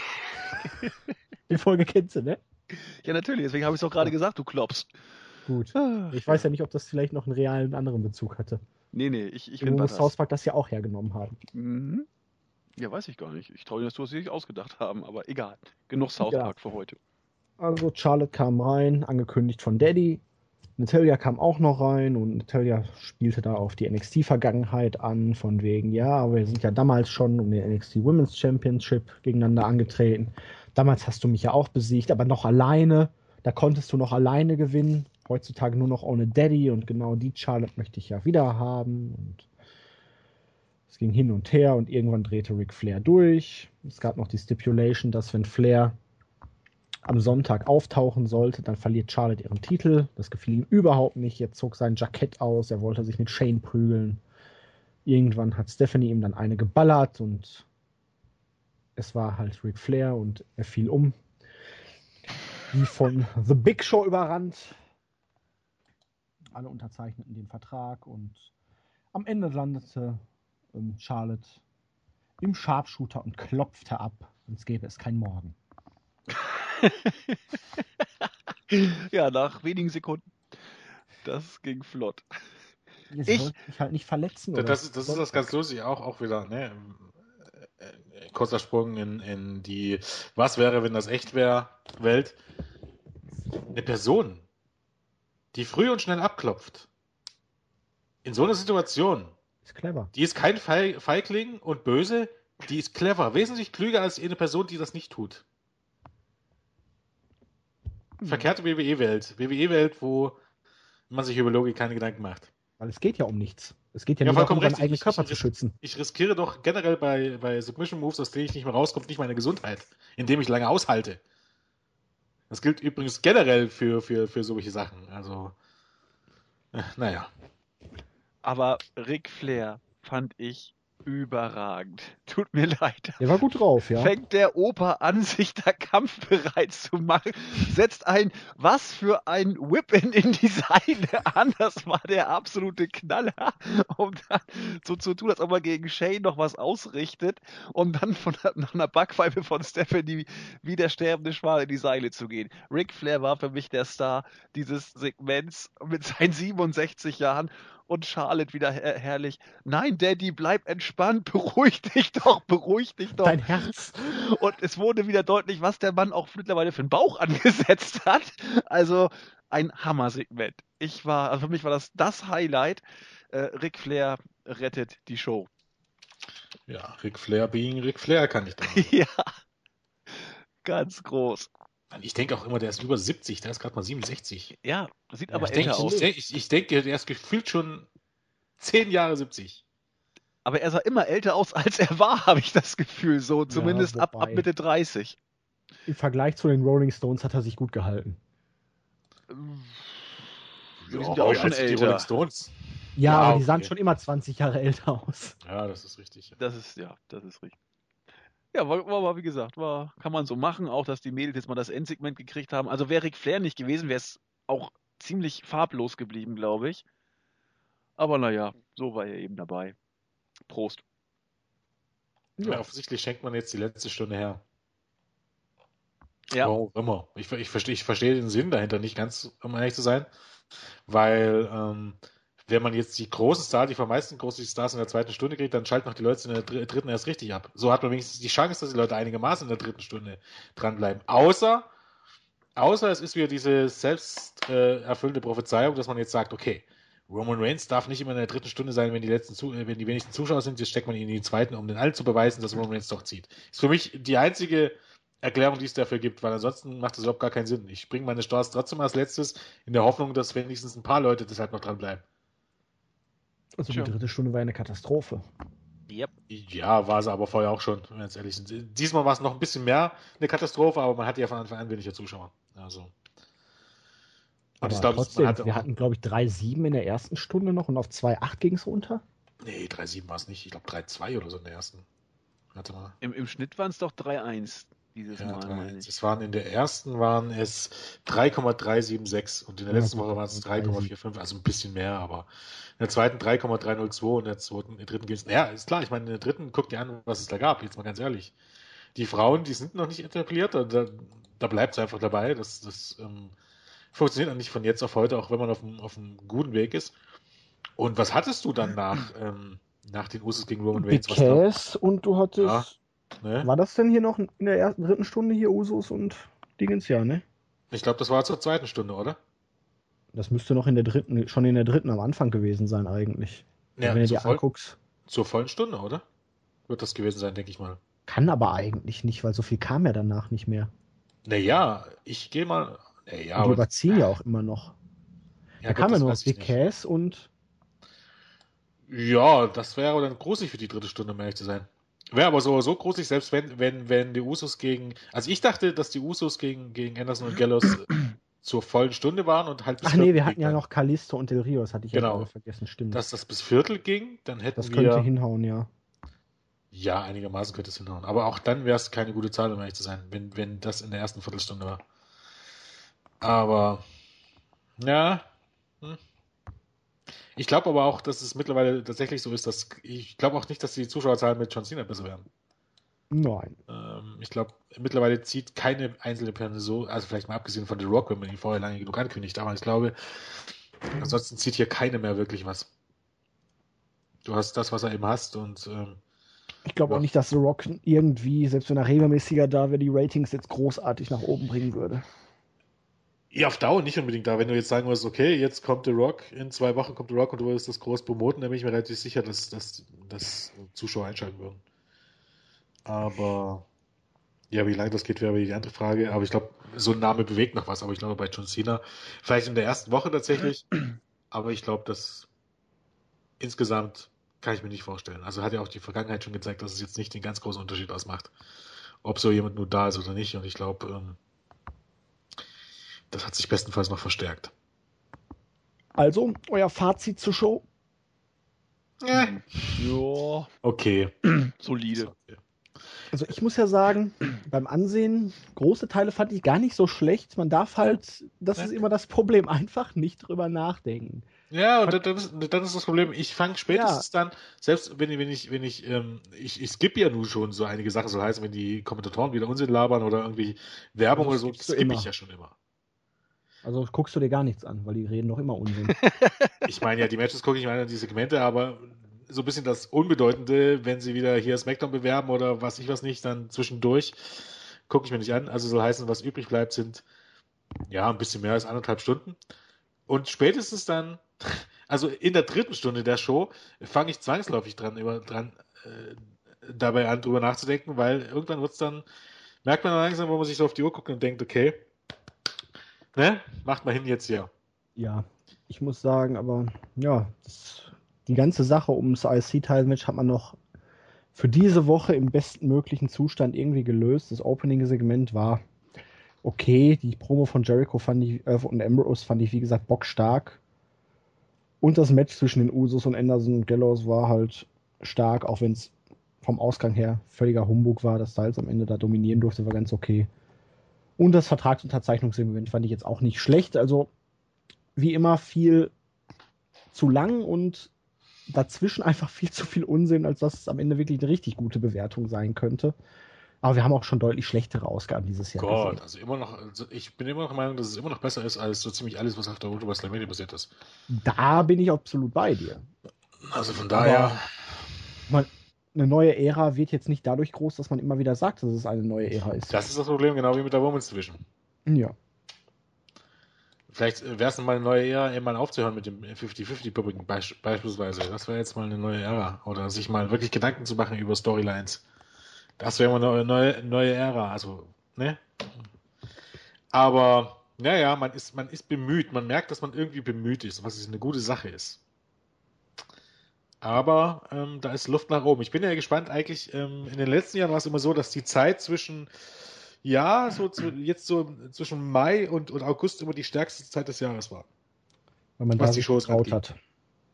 Die Folge kennst du, ne? Ja, natürlich, deswegen habe ich es doch gerade gesagt, du klopfst. Gut. Ich weiß ja nicht, ob das vielleicht noch einen realen anderen Bezug hatte. Nee, nee, ich, ich bin Irgendwo bei muss South Park das ja auch hergenommen haben. Mhm. Ja, weiß ich gar nicht. Ich traue dir, dass du es nicht ausgedacht haben, aber egal. Genug South Ja. Park für heute. Also Charlotte kam rein, angekündigt von Daddy. Natalia kam auch noch rein und Natalia spielte da auf die NXT-Vergangenheit an, von wegen, ja, wir sind ja damals schon um den NXT Women's Championship gegeneinander angetreten. Damals hast du mich ja auch besiegt, aber noch alleine. Da konntest du noch alleine gewinnen. Heutzutage nur noch ohne Daddy und genau die Charlotte möchte ich ja wieder haben. Und ging hin und her und irgendwann drehte Ric Flair durch. Es gab noch die Stipulation, dass wenn Flair am Sonntag auftauchen sollte, dann verliert Charlotte ihren Titel. Das gefiel ihm überhaupt nicht. Er zog sein Jackett aus, er wollte sich mit Shane prügeln. Irgendwann hat Stephanie ihm dann eine geballert und es war halt Ric Flair und er fiel um. Wie von The Big Show überrannt. Alle unterzeichneten den Vertrag und am Ende landete Charlotte im Sharpshooter und klopfte ab, als gäbe es kein Morgen. ja, nach wenigen Sekunden. Das ging flott. Ihr Ich- mich halt nicht verletzen. Das, oder? das, ist, das ist das ganz lustig, auch, auch wieder, ne? äh, äh, Kurzer Sprung in, in die Was wäre, wenn das echt wäre, Welt. Eine Person, die früh und schnell abklopft. In so einer Situation, Ist clever. die ist kein Feig- Feigling und böse, die ist clever, wesentlich klüger als eine Person, die das nicht tut. Verkehrte WWE-Welt. WWE-Welt, wo man sich über Logik keine Gedanken macht. Weil es geht ja um nichts. Es geht ja, Ja, nur darum, seinen eigenen Körper ich- zu schützen. Ich riskiere doch generell bei, bei Submission Moves, aus denen ich nicht mehr rauskomme, nicht meine Gesundheit, indem ich lange aushalte. Das gilt übrigens generell für, für, für solche Sachen. Also, äh, naja. Aber Ric Flair fand ich überragend. Tut mir leid. Der war gut drauf, ja. Fängt der Opa an, sich da kampfbereit zu machen, setzt ein, was für ein Whip-In in die Seile an. Das war der absolute Knaller. Um dann so zu tun, als ob er gegen Shane noch was ausrichtet, um dann von nach einer Backpfeife von Stephanie wie der sterbende Schwan in die Seile zu gehen. Ric Flair war für mich der Star dieses Segments mit seinen 67 Jahren und Charlotte wieder her herrlich. Nein, Daddy, bleib entspannt, beruhig dich doch, beruhig dich doch. Dein Herz. Und es wurde wieder deutlich, was der Mann auch mittlerweile für einen Bauch angesetzt hat. Also ein Hammer-Segment. Ich war, also für mich war das das Highlight. Äh, Ric Flair rettet die Show. Ja, Ric Flair being Ric Flair kann ich da. ja. Ganz groß. Ich denke auch immer, der ist über 70, der ist gerade mal 67. Ja, sieht Ja, aber ich, denke, älter ich, aus. denke, ich, ich denke, der ist gefühlt schon 10 Jahre 70. Aber er sah immer älter aus, als er war, habe ich das Gefühl. So, zumindest ab, ab wobei- Mitte 30. Im Vergleich zu den Rolling Stones hat er sich gut gehalten. Die sind ja auch schon als die älter. Rolling Stones. Ja, Ja, aber die okay. sahen schon immer 20 Jahre älter aus. Ja, das ist richtig. Das ist, ja, das ist richtig. Ja, war, war, war wie gesagt, war, kann man so machen, auch dass die Mädels jetzt mal das Endsegment gekriegt haben. Also wäre Ric Flair nicht gewesen, wäre es auch ziemlich farblos geblieben, glaube ich. Aber naja, so war er eben dabei. Prost. Ja. offensichtlich schenkt man jetzt die letzte Stunde her. Ja, Warum auch immer. Ich, ich, verstehe, ich verstehe den Sinn dahinter nicht ganz, um ehrlich zu sein. Weil, ähm, wenn man jetzt die großen Stars, die vermeisten großen Stars in der zweiten Stunde kriegt, dann schalten noch die Leute in der dr- dritten erst richtig ab. So hat man wenigstens die Chance, dass die Leute einigermaßen in der dritten Stunde dranbleiben. Außer, außer es ist wieder diese selbst äh, erfüllende Prophezeiung, dass man jetzt sagt, okay, Roman Reigns darf nicht immer in der dritten Stunde sein, wenn die letzten Zu äh, wenn die wenigsten Zuschauer sind, jetzt steckt man ihn in die zweiten, um den allen zu beweisen, dass Roman Reigns doch zieht. Ist für mich die einzige Erklärung, die es dafür gibt, weil ansonsten macht das überhaupt gar keinen Sinn. Ich bringe meine Stars trotzdem als letztes, in der Hoffnung, dass wenigstens ein paar Leute deshalb noch dranbleiben. Also Tja. die dritte Stunde war eine Katastrophe. yep. Ja, war sie aber vorher auch schon, wenn wir jetzt ehrlich sind. Diesmal war es noch ein bisschen mehr eine Katastrophe, aber man hatte ja von Anfang an weniger Zuschauer. Also. Und Aber ich glaube, trotzdem, hatte wir hatten, glaube ich, 3-7 in der ersten Stunde noch und auf 2-8 ging es runter. Nee, 3-7 war es nicht. Ich glaube 3-2 oder so in der ersten. Warte mal. Im, Im Schnitt waren es doch 3-1. Dieses Ja, Mal, drei, meine ich. es waren in der ersten waren es 3,376 und in der Ja, letzten Woche waren es 3,45, 3,45, also ein bisschen mehr, aber in der zweiten 3,302 und in der zweiten, in der dritten ging es. Ja, ist klar, ich meine, in der dritten guck dir an, was es da gab, jetzt mal ganz ehrlich. Die Frauen, die sind noch nicht etabliert, da, da, bleibt es einfach dabei. Das, das ähm, funktioniert nicht von jetzt auf heute, auch wenn man auf einem, auf einem guten Weg ist. Und was hattest du dann nach, ähm, nach den Usos gegen Roman Reigns? Cass und du hattest. Ne? War das denn hier noch in der ersten, dritten Stunde hier Usos und Dingens? Ja, ne? Ich glaube, das war zur zweiten Stunde, oder? Das müsste noch in der dritten, schon in der dritten am Anfang gewesen sein, eigentlich. Ja, Wenn du zur, dir voll, anguckst. zur vollen Stunde, oder? Wird das gewesen sein, denke ich mal. Kann aber eigentlich nicht, weil so viel kam ja danach nicht mehr. Naja, ich gehe mal. Naja, die überziehen ja auch immer noch. ja, da Gott, kam ja nur noch Big. Cass und Ja, das wäre dann gruselig für die dritte Stunde, um ehrlich zu sein. Wäre aber so, so gruselig, selbst wenn, wenn, wenn die Usos gegen. Also ich dachte, dass die Usos gegen, gegen Anderson und Gallows äh, zur vollen Stunde waren und halt bis Ach nee, wir hatten ja noch Kalisto und Del Rio, das hatte ich ja Genau. gerade vergessen, stimmt. Dass das bis Viertel ging, dann hätten das wir. könnte hinhauen, ja. Ja, einigermaßen könnte es hinhauen. Aber auch dann wäre es keine gute Zahl, um ehrlich zu sein, wenn, wenn das in der ersten Viertelstunde war. Aber, ja. Ich glaube aber auch, dass es mittlerweile tatsächlich so ist, dass ich glaube auch nicht, dass die Zuschauerzahlen mit John Cena besser werden. Nein. Ähm, ich glaube, mittlerweile zieht keine einzelne Person so, also vielleicht mal abgesehen von The Rock, wenn man ihn vorher lange genug ankündigt, aber ich glaube, ansonsten zieht hier keine mehr wirklich was. Du hast das, was er eben hast und ähm, Ich glaube Ja. auch nicht, dass The Rock irgendwie, selbst wenn er regelmäßiger da wäre, die Ratings jetzt großartig nach oben bringen würde. Ja, auf Dauer nicht unbedingt da. Wenn du jetzt sagen würdest, okay, jetzt kommt The Rock, in zwei Wochen kommt The Rock und du würdest das groß promoten, dann bin ich mir relativ sicher, dass, dass, dass Zuschauer einschalten würden. Aber ja, wie lange das geht, wäre die andere Frage. Aber ich glaube, so ein Name bewegt noch was. Aber ich glaube, bei John Cena, vielleicht in der ersten Woche tatsächlich, aber ich glaube, dass insgesamt kann ich mir nicht vorstellen. Also hat ja auch die Vergangenheit schon gezeigt, dass es jetzt nicht den ganz großen Unterschied ausmacht, ob so jemand nur da ist oder nicht. Und ich glaube, ähm, das hat sich bestenfalls noch verstärkt. Also, euer Fazit zur Show? Ja, Okay. solide. Also ich muss ja sagen, beim Ansehen, große Teile fand ich gar nicht so schlecht. Man darf halt, das ist immer das Problem, einfach nicht drüber nachdenken. Ja, und dann ist, dann ist das Problem, ich fange spätestens dann, selbst wenn ich, wenn ich, wenn ich, ähm, ich, ich skippe ja nun schon so einige Sachen, so heißt, wenn die Kommentatoren wieder Unsinn labern oder irgendwie Werbung Das oder so, skippe ich ja schon immer. Also guckst du dir gar nichts an, weil die reden doch immer Unsinn. Ich meine ja, die Matches gucke ich meine die Segmente, aber so ein bisschen das Unbedeutende, wenn sie wieder hier SmackDown bewerben oder was ich was nicht, dann zwischendurch gucke ich mir nicht an. Also soll heißen, was übrig bleibt, sind ja ein bisschen mehr als anderthalb Stunden. Und spätestens dann, also in der dritten Stunde der Show, fange ich zwangsläufig dran, über, dran äh, dabei an, drüber nachzudenken, weil irgendwann wird's dann, merkt man dann langsam, wo man sich so auf die Uhr guckt und denkt, okay, ne, macht mal hin jetzt hier. ja, ich muss sagen, aber ja, das, die ganze Sache ums IC-Teilmatch hat man noch für diese Woche im besten möglichen Zustand irgendwie gelöst. Das Opening-Segment war okay. Die Promo von Jericho fand ich, äh, und Ambrose fand ich, wie gesagt, bockstark. Und das Match zwischen den Usos und Anderson und Gallows war halt stark, auch wenn es vom Ausgang her völliger Humbug war. Dass Styles am Ende da dominieren durfte, war ganz okay. Und das Vertragsunterzeichnungsevent fand ich jetzt auch nicht schlecht. Also, wie immer, viel zu lang und dazwischen einfach viel zu viel Unsinn, als dass es am Ende wirklich eine richtig gute Bewertung sein könnte. Aber wir haben auch schon deutlich schlechtere Ausgaben dieses Jahr Gott, gesehen. also immer noch, also ich bin immer noch der Meinung, dass es immer noch besser ist als so ziemlich alles, was auf der Road to WrestleMania passiert ist. Da bin ich absolut bei dir. Also von daher, Man, eine neue Ära wird jetzt nicht dadurch groß, dass man immer wieder sagt, dass es eine neue Ära ist. das ist das Problem, genau wie mit der Women's Division. Ja. Vielleicht wäre es mal eine neue Ära, eben mal aufzuhören mit dem 50-50-Booking beisch beispielsweise. Das wäre jetzt mal eine neue Ära. Oder sich mal wirklich Gedanken zu machen über Storylines. Das wäre mal eine neue, neue Ära. Also, ne? Aber, naja, man ist, man ist bemüht. Man merkt, dass man irgendwie bemüht ist, was eine gute Sache ist. Aber ähm, da ist Luft nach oben. Ich bin ja gespannt, eigentlich, ähm, in den letzten Jahren war es immer so, dass die Zeit zwischen, ja, so zu, jetzt so zwischen Mai und, und August immer die stärkste Zeit des Jahres war. Weil man Was da die sich Shows getraut hat.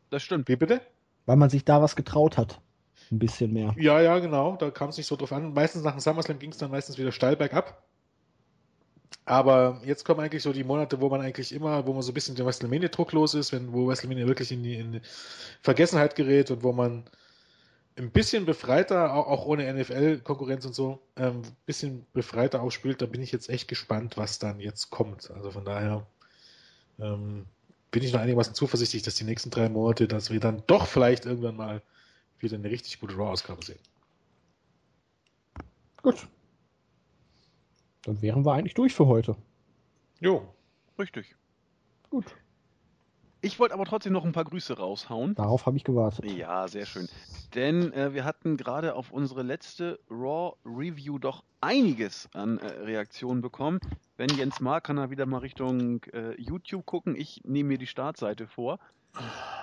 Das stimmt. Wie bitte? Weil man sich da was getraut hat. ein bisschen mehr. Ja, ja, genau. Da kam es nicht so drauf an. Meistens nach dem SummerSlam ging es dann meistens wieder steil bergab. Aber jetzt kommen eigentlich so die Monate, wo man eigentlich immer, wo man so ein bisschen den WrestleMania-Druck los ist, wenn, wo WrestleMania wirklich in die, in Vergessenheit gerät und wo man ein bisschen befreiter, auch ohne NFL-Konkurrenz und so, ein ähm, bisschen befreiter aufspielt, da bin ich jetzt echt gespannt, was dann jetzt kommt. Also von daher ähm, bin ich noch einigermaßen zuversichtlich, dass die nächsten drei Monate, dass wir dann doch vielleicht irgendwann mal wieder eine richtig gute Raw-Ausgabe sehen. Gut. Dann wären wir eigentlich durch für heute. Jo. Richtig. Gut. Ich wollte aber trotzdem noch ein paar Grüße raushauen. Darauf habe ich gewartet. Ja, sehr schön. Denn äh, wir hatten gerade auf unsere letzte Raw Review doch einiges an äh, Reaktionen bekommen. Wenn Jens mag, kann er wieder mal Richtung äh, YouTube gucken. Ich nehme mir die Startseite vor.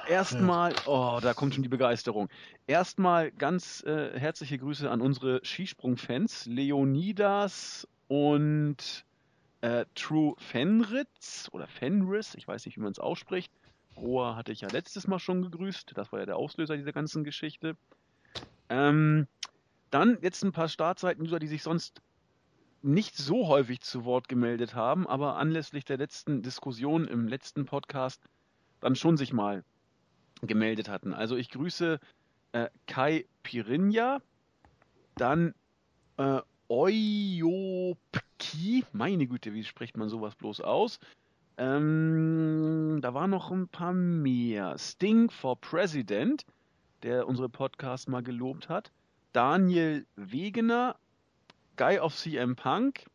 Erstmal, oh, da kommt schon die Begeisterung. Erstmal ganz äh, herzliche Grüße an unsere Skisprung-Fans, Leonidas und äh, True Fenritz oder Fenris, ich weiß nicht, wie man es ausspricht. Rohr hatte ich ja letztes Mal schon gegrüßt. Das war ja der Auslöser dieser ganzen Geschichte. Ähm, dann jetzt ein paar Startseiten-User, die sich sonst nicht so häufig zu Wort gemeldet haben, aber anlässlich der letzten Diskussion im letzten Podcast dann schon sich mal gemeldet hatten. Also ich grüße äh, Kai Pirinja, dann äh, Oyopki, meine Güte, wie spricht man sowas bloß aus? Ähm, da waren noch ein paar mehr. Sting for President, der unsere Podcast mal gelobt hat. Daniel Wegener, Guy of CM Punk,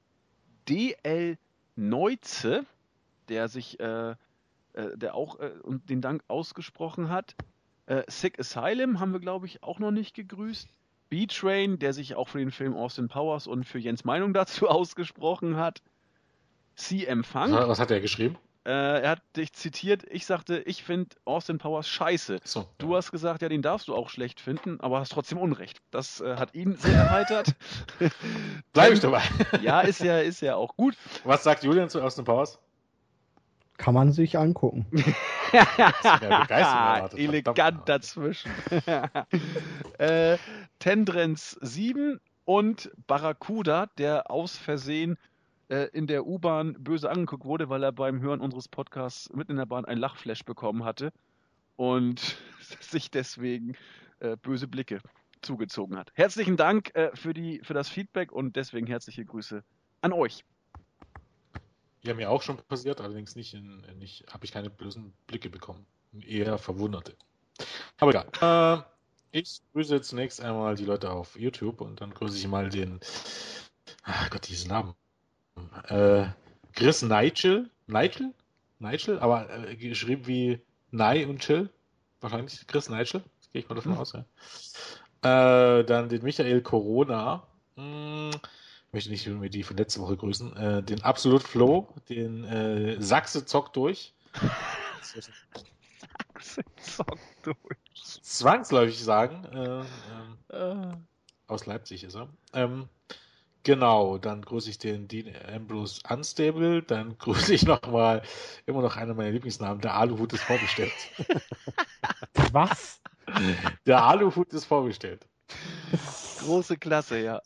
DL Neuze, der sich, äh, äh, der auch äh, den Dank ausgesprochen hat. Äh, Sick Asylum haben wir, glaube ich, auch noch nicht gegrüßt. B-Train, der sich auch für den Film Austin Powers und für Jens Meinung dazu ausgesprochen hat. CM Funk. Was hat er geschrieben? Äh, er hat dich zitiert, ich sagte, ich finde Austin Powers scheiße. So, du ja. hast gesagt, ja, den darfst du auch schlecht finden, aber hast trotzdem Unrecht. Das äh, hat ihn sehr erheitert. Bleib ich dabei. ja, ist ja, ist ja auch gut. Was sagt Julian zu Austin Powers? Kann man sich angucken. Elegant dazwischen. äh, Tendrens 7 und Barracuda, der aus Versehen äh, in der U-Bahn böse angeguckt wurde, weil er beim Hören unseres Podcasts mitten in der Bahn ein Lachflash bekommen hatte und sich deswegen äh, böse Blicke zugezogen hat. Herzlichen Dank äh, für, die, für das Feedback und deswegen herzliche Grüße an euch. Ja, mir auch schon passiert, allerdings nicht, in, nicht habe ich keine bösen Blicke bekommen. Eher verwunderte. Aber egal. Äh, ich grüße zunächst einmal die Leute auf YouTube und dann grüße ich mal den, ach Gott, diesen Namen. Äh, Chris Nigel, Nigel? Nigel, aber äh, geschrieben wie Nei und Chill. Wahrscheinlich Chris Nigel, gehe ich mal davon hm. aus. Ja. Äh, dann den Michael Corona. Hm, möchte nicht irgendwie die von letzter Woche grüßen. Äh, den Absolut Flow, den äh, Sachse zockt durch. Sachse zockt durch. Zwangsläufig sagen. Äh, äh, aus Leipzig ist er. Ähm, genau, dann grüße ich den Dean Ambrose Unstable. Dann grüße ich nochmal immer noch einer meiner Lieblingsnamen. Der Aluhut ist vorbestellt. Was? Der Aluhut ist vorbestellt. Große Klasse, ja.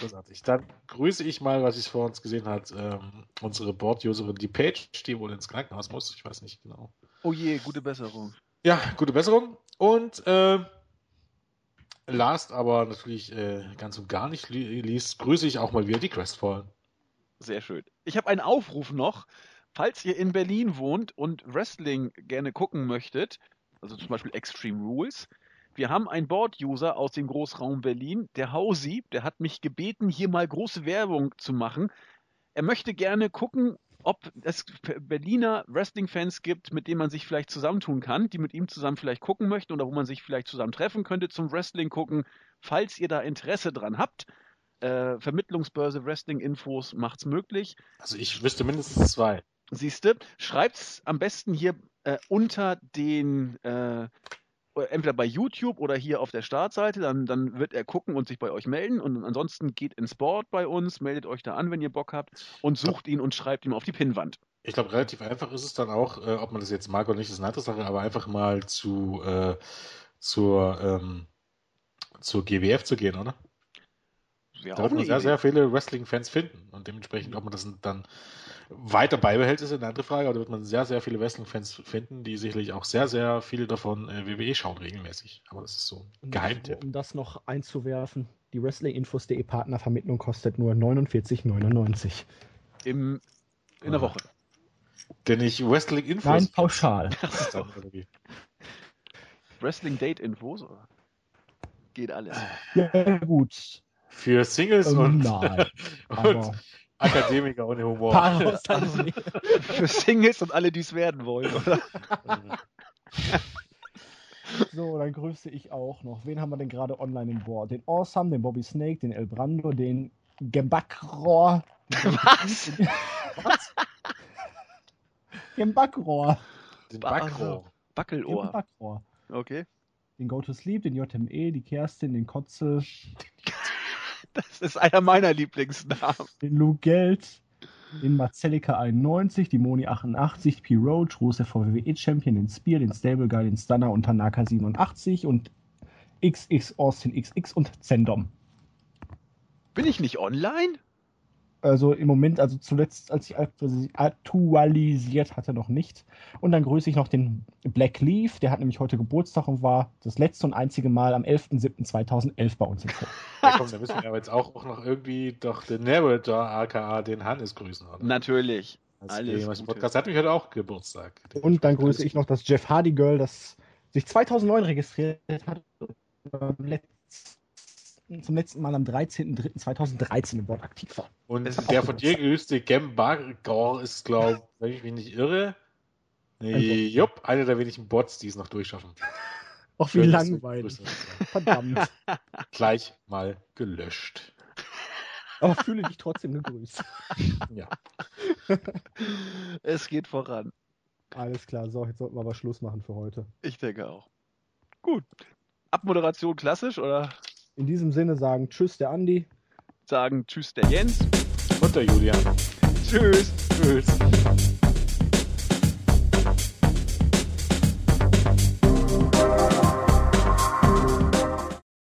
Großartig. Dann grüße ich mal, was ich vor uns gesehen hat, ähm, unsere Board-Userin, die Page, die wohl ins Krankenhaus muss. Ich weiß nicht genau. Oh je, gute Besserung. Ja, gute Besserung. Und äh, last, aber natürlich äh, ganz und gar nicht liest, grüße ich auch mal wieder die Crestfallen. Sehr schön. Ich habe einen Aufruf noch. Falls ihr in Berlin wohnt und Wrestling gerne gucken möchtet, also zum Beispiel Extreme Rules, wir haben einen Board-User aus dem Großraum Berlin, der Hausi, der hat mich gebeten, hier mal große Werbung zu machen. Er möchte gerne gucken, ob es Berliner Wrestling-Fans gibt, mit denen man sich vielleicht zusammentun kann, die mit ihm zusammen vielleicht gucken möchten oder wo man sich vielleicht zusammen treffen könnte zum Wrestling gucken. Falls ihr da Interesse dran habt, äh, Vermittlungsbörse Wrestling-Infos macht's möglich. Also ich wüsste mindestens zwei. Siehste, schreibt's am besten hier äh, unter den äh, entweder bei YouTube oder hier auf der Startseite, dann, dann wird er gucken und sich bei euch melden. Und ansonsten geht ins Board bei uns, meldet euch da an, wenn ihr Bock habt und sucht ihn und schreibt ihm auf die Pinnwand. Ich glaube, relativ einfach ist es dann auch, äh, ob man das jetzt mag oder nicht, ist eine andere Sache, aber einfach mal zu, äh, zur, ähm, zur GWF zu gehen, oder? Wäre Da man sehr, sehr viele Wrestling-Fans finden. Und dementsprechend, ob man das dann weiter beibehält, ist eine andere Frage. Aber da wird man sehr, sehr viele Wrestling-Fans finden, die sicherlich auch sehr, sehr viele davon äh, WWE schauen regelmäßig. Aber das ist so ein Geheimtipp. Um das noch einzuwerfen, die Wrestlinginfos.de Partnervermittlung kostet nur 49,99. Im, in der. Woche. Denn ich Wrestling-Infos. Nein, pauschal. Wie? Wrestling-Date-Infos, oder? Geht alles. Ja, gut. Für Singles und, nein. und Aber Akademiker ohne Humor. Paare aus deinem Also- Leben. Für Singles und alle, die es werden wollen, oder? So, dann grüße ich auch noch. Wen haben wir denn gerade online im Board? Den Awesome, den Bobby Snake, den El Brando, den Gembakrohr. Was? Was? Gembakrohr. Den Backrohr. Backelohr. Gembakrohr. Okay. Den Go to Sleep, den JME, die Kerstin, den Kotzel, Das ist einer meiner Lieblingsnamen. den Luke Geld, den Marcelica 91, die Moni 88, P. Roach, Rose VWE Champion, den Spear, den Stable Guy, den Stunner und Tanaka 87 und XX Austin XX und Zendom. Bin ich nicht online? Also im Moment, also zuletzt, als ich aktu- aktualisiert hatte, noch nicht. Und dann grüße ich noch den Black Leaf, der hat nämlich heute Geburtstag und war das letzte und einzige Mal am 11.07.2011 bei uns im Show. Ja, komm, da müssen wir aber jetzt auch, auch noch irgendwie doch den Narrator, aka den Hannes, grüßen. Oder? Natürlich. Das alles Gute. Podcast hat mich heute auch Geburtstag. Und dann grüße ich noch das Jeff Hardy Girl, das sich 2009 registriert hat und beim letzten, zum letzten Mal am 13.03.2013 im Board aktiv war. Und der von dir gelöste Gembargor ist, glaube wenn ich mich nicht irre, nee, jupp, einer der wenigen Bots, die es noch durchschaffen. Auch wie langweilig. Verdammt. Gleich mal gelöscht. Aber fühle dich trotzdem gegrüßt. Ja. Es geht voran. Alles klar, so, jetzt sollten wir aber Schluss machen für heute. Ich denke auch. Gut. Abmoderation klassisch oder In diesem Sinne sagen Tschüss, der Andi. sagen Tschüss der Jens? Und der Julian. Tschüss. Tschüss.